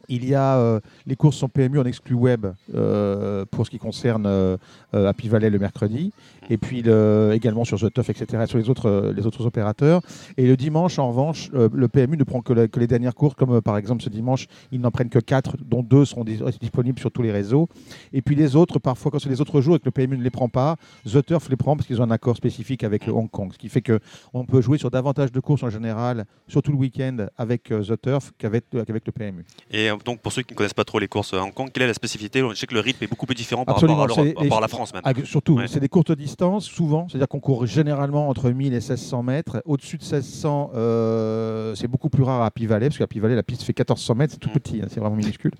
il y a euh, les courses sont PMU en exclu web euh, pour ce qui concerne euh, euh, Happy Valley le mercredi, et puis le- également sur The Tuff, etc., sur les autres, euh, les autres opérateurs. Et le dimanche, en revanche, euh, le PMU ne prend que, la- que les dernières courses, comme euh, par exemple ce dimanche, ils n'en prennent que 4, dont 2 seront dis- disponibles sur tous les réseaux. Et puis les autres, parfois, quand c'est les autres jours et que le PMU ne les prend pas, The Turf les prend parce qu'ils ont un accord spécifique avec le Hong Kong. Ce qui fait qu'on peut jouer sur davantage de courses en général, surtout le week-end, avec The Turf qu'avec le PMU. Et donc pour ceux qui ne connaissent pas trop les courses à Hong Kong, quelle est la spécificité? Je sais que le rythme est beaucoup plus différent par Absolument, rapport à, par rapport à la France même. Surtout, Ouais. c'est des courtes distances, souvent. C'est-à-dire qu'on court généralement entre 1000 et 1600 mètres. Au-dessus de 1600, euh, c'est beaucoup plus rare à Pivalet, parce qu'à Pivalet, la piste fait 1400 mètres, c'est tout petit, hein, c'est vraiment minuscule.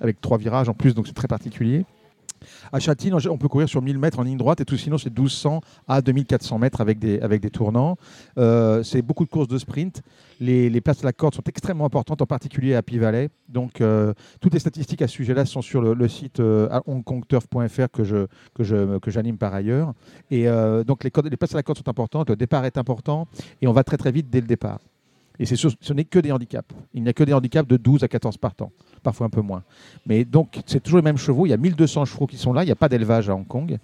Avec trois virages en plus, donc c'est très particulier. À Châtine, on peut courir sur 1000 mètres en ligne droite et tout sinon c'est 1200 à 2400 mètres avec des, avec des tournants. Euh, c'est beaucoup de courses de sprint. Les, places à la corde sont extrêmement importantes, en particulier à Pivalet. Donc euh, toutes les statistiques à ce sujet-là sont sur le, site euh, hongkongturf.fr que je que je que j'anime par ailleurs. Et euh, donc les, les places à la corde sont importantes, le départ est important et on va très très vite dès le départ. Et c'est sûr, ce n'est que des handicaps. Il n'y a que des handicaps de 12 à 14 partants, parfois un peu moins. Mais donc, c'est toujours les mêmes chevaux. Il y a 1200 chevaux qui sont là. Il n'y a pas d'élevage à Hong Kong.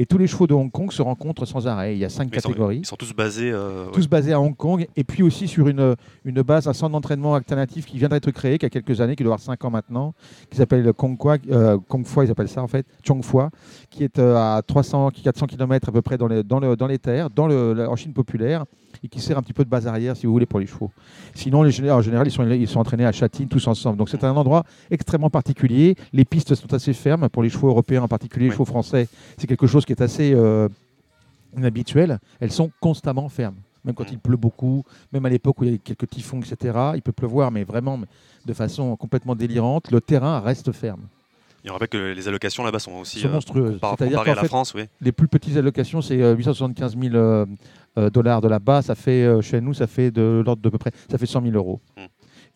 Et tous les chevaux de Hong Kong se rencontrent sans arrêt. Il y a cinq Ils sont, catégories ils sont tous basés. euh, ouais. tous basés à Hong Kong, et puis aussi sur une, une base, un centre d'entraînement alternatif qui vient d'être créé, qui a quelques années, qui doit avoir 5 ans maintenant, qui s'appelle le Kongkwa, euh, Kongfua, ils appellent ça en fait, Chongfua, qui est euh, à 300, 400 km à peu près dans les, dans le, dans les terres, dans le, en Chine populaire, et qui sert un petit peu de base arrière, si vous voulez, pour les chevaux. Sinon, les, en général, ils sont, ils sont entraînés à Châtine tous ensemble. Donc c'est un endroit extrêmement particulier. Les pistes sont assez fermes pour les chevaux européens, en particulier les Oui. chevaux français. C'est quelque chose qui est assez euh, inhabituel. Elles sont constamment fermes. Même quand il pleut beaucoup, même à l'époque où il y a quelques typhons, etc., il peut pleuvoir, mais vraiment de façon complètement délirante, le terrain reste ferme. Et on rappelle que les allocations là-bas sont aussi sont euh, monstrueuses. par- C'est-à-dire à la fait, France, oui. les plus petites allocations, c'est euh, 875 000 euh, euh, dollars de là-bas. Ça fait, euh, chez nous, ça fait de l'ordre de peu près, ça fait 100 000 euros. Mm.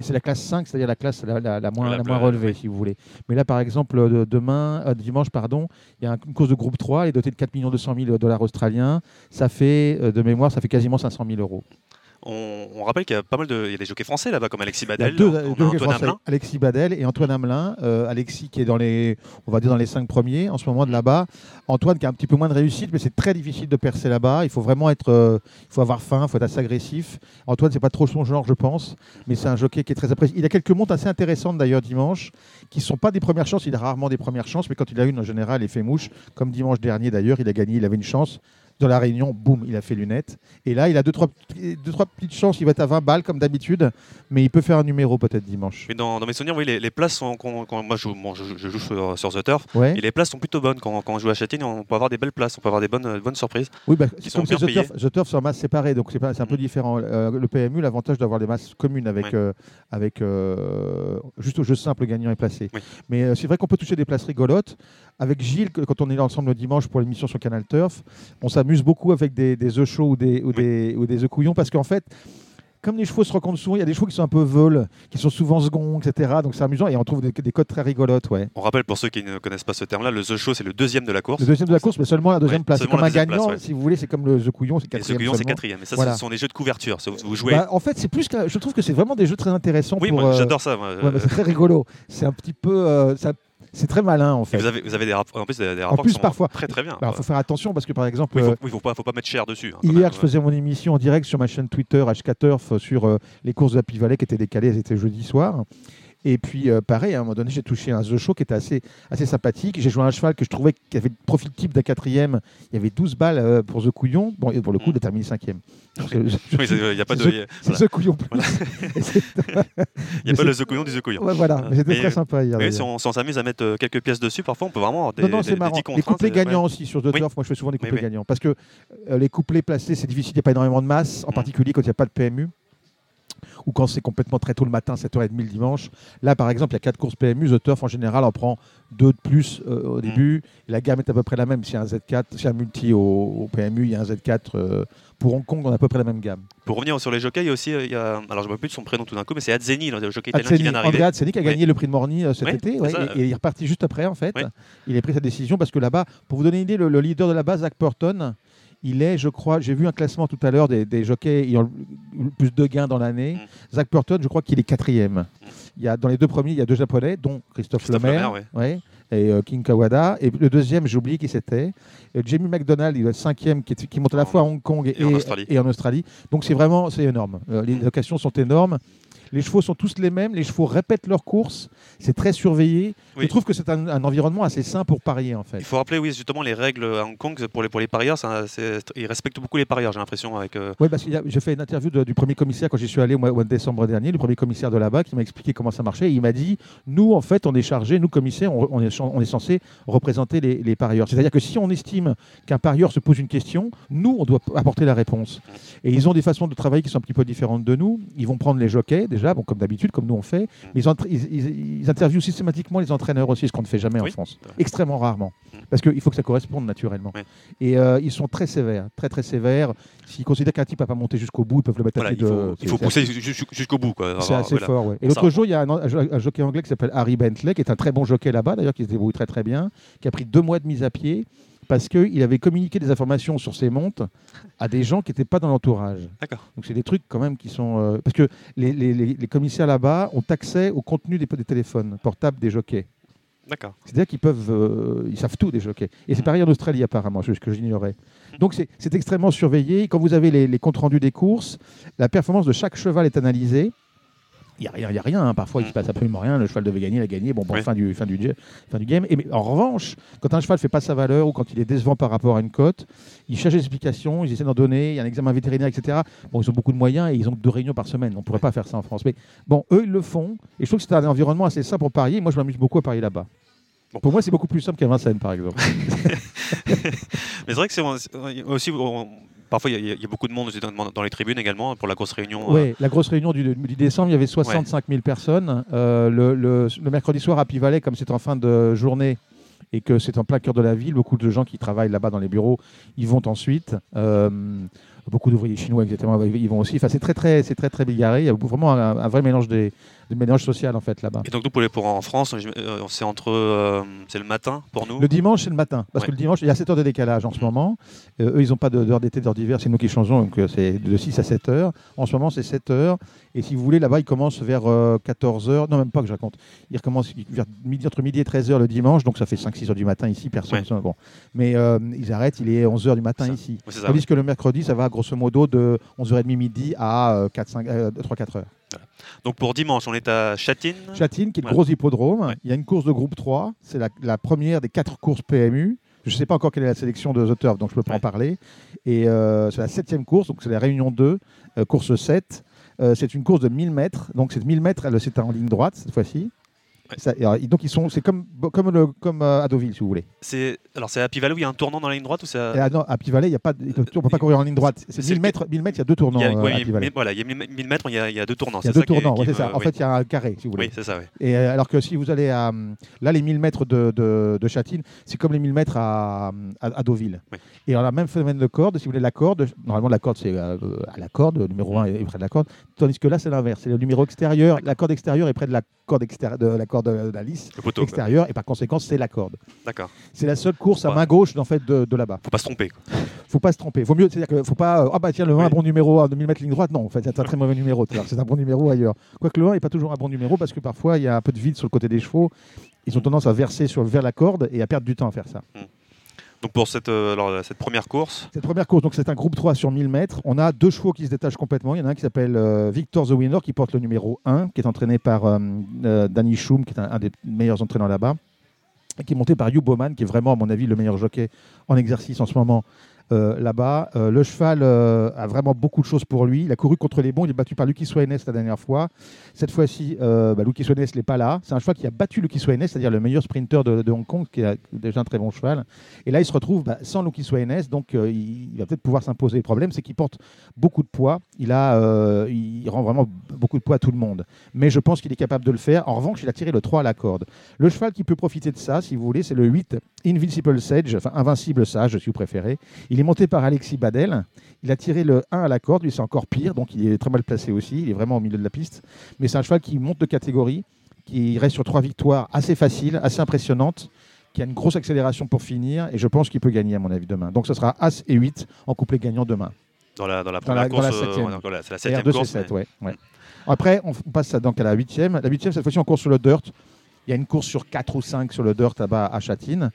Et c'est la classe 5, c'est-à-dire la classe la, la- la moins, La la plus- moins relevée, oui. si vous voulez. Mais là, par exemple, euh, de- demain, euh, dimanche, pardon, il y a un- une course de groupe 3, elle est dotée de 4 200 000 dollars australiens. Ça fait, euh, de mémoire, ça fait quasiment 500 000 euros. On, on rappelle qu'il y a pas mal de, il y a des jockeys français là-bas comme Alexis Badel, deux, on Antoine français, Hamelin. Alexis Badel et Antoine Hamelin. Euh, Alexis qui est dans les, on va dire dans les cinq premiers en ce moment de là-bas. Antoine qui a un petit peu moins de réussite, mais c'est très difficile de percer là-bas. Il faut vraiment être, euh, il faut avoir faim, il faut être assez agressif. Antoine, c'est pas trop son genre, je pense, mais c'est un jockey qui est très apprécié. Il a quelques montes assez intéressantes d'ailleurs dimanche, qui sont pas des premières chances. Il a rarement des premières chances, mais quand il a une en général, il fait mouche. Comme dimanche dernier d'ailleurs, il a gagné, il avait une chance. Dans la réunion, boum, il a fait lunette. Et là, il a deux trois, deux, trois petites chances. Il va être à 20 balles comme d'habitude, mais il peut faire un numéro peut-être dimanche. Mais dans, dans mes souvenirs, oui, les, les places sont. Quand, quand moi, je, joue- bon, je, je joue sur, sur The Turf, Ouais. et les places sont plutôt bonnes. Quand, quand on joue à Châtaigne, on peut avoir des belles places, on peut avoir des bonnes, bonnes surprises. Oui, bah, qui comme sont bien The Turf, The Turf, c'est en masse séparée, donc c'est un peu Mm. différent. Euh, le PMU, l'avantage d'avoir des masses communes avec, Ouais. euh, avec euh, juste au jeu simple, gagnant et placé. Oui. Mais c'est vrai qu'on peut toucher des places rigolotes. Avec Gilles, quand on est ensemble le dimanche pour l'émission sur Canal Turf, on s'amuse beaucoup avec des, des œufs chauds ou des, ou Oui. des, ou des œufs couillons parce qu'en fait, comme les chevaux se rencontrent souvent, il y a des chevaux qui sont un peu vols, qui sont souvent seconds, etc. Donc c'est amusant et on trouve des, des codes très rigolotes. Ouais. On rappelle pour ceux qui ne connaissent pas ce terme-là, le The Show, c'est le deuxième de la course. Le deuxième de la course, mais seulement la deuxième Ouais, place. C'est comme un gagnant, place, ouais. si vous voulez, c'est comme le The Couillon, c'est quatrième. Couillon, c'est quatrième. Et ça, Voilà. ce sont des jeux de couverture. Vous, vous jouez. Bah, en fait, c'est plus que je trouve que c'est vraiment des jeux très intéressants. oui, pour, moi, euh, j'adore ça. moi. ouais, c'est très rigolo. C'est un petit peu, euh, ça- c'est très malin en Et fait. vous avez, vous avez des rapports, en plus, des, rapports plus, qui sont parfois- très très bien. Il faut faire attention parce que par exemple, Oui, il euh, faut, oui, faut pas, faut pas mettre cher dessus. hein, hier même. je faisais mon émission en direct sur ma chaîne Twitter HKTurf sur euh, les courses de la Pivalet qui étaient décalées, elles étaient jeudi soir. Et puis euh, pareil, à un moment donné, j'ai touché un The Show qui était assez, assez sympathique. J'ai joué un cheval que je trouvais qui avait le profil type d'un quatrième. Il y avait 12 balles euh, pour The Couillon. Bon, et pour le coup, il a terminé cinquième. C'est- Oui, il n'y a pas de. il voilà. The Couillon plus. Voilà. Et c'est- y a pas le The Couillon du The Couillon. Ouais, voilà, mais c'était très sympa hier. Oui, si on, s'amuse à mettre euh, quelques pièces dessus, parfois on peut vraiment avoir des. non, non, des- c'est des marrant. dix Les couplets gagnants ouais. aussi sur The Oui. Turf, moi je fais souvent des couplets oui. gagnants. Parce que euh, les couplets placés, c'est difficile, il n'y a pas énormément de masse, en Mm. particulier quand il n'y a pas de PMU. Ou quand c'est complètement très tôt le matin, 7h30 le dimanche. Là, par exemple, il y a 4 courses PMU. The Turf, en général, en prend 2 de plus euh, au début. La gamme est à peu près la même. A un Z4, s'il y a un multi au, au PMU, il y a un Z4. euh, pour Hong Kong, on a à peu près la même gamme. Pour revenir sur les jockeys, il y a aussi. euh, il y a, alors je ne me plus de son prénom tout d'un coup, mais c'est Adzeni, le jockey italien qui Atzeni, vient d'arriver. Andrea Atzeni qui a Oui. gagné le prix de Morny euh, cet Oui, été. c'est ouais, ça. et, et il est reparti juste après, en fait. Oui. Il a pris sa décision parce que là-bas, pour vous donner une idée, le, le leader de la base, Zach Purton, il est, je crois, j'ai vu un classement tout à l'heure des, des jockeys ayant le- plus de gains dans l'année. Mm. Zach Purton, je crois qu'il est quatrième. Il y a, dans les deux premiers, il y a deux Japonais, dont Christophe, Christophe Lemaire, Lemaire, ouais, et euh, King Kawada. Et le deuxième, j'ai oublié qui c'était. Euh, Jamie McDonald, il est cinquième, qui, est- qui monte à la fois à Hong Kong et, et en Australie. et en Australie. Donc c'est vraiment, c'est énorme. Euh, les Mm. locations sont énormes. Les chevaux sont tous les mêmes, les chevaux répètent leurs courses, c'est très surveillé. Oui. Je trouve que c'est un, un environnement assez sain pour parier en fait. Il faut rappeler, oui, justement, les règles à Hong Kong pour les, pour les parieurs. ça, ils respectent beaucoup les parieurs, j'ai l'impression. Avec, euh, Oui, parce que j'ai fait une interview de- du premier commissaire quand j'y suis allé au mois, de décembre dernier, le premier commissaire de là-bas qui m'a expliqué comment ça marchait. Et il m'a dit Nous, en fait, on est chargé, nous, commissaires, on, on est, on est censé représenter les, les parieurs. C'est-à-dire que si on estime qu'un parieur se pose une question, nous, on doit apporter la réponse. Et ils ont des façons de travailler qui sont un petit peu différentes de nous. Ils vont prendre les jockeys, déjà, bon, comme d'habitude, comme nous on fait. Mais ils, entra- ils- ils- ils interviewent systématiquement les entraîneurs aussi, ce qu'on ne fait jamais en. France. Extrêmement rarement. Mm. Parce qu'il faut que ça corresponde naturellement. Et euh, ils sont très sévères, très très sévères. S'ils considèrent qu'un type n'a pas monté jusqu'au bout, ils peuvent le mettre à pied il de. faut, il c'est- faut pousser jusqu'au bout. Quoi. C'est assez voilà. fort, ouais. Et l'autre jour, il y a un, un- un jockey anglais qui s'appelle Harry Bentley, qui est un très bon jockey là-bas, d'ailleurs, qui se débrouille très très bien, qui a pris deux mois de mise à pied parce qu'il avait communiqué des informations sur ses montes à des gens qui n'étaient pas dans l'entourage. D'accord. Donc c'est des trucs quand même qui sont... euh, Parce que les, les- les- les commissaires là-bas ont accès au contenu des, des téléphones portables des jockeys. D'accord. C'est-à-dire qu'ils peuvent, euh, ils savent tout des jockeys. Et c'est pareil en Australie apparemment, ce que j'ignorais. Donc c'est c'est extrêmement surveillé. Quand vous avez les, les comptes rendus des courses, la performance de chaque cheval est analysée. Il n'y a, rien- il y a rien. hein. Parfois, il se passe absolument rien. Le cheval devait gagner, il a gagné. Bon, bon fin, du, fin, du, fin du game. Et, mais en revanche, quand un cheval ne fait pas sa valeur ou quand il est décevant par rapport à une cote, ils cherchent des explications, ils essaient d'en donner. Il y a un examen vétérinaire, etc. Bon, ils ont beaucoup de moyens et ils ont deux réunions par semaine. On ne pourrait pas faire ça en France. Mais bon, eux, ils le font. Et je trouve que c'est un environnement assez simple pour parier. Moi, je m'amuse beaucoup à parier là-bas. Bon. Pour moi, c'est beaucoup plus simple qu'à Vincennes, par exemple. Mais c'est vrai que c'est c'est- aussi. on- Parfois, il y, a- il y a beaucoup de monde dans, les tribunes également pour la grosse réunion. euh, Oui, la grosse réunion du, du décembre, il y avait 65 000 personnes. Euh, le, le- le mercredi soir à Pivalet, comme c'est en fin de journée et que c'est en plein cœur de la ville, beaucoup de gens qui travaillent là-bas dans les bureaux, ils vont ensuite. Euh, beaucoup d'ouvriers chinois, exactement, ils vont aussi. Enfin, c'est très, très, c'est très, très bigarré. Il y a vraiment un, un vrai mélange des, des mélanges social en fait là-bas. Et donc, nous, pour, les, pour en France, euh, c'est entre. euh, c'est le matin pour nous Le dimanche, c'est le matin. Parce Ouais. que le dimanche, il y a 7 heures de décalage en ce moment. Euh, eux, ils n'ont pas de- d'heure d'été, d'heure d'hiver. C'est nous qui changeons. Donc, c'est de 6 à 7 heures. En ce moment, c'est 7 heures. Et si vous voulez, là-bas, ils commencent vers 14 heures. Non, même pas que je raconte. Ils recommencent vers midi, entre midi et 13 heures le dimanche. Donc, ça fait 5-6 heures du matin ici. Personne. Ouais. Bon. Mais ils arrêtent. Il est 11 heures du matin Ça. ici. C'est ça, Tandis que le mercredi, ça va grosso modo de 11h30 midi à euh, 3-4 heures. Donc, pour dimanche, on est à Châtine. Châtine, qui est le gros hippodrome. Ouais. Il y a une course de groupe 3. C'est la, la première des quatre courses PMU. Je ne sais pas encore quelle est la sélection de The Turf, donc je ne peux pas Ouais. en parler. Et euh, c'est la septième course, donc c'est la Réunion 2, euh, course 7. Euh, c'est une course de 1000 mètres. Donc cette 1000 mètres, elle, c'est en ligne droite cette fois-ci. Ça- alors, donc ils sont, c'est comme, comme, le, comme à Deauville, si vous voulez. C'est alors c'est à Pivalou, il y a un tournant dans la ligne droite ou Et à, non, à Pivalet, il y a pas, de- on ne peut pas courir en ligne droite. C'est C'est 1000 mètres, 1000 mètres, il y a deux tournants il y a, euh, ouais, mais voilà, il y a 1000 1000 mètres, il y a, il y a deux tournants. Il y a deux ça tournants, ouais, c'est ça. En oui. fait, il y a un carré, si vous voulez. Oui, c'est ça, oui. Et euh, alors que si vous allez à hum, là les 1000 mètres de, de, de Châtine, c'est comme les 1000 mètres à, à, à Deauville. Oui. Et on a le même phénomène de corde. Si vous voulez la corde, normalement la corde c'est euh, à la corde, le numéro 1 est près de la corde, tandis que là c'est l'inverse, c'est le numéro extérieur. La corde extérieure est près de la corde extérieure, de la corde de la lisse Le poteau. quoi. extérieure, et par conséquent c'est la corde. D'accord. C'est la seule course à main gauche en fait de, de là-bas. Faut pas se tromper. quoi. Faut pas se tromper. Faut mieux, c'est-à-dire que faut pas. euh, Ah bah tiens le 1 Oui. un bon numéro à 2000 mètres ligne droite. Non, en fait c'est un très mauvais numéro. C'est un bon numéro ailleurs. Quoique le 1 n'est pas toujours un bon numéro parce que parfois il y a un peu de vide sur le côté des chevaux. Ils ont tendance à verser sur, vers la corde et à perdre du temps à faire ça. Donc pour cette, euh, alors, cette première course, Cette première course, donc c'est un groupe 3 sur 1000 mètres. On a deux chevaux qui se détachent complètement. Il y en a un qui s'appelle euh, Victor the Winner qui porte le numéro 1, qui est entraîné par euh, Danny Schum, qui est un, un des meilleurs entraîneurs là-bas, qui est monté par Hugh Bowman, qui est vraiment, à mon avis, le meilleur jockey en exercice en ce moment euh, là-bas. Euh, le cheval euh, a vraiment beaucoup de choses pour lui. Il a couru contre les bons. Il est battu par Lucky Swaines la dernière fois. Cette fois-ci, bah, Lucky Swaines n'est pas là. C'est un cheval qui a battu Lucky Swaines, c'est-à-dire le meilleur sprinter de, Hong Kong, qui est déjà un très bon cheval. Et là, il se retrouve bah, sans Lucky Swaines, donc il, va peut-être pouvoir s'imposer. Le problème, c'est qu'il porte beaucoup de poids. Il, a, il rend vraiment beaucoup de poids à tout le monde. Mais je pense qu'il est capable de le faire. En revanche, il a tiré le 3 à la corde. Le cheval qui peut profiter de ça, si vous voulez, c'est le 8, Invincible Sage, enfin Invincible Sage, si vous préférez. Il est monté par Alexis Badel. Il a tiré le 1 à la corde, lui c'est encore pire, donc il est très mal placé aussi. Il est vraiment au milieu de la piste. Mais c'est un cheval qui monte de catégorie, qui reste sur trois victoires assez faciles, assez impressionnantes qui a une grosse accélération pour finir et je pense qu'il peut gagner à mon avis demain. Donc ce sera As et 8 en couplet gagnant demain. dans la, dans la Dans la- première dans la course, euh, septième. ouais, voilà, c'est la septième R2 course. C7, mais- ouais, ouais. Après, on, f- on passe donc à la huitième. La huitième, cette fois-ci, on court sur le dirt. Il y a une course sur 4 ou 5 sur le dirt là-bas à Châtine.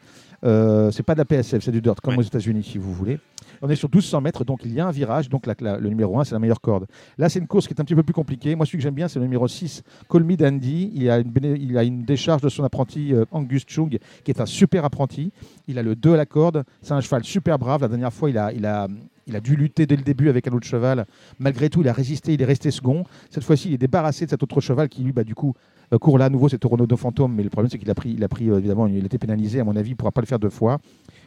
Euh, c'est pas de la PSF, c'est du dirt, comme Ouais. aux États-Unis, si vous voulez. On est sur 1200 mètres, donc il y a un virage. Donc la- la- le numéro 1, c'est la meilleure corde. Là, c'est une course qui est un petit peu plus compliquée. Moi, celui que j'aime bien, c'est le numéro 6, Call Me Dandy. Il a, une, il a une décharge de son apprenti euh, Angus Chung, qui est un super apprenti. Il a le 2 à la corde. C'est un cheval super brave. La dernière fois, il a, il a, il a dû lutter dès le début avec un autre cheval. Malgré tout, il a résisté, il est resté second. Cette fois-ci, il est débarrassé de cet autre cheval qui, lui, bah, du coup, euh, court là à nouveau, c'est de Fantôme. Mais le problème, c'est qu'il a pris, il a pris euh, évidemment, il a été pénalisé. À mon avis, il ne pourra pas le faire deux fois.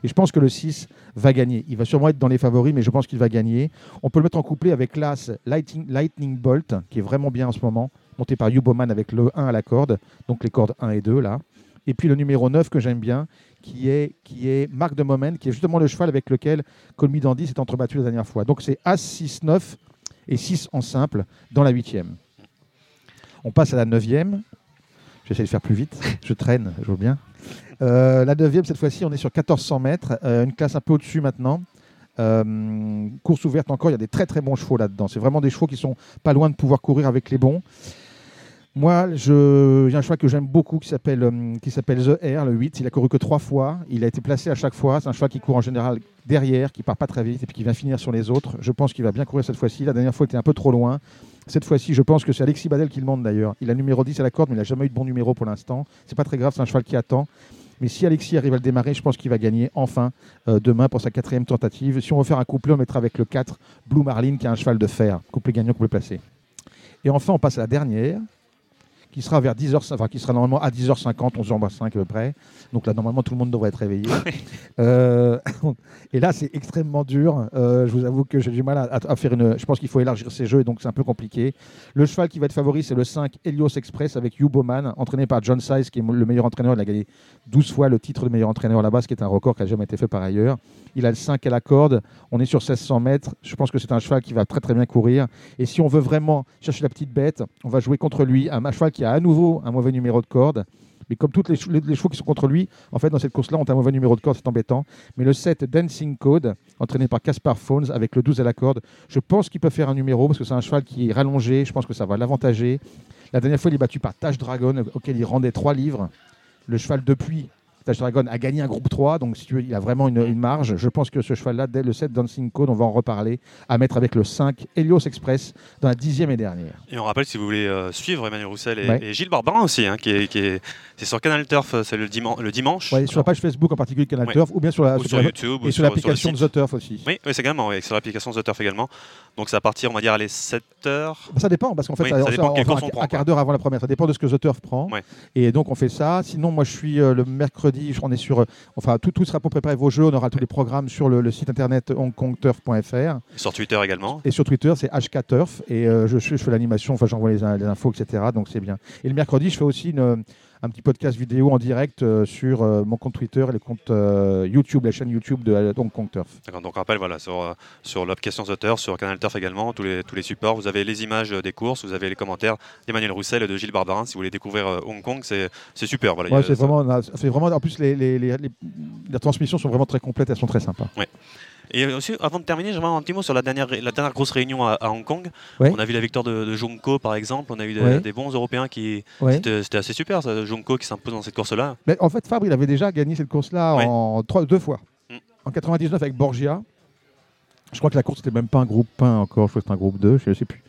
Et je pense que le 6 va gagner. Il va sûrement être dans les favoris, mais je pense qu'il va gagner. On peut le mettre en couplet avec l'As Lightning, Lightning Bolt, qui est vraiment bien en ce moment, monté par Hugh Bowman avec le 1 à la corde, donc les cordes 1 et 2 là. Et puis le numéro 9 que j'aime bien, qui est, qui est Marc de Moment, qui est justement le cheval avec lequel Colmy Dandy s'est entrebattu la dernière fois. Donc c'est As 6, 9 et 6 en simple dans la huitième. On passe à la neuvième. J'essaie de faire plus vite. Je traîne, je veux bien. Euh, la neuvième, cette fois-ci, on est sur 1400 mètres, euh, une classe un peu au-dessus maintenant. Euh, course ouverte encore, il y a des très très bons chevaux là-dedans. C'est vraiment des chevaux qui sont pas loin de pouvoir courir avec les bons. Moi, je... il y a un cheval que j'aime beaucoup qui s'appelle euh, The Air, le 8. Il a couru que trois fois. Il a été placé à chaque fois. C'est un cheval qui court en général derrière, qui part pas très vite et puis qui vient finir sur les autres. Je pense qu'il va bien courir cette fois-ci. La dernière fois, il était un peu trop loin. Cette fois-ci, je pense que c'est Alexis Badel qui le monte d'ailleurs. Il a numéro 10 à la corde, mais il n'a jamais eu de bon numéro pour l'instant. C'est pas très grave, c'est un cheval qui attend. Mais si Alexis arrive à le démarrer, je pense qu'il va gagner enfin euh, demain pour sa quatrième tentative. Si on veut faire un couplet, on mettra avec le 4 Blue Marlin qui a un cheval de fer. Couplet gagnant, couplet placé. Et enfin, on passe à la dernière qui sera vers 10h, enfin, qui sera normalement à 10h50, 11h05 à peu près. Donc là, normalement, tout le monde devrait être réveillé. Euh, et là, c'est extrêmement dur. Euh, je vous avoue que j'ai du mal à, à faire une. Je pense qu'il faut élargir ces jeux et donc c'est un peu compliqué. Le cheval qui va être favori, c'est le 5 Helios Express avec Hugh Bowman, entraîné par John Size, qui est le meilleur entraîneur. Il a gagné 12 fois le titre de meilleur entraîneur là-bas, ce qui est un record qui n'a jamais été fait par ailleurs. Il a le 5 à la corde. On est sur 1600 mètres. Je pense que c'est un cheval qui va très très bien courir. Et si on veut vraiment chercher la petite bête, on va jouer contre lui. Un cheval qui a à nouveau un mauvais numéro de corde. Mais comme tous les, chevaux qui sont contre lui, en fait, dans cette course-là, ont un mauvais numéro de corde, c'est embêtant. Mais le 7 Dancing Code, entraîné par Caspar Phones, avec le 12 à la corde, je pense qu'il peut faire un numéro parce que c'est un cheval qui est rallongé. Je pense que ça va l'avantager. La dernière fois, il est battu par Tash Dragon, auquel il rendait 3 livres. Le cheval depuis Tash Dragon a gagné un groupe 3, donc si tu veux, il a vraiment une, une marge. Je pense que ce cheval-là, dès le 7 Dancing Code, on va en reparler, à mettre avec le 5 Helios Express dans la dixième et dernière. Et on rappelle, si vous voulez euh, suivre Emmanuel Roussel et, ouais. et Gilles Barbarin aussi, hein, qui est, qui est c'est sur Canal Turf, c'est le, diman le dimanche. Ouais, sur la page Facebook en particulier Canal Ouais. Turf, ou bien sur, la, Ou sur la- YouTube, ou et sur l'application de The Turf aussi. Oui, oui c'est également, sur l'application The Turf également. Donc c'est à partir, on va dire, à les 7 heures. Ça dépend, parce qu'en fait, Oui, ça, ça dépend un, prend, un quart d'heure avant la première. Ça dépend de ce que The Turf prend. Et donc, on fait ça. Sinon, moi, je suis euh, le mercredi, on est sur. euh, enfin, tout, tout sera pour préparer vos jeux. On aura tous les programmes sur le, le site internet hongkongturf.fr. Sur Twitter également. Et sur Twitter, c'est HKTurf. Et euh, je, je fais l'animation, enfin, j'envoie les, les infos, etc. Donc, c'est bien. Et le mercredi, je fais aussi une, un petit podcast vidéo en direct euh, sur euh, mon compte Twitter et le compte euh, YouTube, la chaîne YouTube de Hong Kong Turf. D'accord, donc rappel, voilà, sur, sur l'application Turf, sur Canal Turf également, tous les, tous les supports. Vous avez les images des courses, vous avez les commentaires d'Emmanuel Roussel et de Gilles Barbarin. Si vous voulez découvrir Hong Kong, c'est super. Voilà, Ouais, c'est vraiment, vraiment. En plus, les, les, les, les- les transmissions sont vraiment très complètes. Elles sont très sympas. Et aussi, avant de terminer, j'aimerais un petit mot sur la dernière, la dernière grosse réunion à, à Hong Kong. Ouais. On a vu la victoire de, de Junko, par exemple. On a eu des, Ouais. des bons Européens qui. Ouais. C'était assez super, ça, Junko qui s'impose dans cette course-là. Mais en fait, Fabre, il avait déjà gagné cette course-là en trois, deux fois. Mm. En 99 avec Borgia. Je crois que la course n'était même pas un groupe 1 encore, je crois que c'était un groupe 2, je ne sais plus.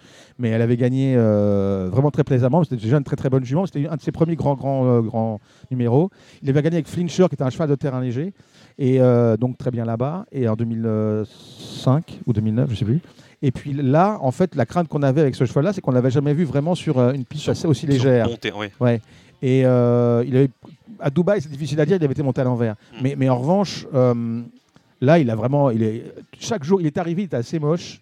Mais elle avait gagné euh, vraiment très plaisamment. C'était déjà une très très bonne jument. C'était un de ses premiers grands grands euh, grands numéros. Il avait gagné avec Flincher, qui était un cheval de terrain léger, et euh, donc très bien là-bas. Et en 2005 ou 2009, je ne sais plus. Et puis là, en fait, la crainte qu'on avait avec ce cheval-là, c'est qu'on l'avait jamais vu vraiment sur une piste assez aussi légère. Monté, oui. Ouais. Et il avait, à Dubaï, c'est difficile à dire, il avait été monté à l'envers. Mm. Mais, mais en revanche, là, il a vraiment. Il est, chaque jour, il est arrivé, il était assez moche.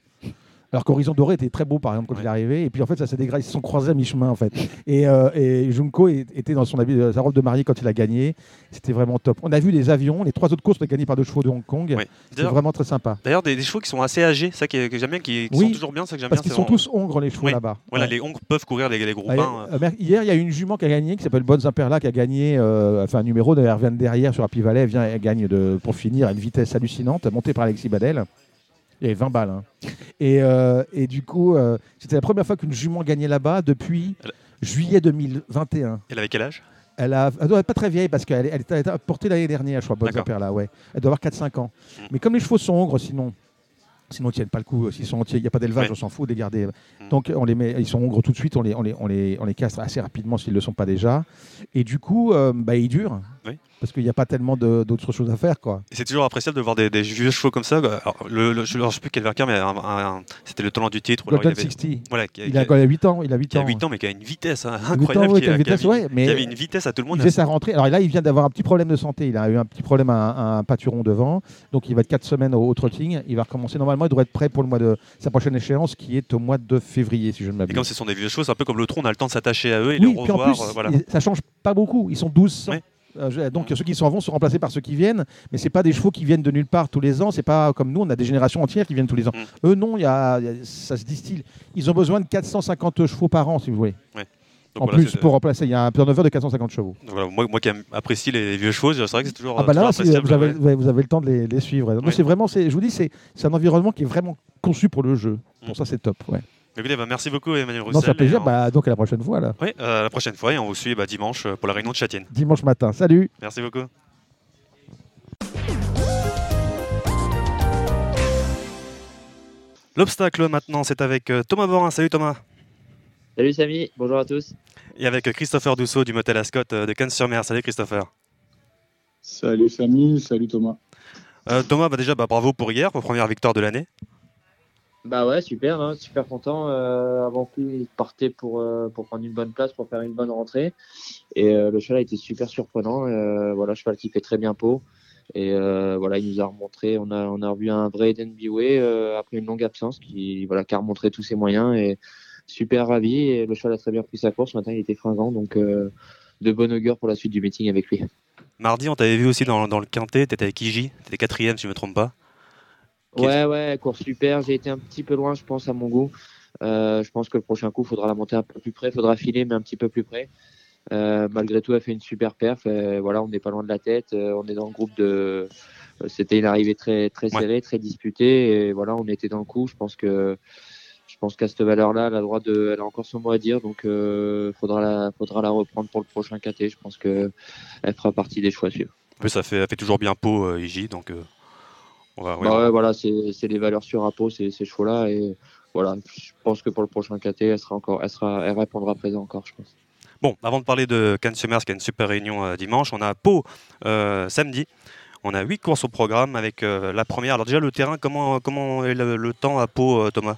Alors qu'Horizon Doré était très beau, par exemple, quand Ouais. il est arrivé. Et puis, en fait, ça s'est dégradé. Ils se sont croisés à mi-chemin, en fait. Et, euh, et Junko était dans son habit, euh, sa robe de mariée quand il a gagné. C'était vraiment top. On a vu les avions. Les trois autres courses ont été gagnées par deux chevaux de Hong Kong. Ouais. C'est vraiment très sympa. d'ailleurs, des, des chevaux qui sont assez âgés, ça que, j'aime bien, qui, qui Oui, sont toujours bien, ça que j'aime Parce qu'ils sont vraiment- tous hongres, les chevaux Oui. là-bas. Voilà, Ouais. les Hongres peuvent courir les, les groupes 1. hier- euh, mer- Hier, il y a une jument qui a gagné, qui s'appelle Bonne Imperla, qui a gagné, euh, enfin un numéro, d'ailleurs, elle vient de derrière sur Happy Valley, elle, vient, elle gagne de, pour finir à une vitesse hallucinante, montée par Alexis Badel. Il y avait 20 balles. hein. Et, euh, et du coup, euh, c'était la première fois qu'une jument gagnait là-bas depuis Elle- juillet 2021. Elle avait quel âge? Elle a, elle doit être pas très vieille parce qu'elle elle était, portée l'année dernière, je crois, Bonne D'accord. Imperla, ouais. Elle doit avoir 4-5 ans. Mm. Mais comme les chevaux sont hongres, sinon. Sinon, ils tiennent pas le coup. S'ils sont entiers, il n'y a pas d'élevage, Ouais. on s'en fout de les garder. Mm. Donc, on les met, ils sont hongres tout de suite, on les, on les, on les, on les castre assez rapidement s'ils ne le sont pas déjà. Et du coup, euh, bah, ils durent. Oui. Parce qu'il n'y a pas tellement d'autres choses à faire. Quoi. Et C'est toujours appréciable de voir des, des vieux chevaux comme ça. Alors, le, le- je ne sais plus quel vainqueur, mais c'était le talent du titre. alors il avait- 60, Voilà, qui, il a, il a 8 ans. Il a 8 qui a ans. 8 ans, mais qui a une vitesse hein, 8 ans, incroyable. qui, avait une vitesse à tout le monde. Il fait sa rentrée. Alors là, il vient d'avoir un petit problème de santé. Il a eu un petit problème à un, pâturon devant. Donc il va être 4 semaines au, au trotting. Il va recommencer normalement. Il devrait être prêt pour le mois de sa prochaine échéance qui est au mois de février, si je ne Et m'abuse. comme ce sont des vieux chevaux, c'est un peu comme le tronc, on a le temps de s'attacher à eux et Oui, en revoir. plus, euh, voilà. il- ça change pas beaucoup. Ils sont 1200. Ouais. Euh, donc ceux qui s'en vont sont remplacés par ceux qui viennent, mais c'est pas des chevaux qui viennent de nulle part tous les ans. C'est pas comme nous, on a des générations entières qui viennent tous les ans. Mm. Eux non, y a, y a- ça se distille. Ils ont besoin de 450 chevaux par an, si vous voulez. Donc en voilà, plus, pour remplacer, il y a un turnover de 450 chevaux. donc voilà, moi, moi qui apprécie les vieux chevaux, c'est vrai que c'est toujours. Ah bah là, toujours vous, avez, ouais. ouais, vous avez le temps de les, les suivre. Oui. c'est vraiment, je vous dis, c'est c'est un environnement qui est vraiment conçu pour le jeu. Pour Mm. ça, c'est top. Ouais. Écoutez, bah, merci beaucoup Emmanuel Roussel. Non, c'est un plaisir. on- Bah, donc à la prochaine fois, là. Oui, euh, à la prochaine fois et on vous suit bah, dimanche euh, pour la réunion de Châtienne. dimanche matin. Salut. Merci beaucoup. L'obstacle maintenant, c'est avec euh, Thomas Borin. Salut Thomas. Salut Samy, bonjour à tous. Et avec Christopher Dousseau du Motel Ascot de Cannes-sur-Mer. Salut Christopher. Salut Samy, salut Thomas. Euh, Thomas, bah déjà, bah, bravo pour hier, pour première victoire de l'année. Bah ouais, super, hein, super content. Euh, avant tout, il partait pour, euh, pour prendre une bonne place, pour faire une bonne rentrée. Et euh, le cheval a été super surprenant. Euh, voilà, cheval qui fait très bien peau. Et voilà, il nous a remontré, on a, on a revu un vrai Eden après une longue absence qui, voilà, qui a remontré tous ses moyens. Et super ravi. Et le cheval a très bien pris sa course. Ce matin, il était fringant. Donc, de bon augure pour la suite du meeting avec lui. Mardi, on t'avait vu aussi dans, le quintet, t'étais avec Iji, t'étais quatrième si je me trompe pas. Ouais, ouais, course super. J'ai été un petit peu loin, je pense, à mon goût. Euh, je pense que le prochain coup, il faudra la monter un peu plus près, il faudra filer, mais un petit peu plus près. Euh, malgré tout, elle fait une super perf. Euh, voilà, on n'est pas loin de la tête. Euh, on est dans le groupe de. C'était une arrivée très, très serrée, très disputée. Et voilà, on était dans le coup. Je pense que. Je pense qu'à cette valeur-là, elle a, droit de, elle a encore son mot à dire, donc euh, faudra la, faudra la reprendre pour le prochain KT. Je pense que elle fera partie des choix à suivre. En plus, ça fait, elle fait toujours bien peau, Iji, donc euh, on va. ouais, Bah ouais, voilà, c'est des valeurs sur Apo, ces, ces chevaux-là. Et voilà, je pense que pour le prochain KT, elle sera encore, elle sera, elle répondra présent encore, je pense. Bon, avant de parler de Cannes Summers, qui a une super réunion euh, dimanche, on a Pau euh, samedi. On a huit courses au programme avec euh, la première. Alors déjà le terrain, comment, comment est le, le temps à Pau, euh, Thomas?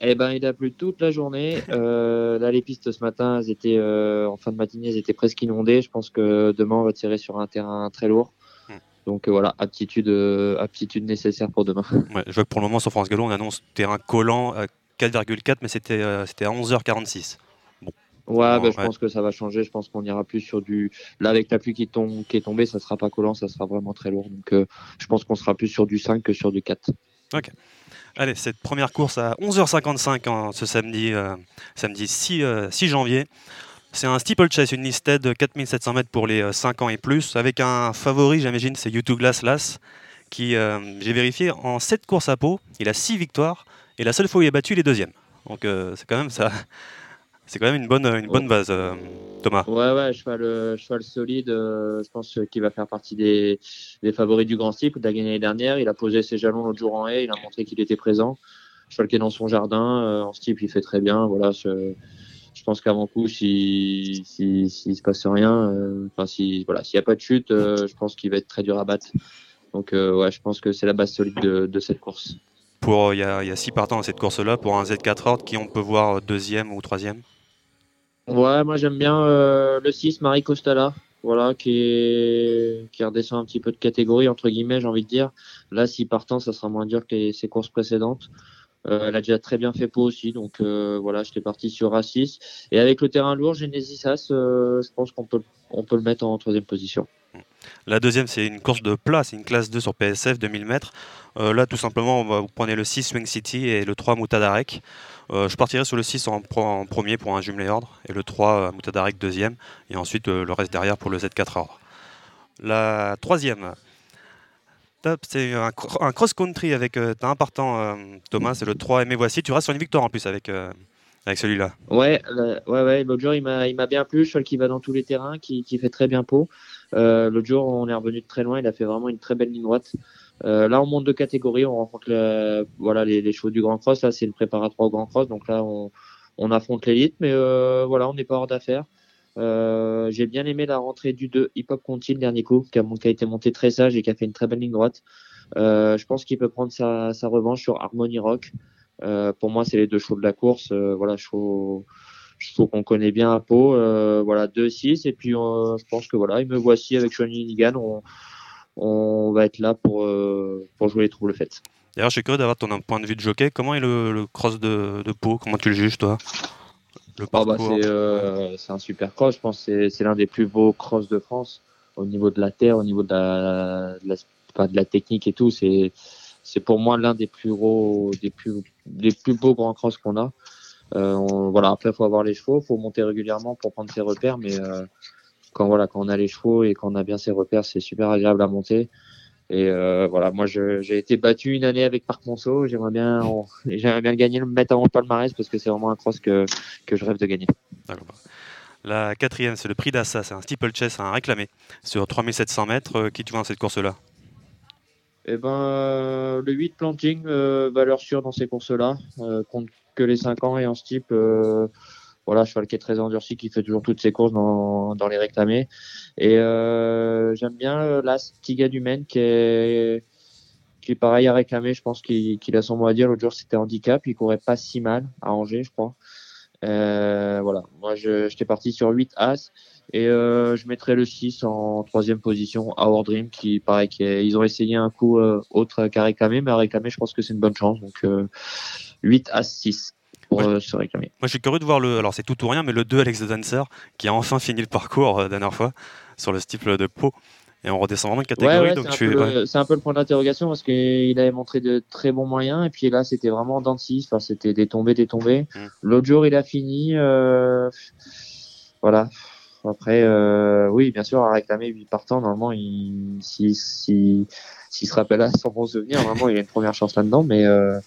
Eh ben, il a plu toute la journée. Euh, là, les pistes ce matin, elles étaient euh, en fin de matinée, elles étaient presque inondées. Je pense que demain, on va tirer sur un terrain très lourd. Donc euh, voilà, aptitude, euh, aptitude nécessaire pour demain. Ouais, Je vois que pour le moment sur France Gallo, on annonce terrain collant à 4,4, mais c'était euh, c'était à 11h46. Bon. Ouais, Bon, bah, je ouais. pense que ça va changer. Je pense qu'on ira plus sur du. Là, avec la pluie qui, tombe, qui est tombée, ça sera pas collant, ça sera vraiment très lourd. Donc, euh, je pense qu'on sera plus sur du 5 que sur du 4. Ok. Allez, cette première course à 11h55 en- ce samedi, euh, samedi 6, euh, 6 janvier. C'est un steeplechase, une listed de 4700 mètres pour les euh, 5 ans et plus, avec un favori, j'imagine, c'est U2 Glass Lass, qui, euh, j'ai vérifié, en 7 courses à peau, il a 6 victoires, et la seule fois où il est battu, il est deuxième. Donc euh, c'est quand même ça. C'est quand même une bonne, une bonne base, euh, Thomas. Ouais, ouais, cheval, euh, cheval solide. euh, je pense qu'il va faire partie des, favoris du Grand Steeple. Il a gagné l'année dernière. Il a posé ses jalons l'autre jour en haie. Il a montré qu'il était présent. Cheval qui est dans son jardin. euh, en steeple, il fait très bien. Voilà, pense qu'avant coup, si, si, s'il se passe rien, euh, enfin, si, voilà, s'il n'y a pas de chute, euh, je pense qu'il va être très dur à battre. Donc, euh, ouais, je pense que c'est la base solide de, de cette course. Pour, il y, a, il y a six partants dans cette course-là, pour un Z4 Horde, qui on peut voir deuxième ou troisième? Ouais, moi j'aime bien euh, le 6, Marie Costala, voilà, qui, est... qui redescend un petit peu de catégorie, entre guillemets, j'ai envie de dire. Là, si partant, ça sera moins dur que les- ses courses précédentes. Euh, elle a déjà très bien fait peau aussi, donc euh, voilà, j'étais parti sur A6. Et avec le terrain lourd, Genesis As, euh, je pense qu'on peut, on peut le mettre en troisième position. La deuxième, c'est une course de plat, c'est une classe 2 sur PSF, 2000 mètres. Là, tout simplement, on va, vous prenez le 6 Swing City et le 3 Moutadarek. Je partirai sur le 6 en, premier pour un jumelé ordre et le 3 euh, Moutadarek deuxième et ensuite le reste derrière pour le Z4 ordre. La troisième, c'est un, cro- un cross-country avec euh, t'as un partant euh, Thomas, c'est le 3 Aimé Voici. Tu restes sur une victoire en plus avec, euh, avec celui-là. Ouais, ouais, ouais. L'autre jour, il m'a, bien plu. Cheval qui va dans tous les terrains, qui, qui fait très bien peau. L'autre jour, on est revenu de très loin. Il a fait vraiment une très belle ligne droite. Là, on monte de catégorie. On rencontre voilà, les, chevaux du Grand Cross. Là, c'est le préparatoire au Grand Cross. Donc là, on, on affronte l'élite. Mais voilà, on n'est pas hors d'affaire. Euh, j'ai bien aimé la rentrée du 2 Hip Hop Conti le dernier coup, qui a, été monté très sage et qui a fait une très belle ligne droite. Euh, je pense qu'il peut prendre sa, revanche sur Harmony Rock. Euh, pour moi, c'est les deux chevaux de la course. Voilà, chevaux, qu'on connaît bien à Pau. Voilà, 2-6. Et puis, je pense que voilà, il me voici avec Johnny Nigan. On, va être là pour, pour jouer les troubles faites. D'ailleurs, suis curieux d'avoir ton point de vue de jockey. Comment est le, le cross de, de Pau? Comment tu le juges, toi? Le Oh, bah, c'est euh, c'est un super cross. Je pense que c'est- c'est l'un des plus beaux cross de France au niveau de la terre, au niveau de la, de la, enfin, de la technique et tout. C'est c'est pour moi l'un des plus gros, des plus, des plus beaux grands cross qu'on a. Euh, on- voilà. Après, faut avoir les chevaux, faut monter régulièrement pour prendre ses repères, mais euh, quand voilà, quand on a les chevaux et quand on a bien ses repères, c'est super agréable à monter. Et euh, voilà, moi j'ai été battu une année avec Parc Monceau. J'aimerais bien, j'aimerais bien le gagner, le mettre avant le palmarès parce que c'est vraiment un cross que, que je rêve de gagner. D'accord. La quatrième, c'est le prix d'Assa, c'est un steeplechase, un réclamé sur 3700 mètres. Euh, qui tu vois dans cette course-là? Eh ben, euh, le 8 planting, euh, valeur sûre dans ces courses-là. Euh, compte que les 5 ans et en steep, voilà, cheval qui est très endurci, qui fait toujours toutes ses courses dans, dans les réclamés. Et euh, j'aime bien euh, l'As Tiga du Maine qui est, qui est pareil à réclamer. Je pense qu'il a son mot à dire. L'autre jour, c'était handicap. Il courait pas si mal à Angers, je crois. Euh, voilà, moi j'étais parti sur 8 As et euh, je mettrais le 6 en troisième position, Our Dream, qui pareil, qui est- ils ont essayé un coup euh, autre qu'à réclamer, mais à réclamer, je pense que c'est une bonne chance. Donc euh, 8 As 6 pour Ouais. euh, se réclamer. Moi, je suis curieux de voir le. Alors, c'est tout ou rien, mais le 2 Alex de Dancer, qui a enfin fini le parcours euh, la dernière fois sur le steeple de Pau. Et on redescend vraiment de catégorie. ouais, c'est un, peu le- c'est un peu le point d'interrogation parce qu'il avait montré de très bons moyens et puis là c'était vraiment en dents de scie. Enfin, c'était des tombées, des tombées. Mm. L'autre jour il a fini. euh, Voilà. Après, euh, oui, bien sûr, à réclamer 8 partants, normalement, il, si, si, s'il se rappelle à son bon souvenir, vraiment, il a une première chance là-dedans. Mais euh,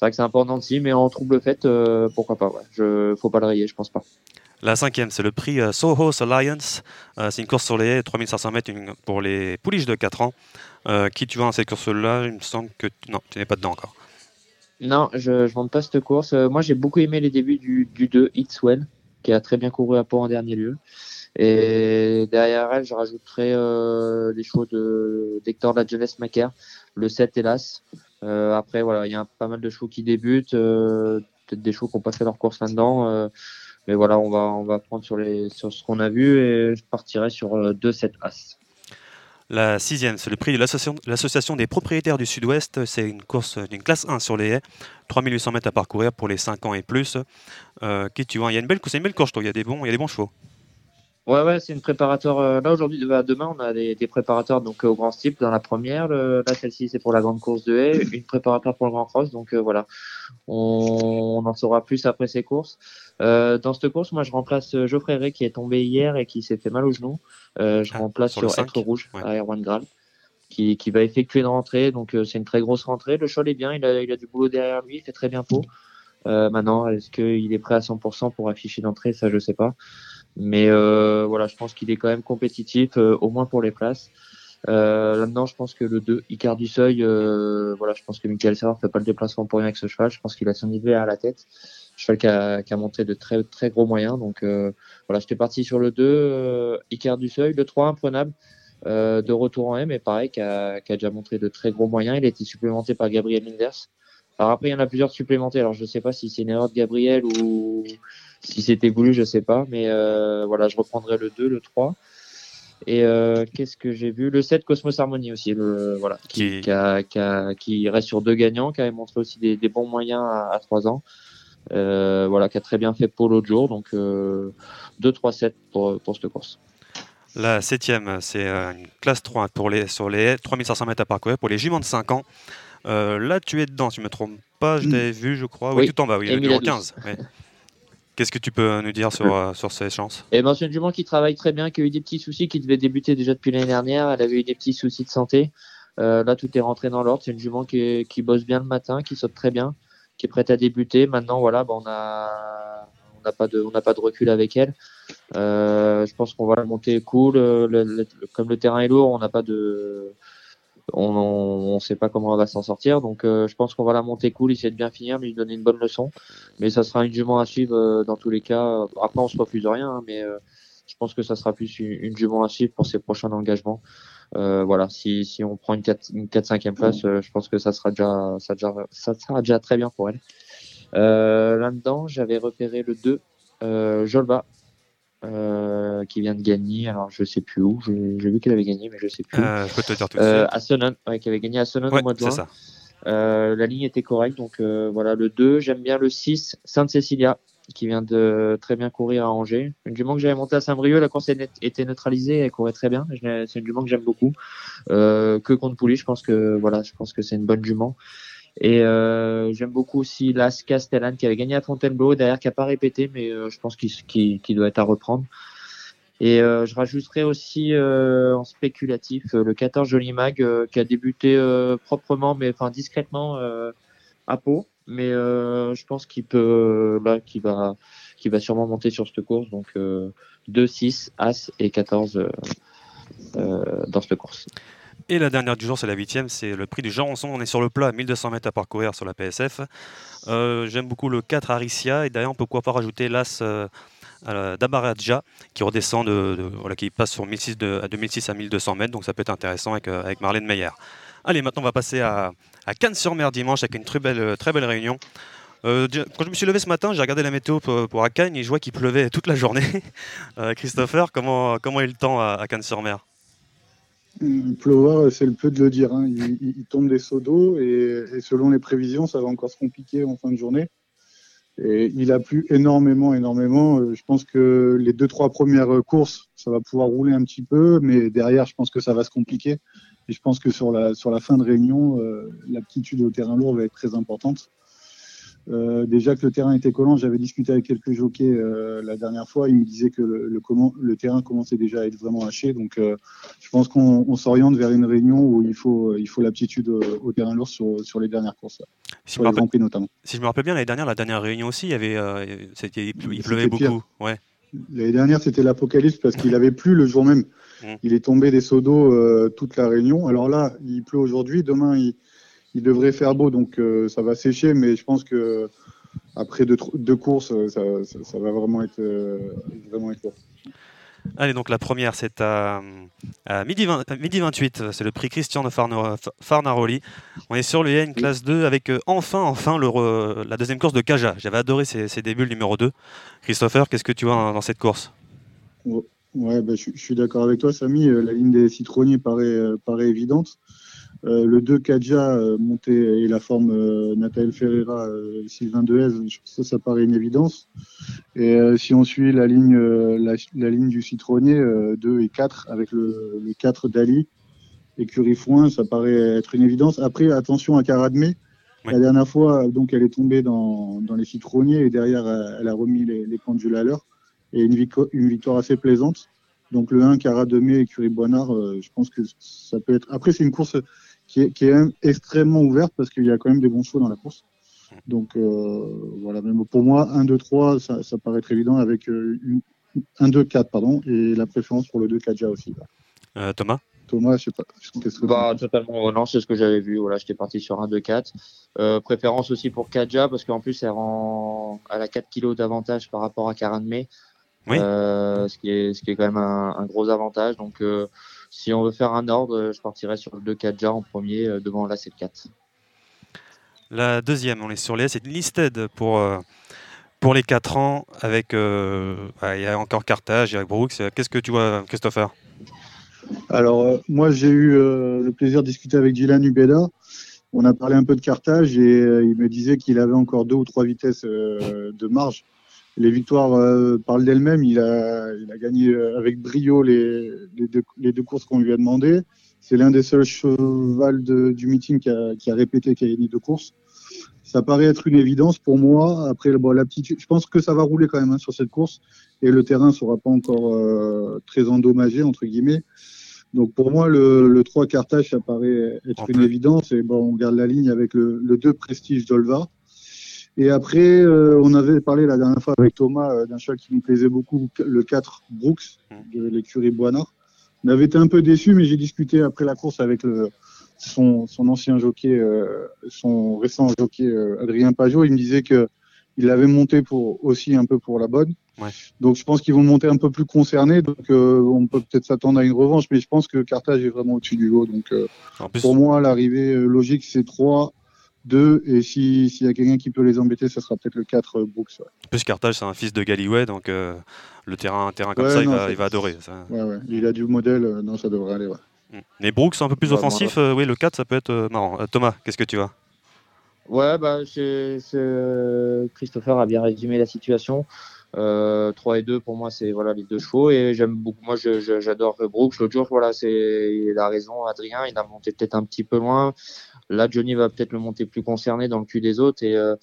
c'est vrai que c'est un peu en dents de scie, mais en trouble fait, euh, pourquoi pas. Ouais. Je, faut pas le rayer, je pense pas. La cinquième, c'est le prix euh, Soho Alliance. Euh, c'est une course sur les haies, 3500 mètres une- pour les pouliches de 4 ans. Euh, qui tu vois dans cette course-là? Il me semble que. tu- Non, tu n'es pas dedans encore. Non, je ne monte pas cette course. Moi, j'ai beaucoup aimé les débuts du, du 2, It's Well, qui a très bien couru à Pau en dernier lieu. Et derrière elle, je rajouterai euh, les chevaux de d'Hector de la jeunesse Macaire, le 7 hélas. Euh, après, voilà, il y a pas mal de chevaux qui débutent, euh, peut-être des chevaux qui n'ont pas fait leur course là-dedans. euh, mais voilà, on va, on va prendre sur, les, sur ce qu'on a vu et je partirai sur euh, 2, 7 As. La sixième, c'est le prix de l'association des propriétaires du Sud-Ouest. C'est une course d'une classe 1 sur les haies. 3800 mètres à parcourir pour les 5 ans et plus. Qui tu vois Il y a une belle course, une belle course, trouve. Il y a des bons, il y a des bons chevaux. Ouais, ouais, c'est une préparateur. euh, là, aujourd'hui, bah, demain, on a des, des préparateurs donc, euh, au Grand Steeple dans la première. Le- là, celle-ci, c'est pour la grande course de haie. Une préparateur pour le Grand Cross. Donc, euh, voilà. On, on en saura plus après ces courses. Euh, dans cette course, moi, je remplace euh, Geoffrey Ray qui est tombé hier et qui s'est fait mal au genou. Euh, je Ah, remplace sur. Être Rouge Ouais. à Erwan Graal. Qui, qui va effectuer une rentrée, donc euh, c'est une très grosse rentrée. Le cheval est bien, il a, il a du boulot derrière lui, il fait très bien peau. Euh, maintenant, est-ce qu'il est prêt à 100% pour afficher d'entrée Ça, je sais pas. Mais euh, voilà, je pense qu'il est quand même compétitif, euh, au moins pour les places. Euh, Là-dedans, je pense que le 2, Icar du Seuil, euh, voilà, je pense que Michael Serra fait pas le déplacement pour rien avec ce cheval. Je pense qu'il a son idée à la tête. Cheval qui a, qui a montré de très très gros moyens. Donc euh, voilà, j'étais parti sur le 2, euh, Icar du Seuil. Le 3, imprenable, de retour en M, mais pareil, qui a, qui a déjà montré de très gros moyens. Il a été supplémenté par Gabriel Linders. Alors après, il y en a plusieurs supplémentés. Alors je sais pas si c'est une erreur de Gabriel ou si c'était voulu, je sais pas. Mais euh, voilà, je reprendrai le 2, le 3. Et euh, qu'est-ce que j'ai vu? Le 7, Cosmos Harmony aussi, le, voilà, qui, Qui- qui, a- qui a- qui reste sur deux gagnants, qui avait montré aussi des, des bons moyens à, à 3 ans. Euh, voilà, qui a très bien fait pour l'autre jour. Donc euh, 2, 3, 7 pour, pour cette course. La septième, c'est une classe 3 pour les, sur les haies, 3500 mètres à parcourir pour les juments de 5 ans. Euh, là, tu es dedans, si je me trompe pas, je t'avais vu, je crois. Oui, Oui, tout en bas, oui, le numéro Adous. 15. ouais. Qu'est-ce que tu peux nous dire sur, euh, sur ces chances? Et ben, c'est une jument qui travaille très bien, qui a eu des petits soucis, qui devait débuter déjà depuis l'année dernière. Elle avait eu des petits soucis de santé. Euh, là, tout est rentré dans l'ordre. C'est une jument qui, est- qui bosse bien le matin, qui saute très bien, qui est prête à débuter. Maintenant, voilà, ben, on a, on n'a pas de, on n'a pas de recul avec elle. Euh, je pense qu'on va la monter cool. Le- le- le- comme le terrain est lourd, on n'a pas de, on, on sait pas comment elle va s'en sortir. Donc, euh, je pense qu'on va la monter cool, essayer de bien finir, lui donner une bonne leçon. Mais ça sera une jument à suivre euh, dans tous les cas. Après, on se refuse rien, hein, mais euh, je pense que ça sera plus une, jument à suivre pour ses prochains engagements. Voilà, si, si on prend une 4 une 4-5e place, euh, je pense que ça sera déjà ça, ça sera déjà très bien pour elle. Là-dedans, j'avais repéré le 2, euh, Jolba, euh, qui vient de gagner. Alors, je sais plus où. J'ai vu qu'elle avait gagné, mais je sais plus. Euh, Je peux te dire tout de Euh, suite. Sonnen, ouais, qui avait gagné à Sonnen Ouais, au mois de juin. ça. Euh, la ligne était correcte, donc euh, voilà le 2. J'aime bien le 6, Sainte-Cécilia, qui vient de très bien courir à Angers. Une jument que j'avais montée à Saint-Brieuc, la course était neutralisée, elle courait très bien. C'est une jument que j'aime beaucoup. Euh, que contre Pouly, je pense que voilà, je pense que c'est une bonne jument. Et euh, j'aime beaucoup aussi Las Castellane qui avait gagné à Fontainebleau, derrière qui a pas répété, mais euh, je pense qu'il doit être à reprendre. Et euh, je rajouterai aussi euh, en spéculatif euh, le 14 Joli Mag euh, qui a débuté proprement, mais enfin discrètement à Pau. Mais je pense qu'il peut là, qu'il va, va sûrement monter sur cette course. Donc euh, 2, 6, As et 14 euh, euh, dans cette course. Et la dernière du jour, c'est la huitième, c'est le prix du Jean-Ronson. On est sur le plat, 1200 mètres à parcourir sur la PSF. Euh, J'aime beaucoup le 4 Aricia, et d'ailleurs, on peut pourquoi pas rajouter l'As euh, d'Abaradja, qui redescend, de, voilà, qui passe sur 1006 de, à 2006 à 1200 mètres, donc ça peut être intéressant avec, euh, avec Marlène Meyer. Allez, maintenant, on va passer à, Cannes-sur-Mer dimanche avec une très belle, très belle réunion. Quand je me suis levé ce matin, j'ai regardé la météo pour, pour à Cannes et je vois qu'il pleuvait toute la journée. Christopher, comment, comment est le temps à, Cannes-sur-Mer? Pleuvoir, c'est le peu de le dire. hein. Il, il- il tombe des seaux d'eau et, et selon les prévisions, ça va encore se compliquer en fin de journée. Et il a plu énormément, énormément. Euh, Je pense que les deux, trois premières courses, ça va pouvoir rouler un petit peu, mais derrière, je pense que ça va se compliquer. Et je pense que sur la, sur la fin de réunion, euh, l'aptitude au terrain lourd va être très importante. Euh, déjà que le terrain était collant, j'avais discuté avec quelques jockeys euh, la dernière fois. Ils me disaient que le, le, comment- le terrain commençait déjà à être vraiment haché. Donc, euh, je pense qu'on on s'oriente vers une réunion où il faut, il faut l'aptitude au, terrain lourd sur, sur les dernières courses. Si sur je me les rappelle- notamment. Si je me rappelle bien, l'année dernière, la dernière réunion aussi, il, y avait, c'était- il pleu- il C'était pleuvait pire. beaucoup. Ouais. L'année dernière, c'était l'apocalypse parce qu'il avait plu le jour même. Mm. Il est tombé des seaux d'eau toute la réunion. Alors là, il pleut aujourd'hui. Demain, il, il devrait faire beau, donc euh, ça va sécher. Mais je pense que après deux, courses, euh, ça, ça- ça va vraiment être, euh, vraiment être lourd. Allez, donc la première, c'est à, à midi, 20 à midi 28. C'est le prix Christian de Farna- Farnaroli. On est sur le N classe 2 avec euh, enfin, enfin le re- la deuxième course de Kaja. J'avais adoré ses, ses débuts, le numéro 2. Christopher, qu'est-ce que tu vois dans, dans cette course? Ouais, bah, je, je suis d'accord avec toi, Samy. La ligne des citronniers paraît, euh, paraît évidente. Euh, le 2 Kadja euh, monté et la forme euh, Nathalie Ferreira, euh, Sylvain Dehaze, ça, ça paraît une évidence. Et si on suit la ligne, la, la ligne du citronnier, euh, 2 et 4, avec le, le 4 d'Ali et Curie-Foin, ça paraît être une évidence. Après, attention à Caradmé. Oui. La dernière fois, donc, elle est tombée dans, dans les citronniers et derrière, elle, elle a remis les, les pendules à l'heure. Et une victoire assez plaisante. Donc le 1, Cara Demé et Curie Boinard, euh, je pense que ça peut être. Après, c'est une course qui est, qui est extrêmement ouverte parce qu'il y a quand même des bons chevaux dans la course. Donc euh, voilà, même pour moi, 1, 2, 3, ça, ça paraît être évident avec euh, une, 1, 2, 4, pardon, et la préférence pour le 2 Kaja aussi. Euh, Thomas? Thomas, je sais pas. que Bah, totalement, non, c'est ce que j'avais vu. Voilà, j'étais parti sur un 2-4. Euh, préférence aussi pour Kadja, parce qu'en plus, elle rend, elle a 4 kilos d'avantage par rapport à Karanme. Oui. Euh, ce, qui est, ce qui est quand même un, un gros avantage. Donc, euh, si on veut faire un ordre, je partirais sur le 2 Kadja en premier, euh, devant la 7-4. La deuxième, on est sur les S, c'est listed pour, euh, pour les 4 ans. Avec, euh, bah, il y a encore Carthage, il y a Brooks. Qu'est-ce que tu vois, Christopher? Alors, euh, moi, j'ai eu euh, le plaisir de discuter avec Dylan Ubeda. On a parlé un peu de cartage et euh, il me disait qu'il avait encore deux ou trois vitesses euh, de marge. Les victoires euh, parlent d'elles-mêmes. Il a, il a gagné euh, avec brio les, les, deux, les deux courses qu'on lui a demandées. C'est l'un des seuls chevals de- du meeting qui a, qui a répété qu'il a gagné deux courses. Ça paraît être une évidence pour moi. Après, bon, l'aptitude, je pense que ça va rouler quand même hein, sur cette course et le terrain sera pas encore euh, très endommagé entre guillemets. Donc pour moi, le, le 3 Carthage, ça paraît être En une plus. évidence. Et bon, on garde la ligne avec le, le 2 Prestige d'Olva. Et après, euh, on avait parlé la dernière fois avec Thomas euh, d'un cheval qui nous plaisait beaucoup, le 4 Brooks de l'écurie Boinard. On avait été un peu déçus, mais j'ai discuté après la course avec le, son, son ancien jockey, euh, son récent jockey euh, Adrien Pajot. Il me disait que il l'avait monté pour aussi un peu pour la bonne. Ouais. Donc je pense qu'ils vont monter un peu plus concerné. Donc euh, on peut peut-être s'attendre à une revanche, mais je pense que Carthage est vraiment au-dessus du lot. Donc plus, pour moi, l'arrivée logique, c'est 3, 2, et si- s'il y a quelqu'un qui peut les embêter, ça sera peut-être le 4 euh, Brooks. Ouais. en plus, Carthage, c'est un fils de Galloway, donc euh, le terrain, un terrain comme Ouais, ça, il, va, il va adorer. Ça. Ouais, ouais. Il a du modèle, euh, non, ça devrait aller. Ouais. Mm. Mais Brooks, un peu plus Ouais, offensif, euh, oui, le 4, ça peut être euh, marrant. Euh, Thomas, qu'est-ce que tu vois Ouais, bah, euh, Christopher a bien résumé la situation. Euh, 3 et 2 pour moi c'est voilà les deux chevaux. Et j'aime beaucoup moi j'adore Brooks. L'autre jour voilà c'est il a raison Adrien il a monté peut-être un petit peu loin là Johnny va peut-être le monter plus concerné dans le cul des autres. Et euh,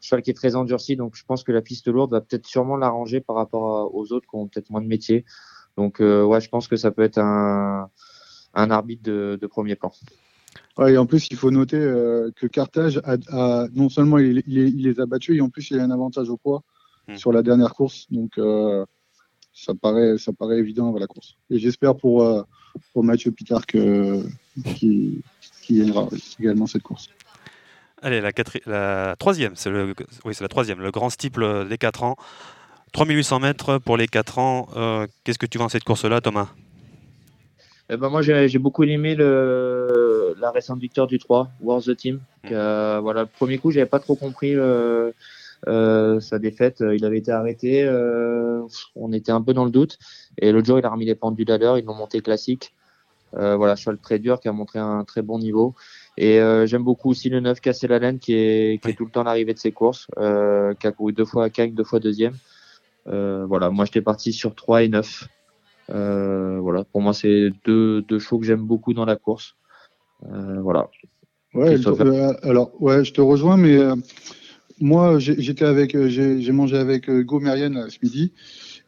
cheval qui est très endurci. Donc je pense que la piste lourde va peut-être sûrement l'arranger par rapport aux autres qui ont peut-être moins de métier. Donc euh, ouais je pense que ça peut être un un arbitre de, de premier plan. Ouais, et en plus, il faut noter euh, que Carthage, a, a- non seulement il, il- il les a battus, et en plus, il a un avantage au poids Hmm. sur la dernière course. Donc, euh, ça, paraît, ça paraît évident la course. Et j'espère pour, euh, pour Mathieu Pitard que qui, qui gagnera également cette course. Allez, la, quatri- la troisième, c'est le, oui, c'est la troisième, le grand steeple des 4 ans. 3800 mètres pour les 4 ans. Euh, Qu'est-ce que tu vois dans cette course-là, Thomas? Eh ben, moi, j'ai beaucoup aimé le, la récente victoire du 3, Wars the Team. Mm. Que, euh, voilà, le premier coup, j'avais pas trop compris euh, euh, sa défaite. Il avait été arrêté. euh, on était un peu dans le doute. Et l'autre jour, il a remis les pendules à l'heure. Ils l'ont monté classique. Euh, voilà, cheval très dur qui a montré un très bon niveau. Et euh, j'aime beaucoup aussi le 9 Cassé la laine qui est, qui est tout le temps l'arrivée de ses courses, euh, qui a couru deux fois à Cagnes, deux fois deuxième. Euh, voilà, moi j'étais parti sur 3 et 9. Euh, voilà, pour moi c'est deux, deux chevaux que j'aime beaucoup dans la course. Euh, voilà. Ouais, euh, alors ouais, je te rejoins, mais euh, moi j'étais avec, euh, j'ai mangé avec euh, Hugo Mérienne là, ce midi,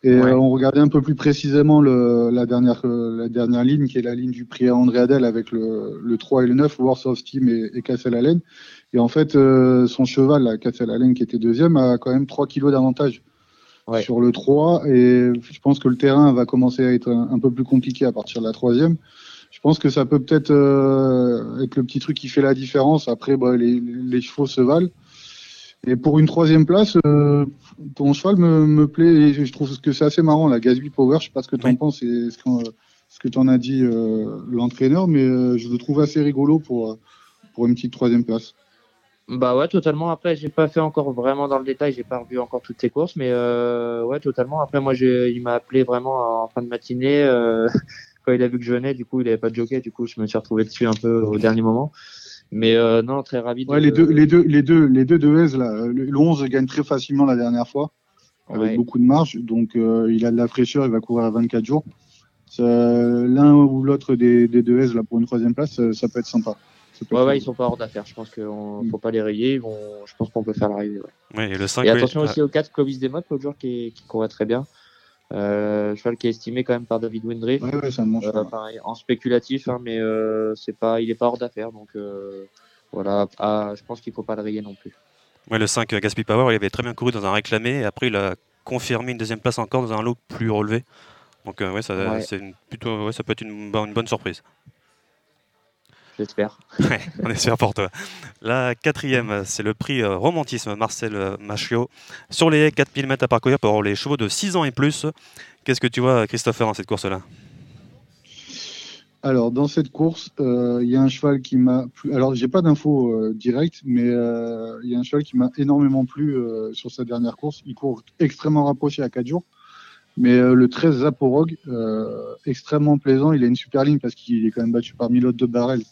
et Ouais. euh, on regardait un peu plus précisément le, la dernière euh, la dernière ligne, qui est la ligne du prix à André Adel avec le, le 3 et le 9, Wars of Steam et, et Cassel Allen. Et en fait, euh, son cheval, là, Cassel Allen, qui était deuxième, a quand même 3 kilos d'avantage Ouais. sur le 3, et je pense que le terrain va commencer à être un, un peu plus compliqué à partir de la troisième. Je pense que ça peut peut-être euh, être le petit truc qui fait la différence. Après, bah, les, les chevaux se valent. Et pour une troisième place, euh, ton cheval me, me plaît. Et je trouve que c'est assez marrant, la Gasby Power. Je sais pas ce que tu en Oui. penses et ce, qu'en- ce que tu en as dit euh, l'entraîneur, mais euh, je le trouve assez rigolo pour, euh, pour une petite troisième place. Bah ouais, totalement. Après, j'ai pas fait encore vraiment dans le détail, j'ai pas revu encore toutes ses courses, mais euh, ouais, totalement. Après, moi, j'ai, il m'a appelé vraiment en fin de matinée euh, quand il a vu que je venais. Du coup, il avait pas de jockey. Du coup, je me suis retrouvé dessus un peu au dernier moment. Mais euh, non, très ravi. de- Ouais, les deux, les deux, les deux, les deux de Hez, là, le, le 11 gagne très facilement la dernière fois, avec Ouais. beaucoup de marge. Donc, euh, il a de la fraîcheur, il va courir à 24 jours. L'un ou l'autre des, des deux Hez, là, pour une troisième place, ça, peut être sympa. Ouais, ouais, ils sont pas hors d'affaire. Je pense qu'il Mm. faut pas les rayer. Ils vont, je pense qu'on peut faire l'arrivée. Ouais. Et le 5 Et attention aussi au 4 Clovis Desmottes, l'autre jour qui, qui courait très bien. Euh, cheval qui est estimé quand même par David Windry. Ouais, ça me. Euh, pareil, en spéculatif, hein, mais euh, c'est pas, il est pas hors d'affaire. Donc euh, voilà, Ah, je pense qu'il faut pas le rayer non plus. Ouais, le 5 euh, Gaspi Power, il avait très bien couru dans un réclamé et après il a confirmé une deuxième place encore dans un lot plus relevé. Donc euh, ouais, ça, Ouais. c'est une- plutôt, ouais, ça peut être une bonne surprise. J'espère. Ouais, on espère pour toi. La quatrième, c'est le prix euh, Romantisme Marcel Machiot. Sur les haies, 4000 mètres à parcourir pour les chevaux de 6 ans et plus. Qu'est-ce que tu vois, Christopher, dans cette course-là? Alors, dans cette course, euh, il y a un cheval qui m'a plu. Alors, j'ai pas d'infos euh, directes, mais euh, il y a un cheval qui m'a énormément plu euh, sur sa dernière course. Il court extrêmement rapproché à 4 jours. Mais euh, le 13 Zaporog, euh, extrêmement plaisant. Il a une super ligne parce qu'il est quand même battu par Milote de Barrel.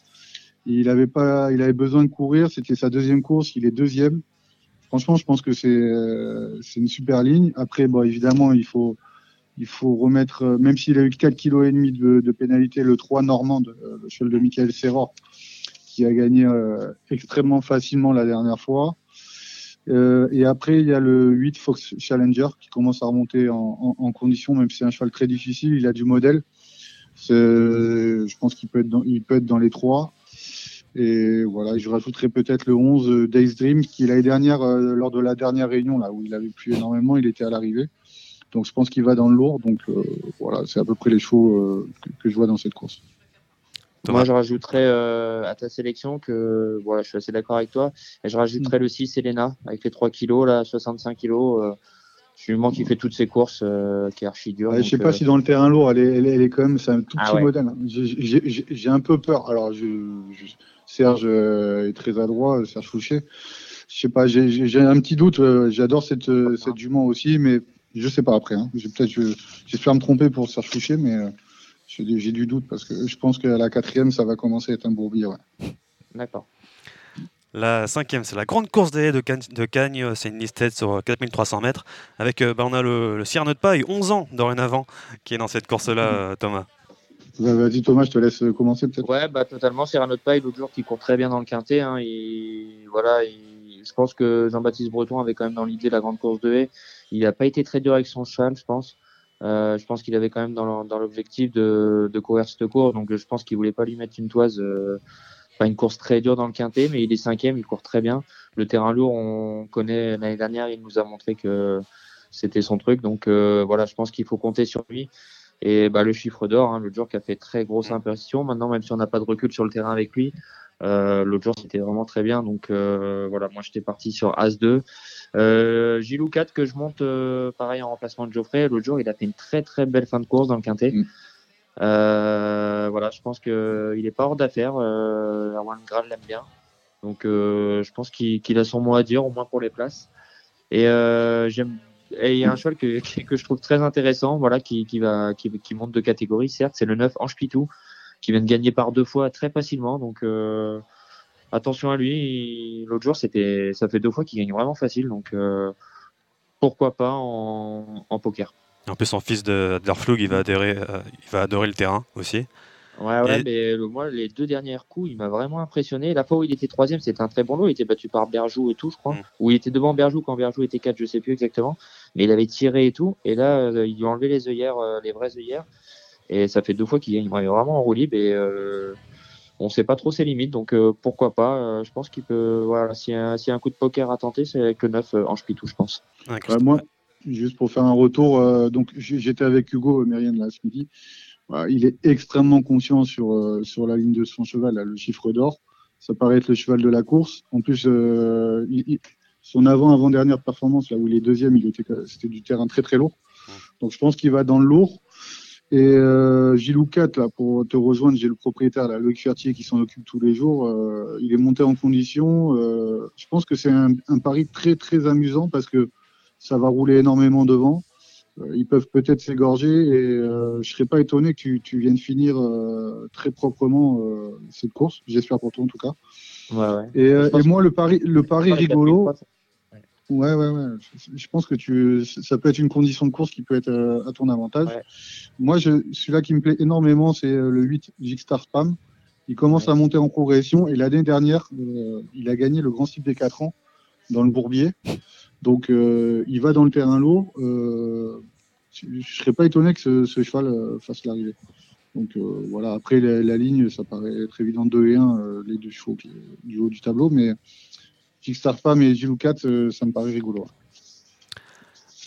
Il avait pas, il avait besoin de courir. C'était sa deuxième course. Il est deuxième. Franchement, je pense que c'est euh, une super ligne. Après, bon, évidemment, il faut il faut remettre, euh, même s'il a eu 4 kg de, de pénalité, le 3 Normande, euh, le cheval de Michael Serror, qui a gagné euh, extrêmement facilement la dernière fois. Et après, il y a le 8 Fox Challenger qui commence à remonter en, condition, même si c'est un cheval très difficile. Il a du modèle. Je pense qu'il peut être dans, peut être dans les trois. Et voilà, je rajouterai peut-être le 11 euh, Days Dream qui l'année dernière, euh, lors de la dernière réunion là où il avait plu énormément, il était à l'arrivée. Donc je pense qu'il va dans le lourd. Donc euh, voilà, c'est à peu près les chevaux euh, que, que je vois dans cette course. Thomas. Moi, je rajouterais euh, à ta sélection que voilà, je suis assez d'accord avec toi. Et je rajouterais le 6 Elena avec les 3 kilos, là, 65 kilos. Euh, absolument qui fait toutes ses courses, euh, qui est archi dur. Ouais, je sais pas euh, si dans le terrain lourd, elle est, elle est, elle est quand même, c'est un tout Ah petit ouais. modèle. hein. J'ai- un peu peur. Alors, je, je- Serge euh, est très adroit, Serge Fouché. Je sais pas, j'ai- un petit doute. euh, J'adore cette, euh, cette jument aussi, mais je sais pas après. Hein. Peut-être, je- j'espère me tromper pour Serge Fouché, mais euh, j'ai du doute parce que je pense qu'à la quatrième, ça va commencer à être un bourbier. Ouais. D'accord. La cinquième, c'est la grande course des haies de Cagnes. C'est une liste sur euh, 4300 mètres. Avec, euh, bah, on a le, le Cyrano de Paille, 11 ans dorénavant, qui est dans cette course-là, euh, Thomas. Vas- Vas-y Thomas, je te laisse commencer peut-être. Ouais, bah totalement. C'est Cyrano de Paille, l'autre jour qui court très bien dans le quintet. Hein, voilà, il- je pense que Jean-Baptiste Breton avait quand même dans l'idée la grande course de haie. Il n'a pas été très dur avec son cheval, je pense. Euh, je pense qu'il avait quand même dans l'objectif de, de courir cette course, donc je pense qu'il voulait pas lui mettre une toise. euh, pas une course très dure dans le quintet, mais il est cinquième, il court très bien. Le terrain lourd, on connaît l'année dernière, il nous a montré que c'était son truc. Donc euh, voilà, je pense qu'il faut compter sur lui. Et bah, le chiffre d'or, hein, l'autre jour, qui a fait très grosse impression. Maintenant, même si on n'a pas de recul sur le terrain avec lui, euh, l'autre jour, c'était vraiment très bien. Donc euh, voilà, moi, j'étais parti sur As-2. Euh, Gilou 4 que je monte euh, pareil en remplacement de Geoffrey. L'autre jour, il a fait une très très belle fin de course dans le quintet. Mm. Voilà, je pense que il est pas hors d'affaire. Euh, Graal l'aime bien, donc je pense qu'il qu'il a son mot à dire au moins pour les places. Et j'aime. Et il y a un cheval que, que je trouve très intéressant, voilà, qui, qui va qui, qui monte de catégorie, certes, c'est le 9 Ange Pitou, qui vient de gagner par deux fois très facilement. Donc euh, attention à lui. L'autre jour, c'était ça fait deux fois qu'il gagne vraiment facile, donc euh, pourquoi pas en, en poker. En plus, son fils de d'Arflug, il va adhérer, euh, il va adorer le terrain aussi. Ouais, ouais, Et- mais le, moi, les deux derniers coups, il m'a vraiment impressionné. La fois où il était troisième, c'était un très bon lot. Il était battu par Berjou et tout, je crois. Mm. Ou il était devant Berjou quand Berjou était 4, je sais plus exactement. Mais il avait tiré et tout. Et là, euh, il lui a enlevé les œillères, euh, les vraies œillères. Et ça fait deux fois qu'il gagne vraiment en roue libre. Et euh, on sait pas trop ses limites. Donc euh, pourquoi pas. euh, je pense qu'il peut. Voilà, s'il y, a un- s'il y a un coup de poker à tenter, c'est avec le 9 euh, Ange Pitou, je pense. Ouais, moi, juste pour faire un retour, euh, donc j'étais avec Hugo Mérienne là ce midi. Voilà, il est extrêmement conscient sur, euh, sur la ligne de son cheval, là, le chiffre d'or. Ça paraît être le cheval de la course. En plus, euh, il- il- son avant-avant-dernière performance, là où il est deuxième, il était, c'était du terrain très très lourd. Donc je pense qu'il va dans le lourd. Et euh, Gilou 4, là, pour te rejoindre, j'ai le propriétaire, là, Loïc Fertier, qui s'en occupe tous les jours. Euh, il est monté en condition. Euh, je pense que c'est un, un pari très très amusant parce que ça va rouler énormément devant. Euh, ils peuvent peut-être s'égorger et je serais pas étonné que tu, tu viennes finir très proprement cette course. J'espère pour toi en tout cas. Ouais, ouais. Et, moi, le pari, le pari rigolo, 4003, Ouais, ouais, ouais. Je, pense que tu, ça peut être une condition de course qui peut être euh, à ton avantage. Ouais. Moi, je, celui-là qui me plaît énormément, c'est euh, le 8 Jigstar Spam. Il commence à monter en progression et l'année dernière, euh, il a gagné le Grand Cycle des 4 ans dans le Bourbier. Donc, euh, il va dans le terrain lourd. Euh, je ne serais pas étonné que ce, ce cheval fasse l'arrivée. Donc euh, voilà, après la, la ligne, ça paraît être évident 2 et 1, euh, les deux chevaux qui- du haut du tableau, mais Jigstar Spam et Gilou 4, euh, ça me paraît rigolo.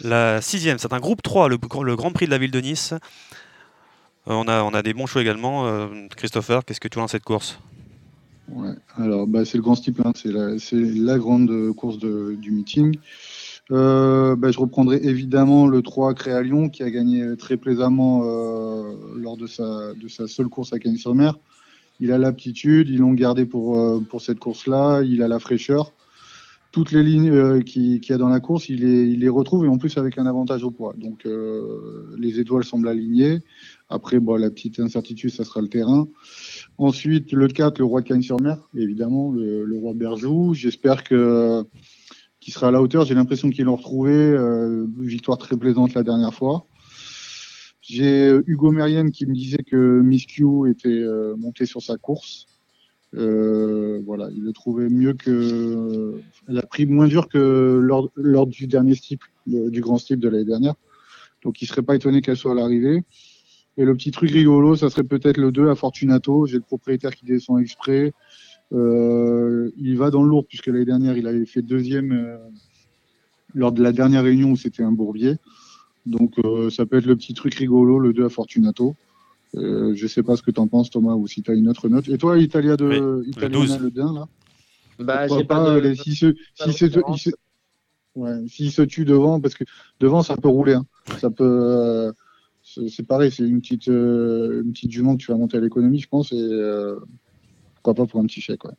La sixième, c'est un groupe 3, le, le Grand Prix de la ville de Nice. Euh, on, a, on a des bons choix également. Euh, Christopher, qu'est-ce que tu vois dans cette course? Ouais, alors bah, c'est le grand steeple, hein, c'est la, grande course de- du meeting. Euh, bah, je reprendrai évidemment le 3 Créa Lyon qui a gagné très plaisamment lors de sa, de sa seule course à Cagnes-sur-Mer. Il a l'aptitude, ils l'ont gardé pour, pour cette course-là, il a la fraîcheur. Toutes les lignes euh, qu'il y a dans la course, il les, il les retrouve et en plus avec un avantage au poids. Donc euh, les étoiles semblent alignées. Après, la petite incertitude, ça sera le terrain. Ensuite, le 4, le roi de Cagnes-sur-Mer, évidemment, le, le roi Berjou. J'espère que qu'il sera à la hauteur. J'ai l'impression qu'ils l'ont retrouvé. Euh, victoire très plaisante la dernière fois. J'ai Hugo Mérienne qui me disait que Miss Q était euh, monté sur sa course. Euh, voilà, il le trouvait mieux que. Elle a pris moins dur que lors, du dernier steeple, le- du grand steeple de l'année dernière. Donc, il serait pas étonné qu'elle soit à l'arrivée. Et le petit truc rigolo, ça serait peut-être le 2 à Fortunato. J'ai le propriétaire qui descend exprès. Euh, il va dans le lourd, puisque l'année dernière, il avait fait deuxième euh, lors de la dernière réunion où c'était un bourbier. Donc, euh, ça peut être le petit truc rigolo, le 2 à Fortunato. Euh, je sais pas ce que tu en penses, Thomas, ou si tu as une autre note. Et toi, Italia de Oui, Italiana, le 12. le Dain, là? Bah, j'ai pas pas, de- les- s'il se, ouais, tue devant, parce que devant, ça peut rouler. hein. Ça peut. euh, c'est pareil, c'est une petite, euh, une petite jument que tu vas monter à l'économie, je pense, et euh, pourquoi pas pour un petit chèque. Ouais.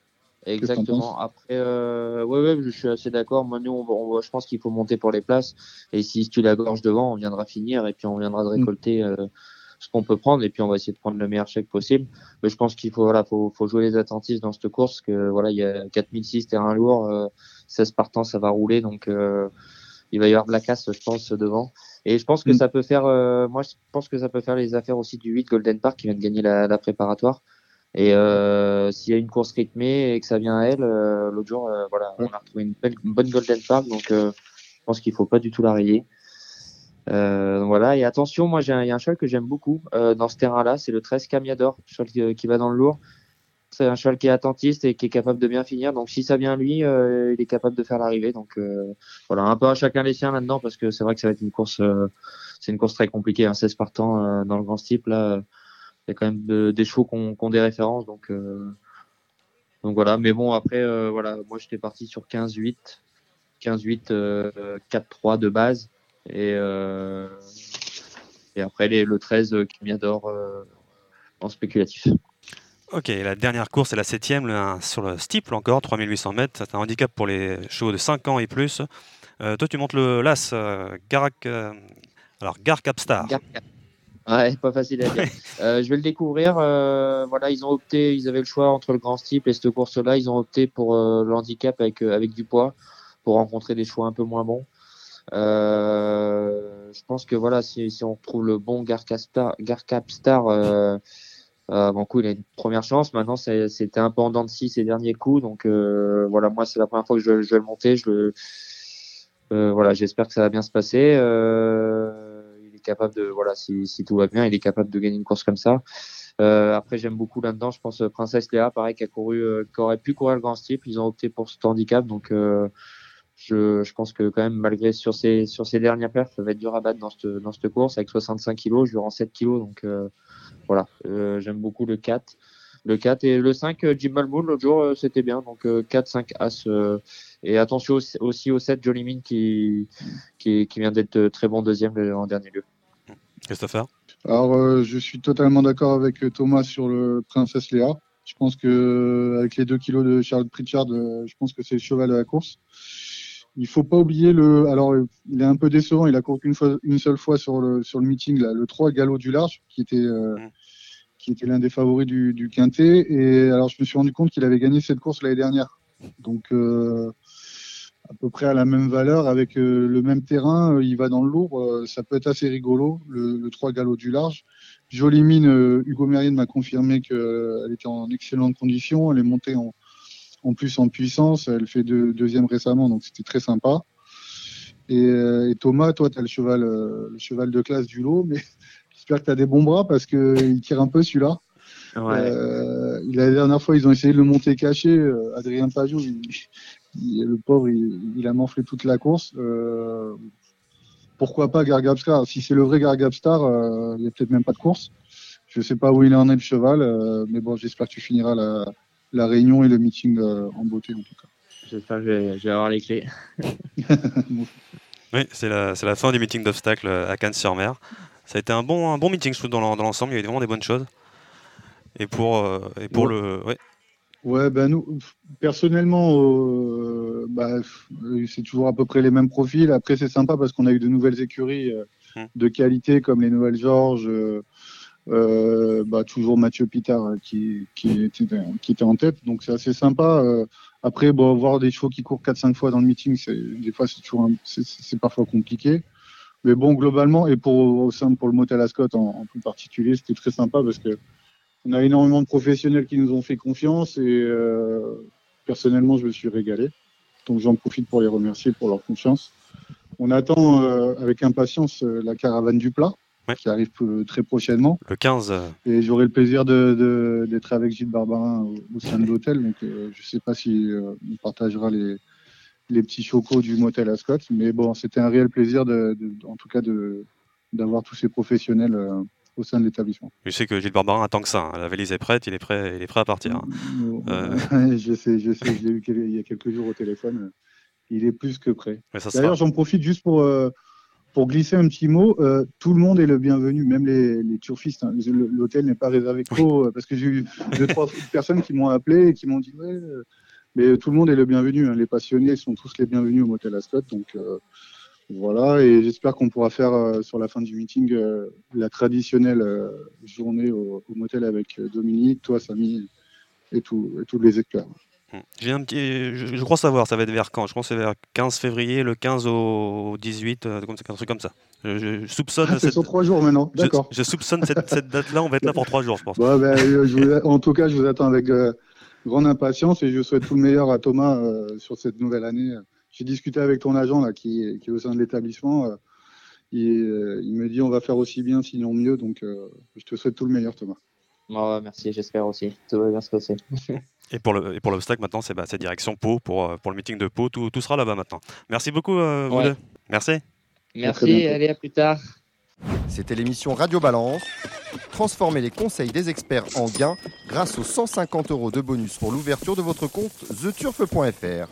T'en Exactement. Après, euh, ouais, ouais, je suis assez d'accord. Moi, nous, on, on je pense qu'il faut monter pour les places. Et si tu la gorge devant, on viendra finir et puis on viendra de Mm. récolter euh, ce qu'on peut prendre et puis on va essayer de prendre le meilleur chèque possible. Mais je pense qu'il faut, voilà, faut, faut jouer les attentifs dans cette course que voilà, il y a 4006 terrain lourd, euh, 16 partants, ça va rouler donc euh, il va y avoir de la casse, je pense, devant. Et je pense que Mm. ça peut faire, euh, moi, je pense que ça peut faire les affaires aussi du 8 Golden Park qui vient de gagner la, la préparatoire. Et euh, s'il y a une course rythmée et que ça vient à elle, euh, l'autre jour, euh, voilà, on a retrouvé une, belle, une bonne Golden Park, donc euh, je pense qu'il faut pas du tout la rayer. Euh, voilà, et attention, moi j'ai un- il y un cheval que j'aime beaucoup euh, dans ce terrain-là, c'est le 13 Camiador, cheval qui, qui va dans le lourd. C'est un cheval qui est attentiste et qui est capable de bien finir. Donc si ça vient lui, euh, il est capable de faire l'arrivée. Donc euh, voilà, un peu à chacun les siens là-dedans parce que c'est vrai que ça va être une course, euh, c'est une course très compliquée. Hein, 16 partants euh, dans le grand steep là, il y a quand même de- des chevaux qui ont, qui ont des références. Donc euh, donc voilà. Mais bon après euh, voilà, moi j'étais parti sur 15-8, 15-8, euh, 4-3 de base et euh, et après les, le 13 euh, qui d'or euh, en spéculatif. Ok, la dernière course, c'est la septième, sur le steeple encore, 3800 mètres. C'est un handicap pour les chevaux de 5 ans et plus. Euh, toi, tu montes le LAS, euh, Garak, euh, alors Gar Capstar. Ouais, pas facile à dire. Je vais le découvrir. voilà, ils ont opté, ils avaient le choix entre le grand steeple et cette course-là. Ils ont opté pour le handicap avec, avec du poids pour rencontrer des chevaux un peu moins bons. Euh, je pense que voilà, si, si on retrouve le bon Garcapstar, Garcapstar avant coup, il a une première chance. Maintenant, c'était un peu en dents de scie ces derniers coups. Donc euh, voilà, moi, c'est la première fois que je, je vais le monter. Je le, euh, voilà, j'espère que ça va bien se passer. Euh, il est capable de, voilà, si, si tout va bien, il est capable de gagner une course comme ça. Euh, après, j'aime beaucoup là-dedans. Je pense euh, Princesse Léa, pareil, qui a couru, qui aurait pu courir le grand steep. Ils ont opté pour ce handicap, donc je, je pense que quand même, malgré sur ces sur ces dernières perfs, ça va être dur à battre dans cette dans cette course avec 65 kilos. Je lui rends 7 kilos, donc euh, voilà. Euh, j'aime beaucoup le 4. Le 4 et le 5, euh, Jim Malmoon, l'autre jour, c'était bien. Donc euh, 4, 5 As. et attention aussi, aussi au 7, Jolly Min qui, qui, qui vient d'être très bon deuxième en dernier lieu. Christopher? Alors, euh, je suis totalement d'accord avec Thomas sur le Princesse Léa. Je pense que avec les 2 kilos de Charles Pritchard, je pense que c'est le cheval de la course. Il faut pas oublier le. Alors, il est un peu décevant. Il a couru qu'une fois, une seule fois sur le sur le meeting là, le 3 galop du large, qui était euh, qui était l'un des favoris du, du quintet. Et alors, je me suis rendu compte qu'il avait gagné cette course l'année dernière. Donc, euh, à peu près à la même valeur, avec euh, le même terrain, euh, il va dans le lourd. euh, ça peut être assez rigolo, le, le 3 galop du large. Jolie mine, Hugo Mérienne m'a confirmé qu'elle était en excellente condition. Elle est montée en, en plus en puissance. Elle fait deux- deuxième récemment, donc c'était très sympa. Et, euh, et Thomas, toi, tu as le cheval, euh, le cheval de classe du lot, mais j'espère que tu as des bons bras parce qu'il tire un peu celui-là. Euh, la dernière fois, ils ont essayé de le monter caché. Adrien il- il- le pauvre, il, il a morflé toute la course. Euh, pourquoi pas Gargabstar? Si c'est le vrai Gargabstar, euh, il n'y a peut-être même pas de course. Je sais pas où il en est le cheval, mais bon, j'espère que tu finiras la, la réunion et le meeting euh, en beauté en tout cas. J'espère que je vais, je vais avoir les clés. Oui, c'est la, c'est la fin du meeting d'obstacles à Cannes-sur-Mer. Ça a été un bon, un bon meeting, je trouve, dans l'en- dans l'ensemble. Il y avait vraiment des bonnes choses. Et pour, euh, et pour Ouais. le. Ouais. Ouais, ben nous, personnellement, euh, bah, c'est toujours à peu près les mêmes profils. Après, c'est sympa parce qu'on a eu de nouvelles écuries euh, Hmm. de qualité comme les Nouvelles Georges, euh, bah, toujours Mathieu Pitard euh, qui, qui, était, qui était en tête. Donc, c'est assez sympa. Euh, après, bon, voir des chevaux qui courent 4-5 fois dans le meeting, des fois, c'est toujours un- parfois compliqué. Mais bon, globalement, et pour, au sein pour le Motel Ascot en, en plus particulier, c'était très sympa parce que on a énormément de professionnels qui nous ont fait confiance et euh, personnellement, je me suis régalé. Donc j'en profite pour les remercier pour leur confiance. On attend euh, avec impatience euh, la caravane du plat qui arrive euh, très prochainement. Le 15. euh, Et j'aurai le plaisir de- de- d'être avec Gilles Barbarin au, au sein de l'hôtel. Donc euh, je ne sais pas si euh, on partagera les, les petits chocos du motel Ascot. Mais bon, c'était un réel plaisir, de, de- en tout cas, de- d'avoir tous ces professionnels euh, au sein de l'établissement. Je sais que Gilles Barbarin attend que ça. hein. La valise est prête, il est prêt, il est prêt à partir. hein. Je sais, je sais, je l'ai eu il y a quelques jours au téléphone. Il est plus que prêt. D'ailleurs, sera- j'en profite juste pour, pour glisser un petit mot. Euh, tout le monde est le bienvenu, même les, les turfistes. hein. L'hôtel n'est pas réservé qu'aux. parce que j'ai eu deux, trois personnes qui m'ont appelé et qui m'ont dit Ouais, euh, mais tout le monde est le bienvenu. hein. Les passionnés sont tous les bienvenus au motel Ascot. Donc euh, voilà, et j'espère qu'on pourra faire euh, sur la fin du meeting euh, la traditionnelle euh, journée au, au motel avec euh, Dominique, toi, Samy et, tout, et tous les experts. J'ai un petit, je, je crois savoir, ça va être vers quand? Je pense que c'est vers 15 février, le 15 au 18, euh, comme un truc comme ça. Je, soupçonne. Ah, c'est cette- sur trois jours maintenant, d'accord. Je, soupçonne cette, cette date-là, on va être là pour trois jours, je pense. Bon, ben, euh, vous- en tout cas, je vous attends avec euh, grande impatience et je souhaite tout le meilleur à Thomas euh, sur cette nouvelle année. J'ai discuté avec ton agent là, qui, est- qui est au sein de l'établissement. euh, il me dit on va faire aussi bien, sinon mieux. Donc, je te souhaite tout le meilleur, Thomas. Merci, j'espère aussi. Tout va bien se passer. Et pour le et pour l'obstacle maintenant, c'est bah, c'est direction Pau pour, euh, pour le meeting de Pau. Tout, tout sera là-bas maintenant. Merci beaucoup, euh, vous Ouais. deux. Merci. Merci, allez, à plus tard. C'était l'émission Radio Balance. Transformez les conseils des experts en gains grâce aux 150 euros de bonus pour l'ouverture de votre compte theturf.fr.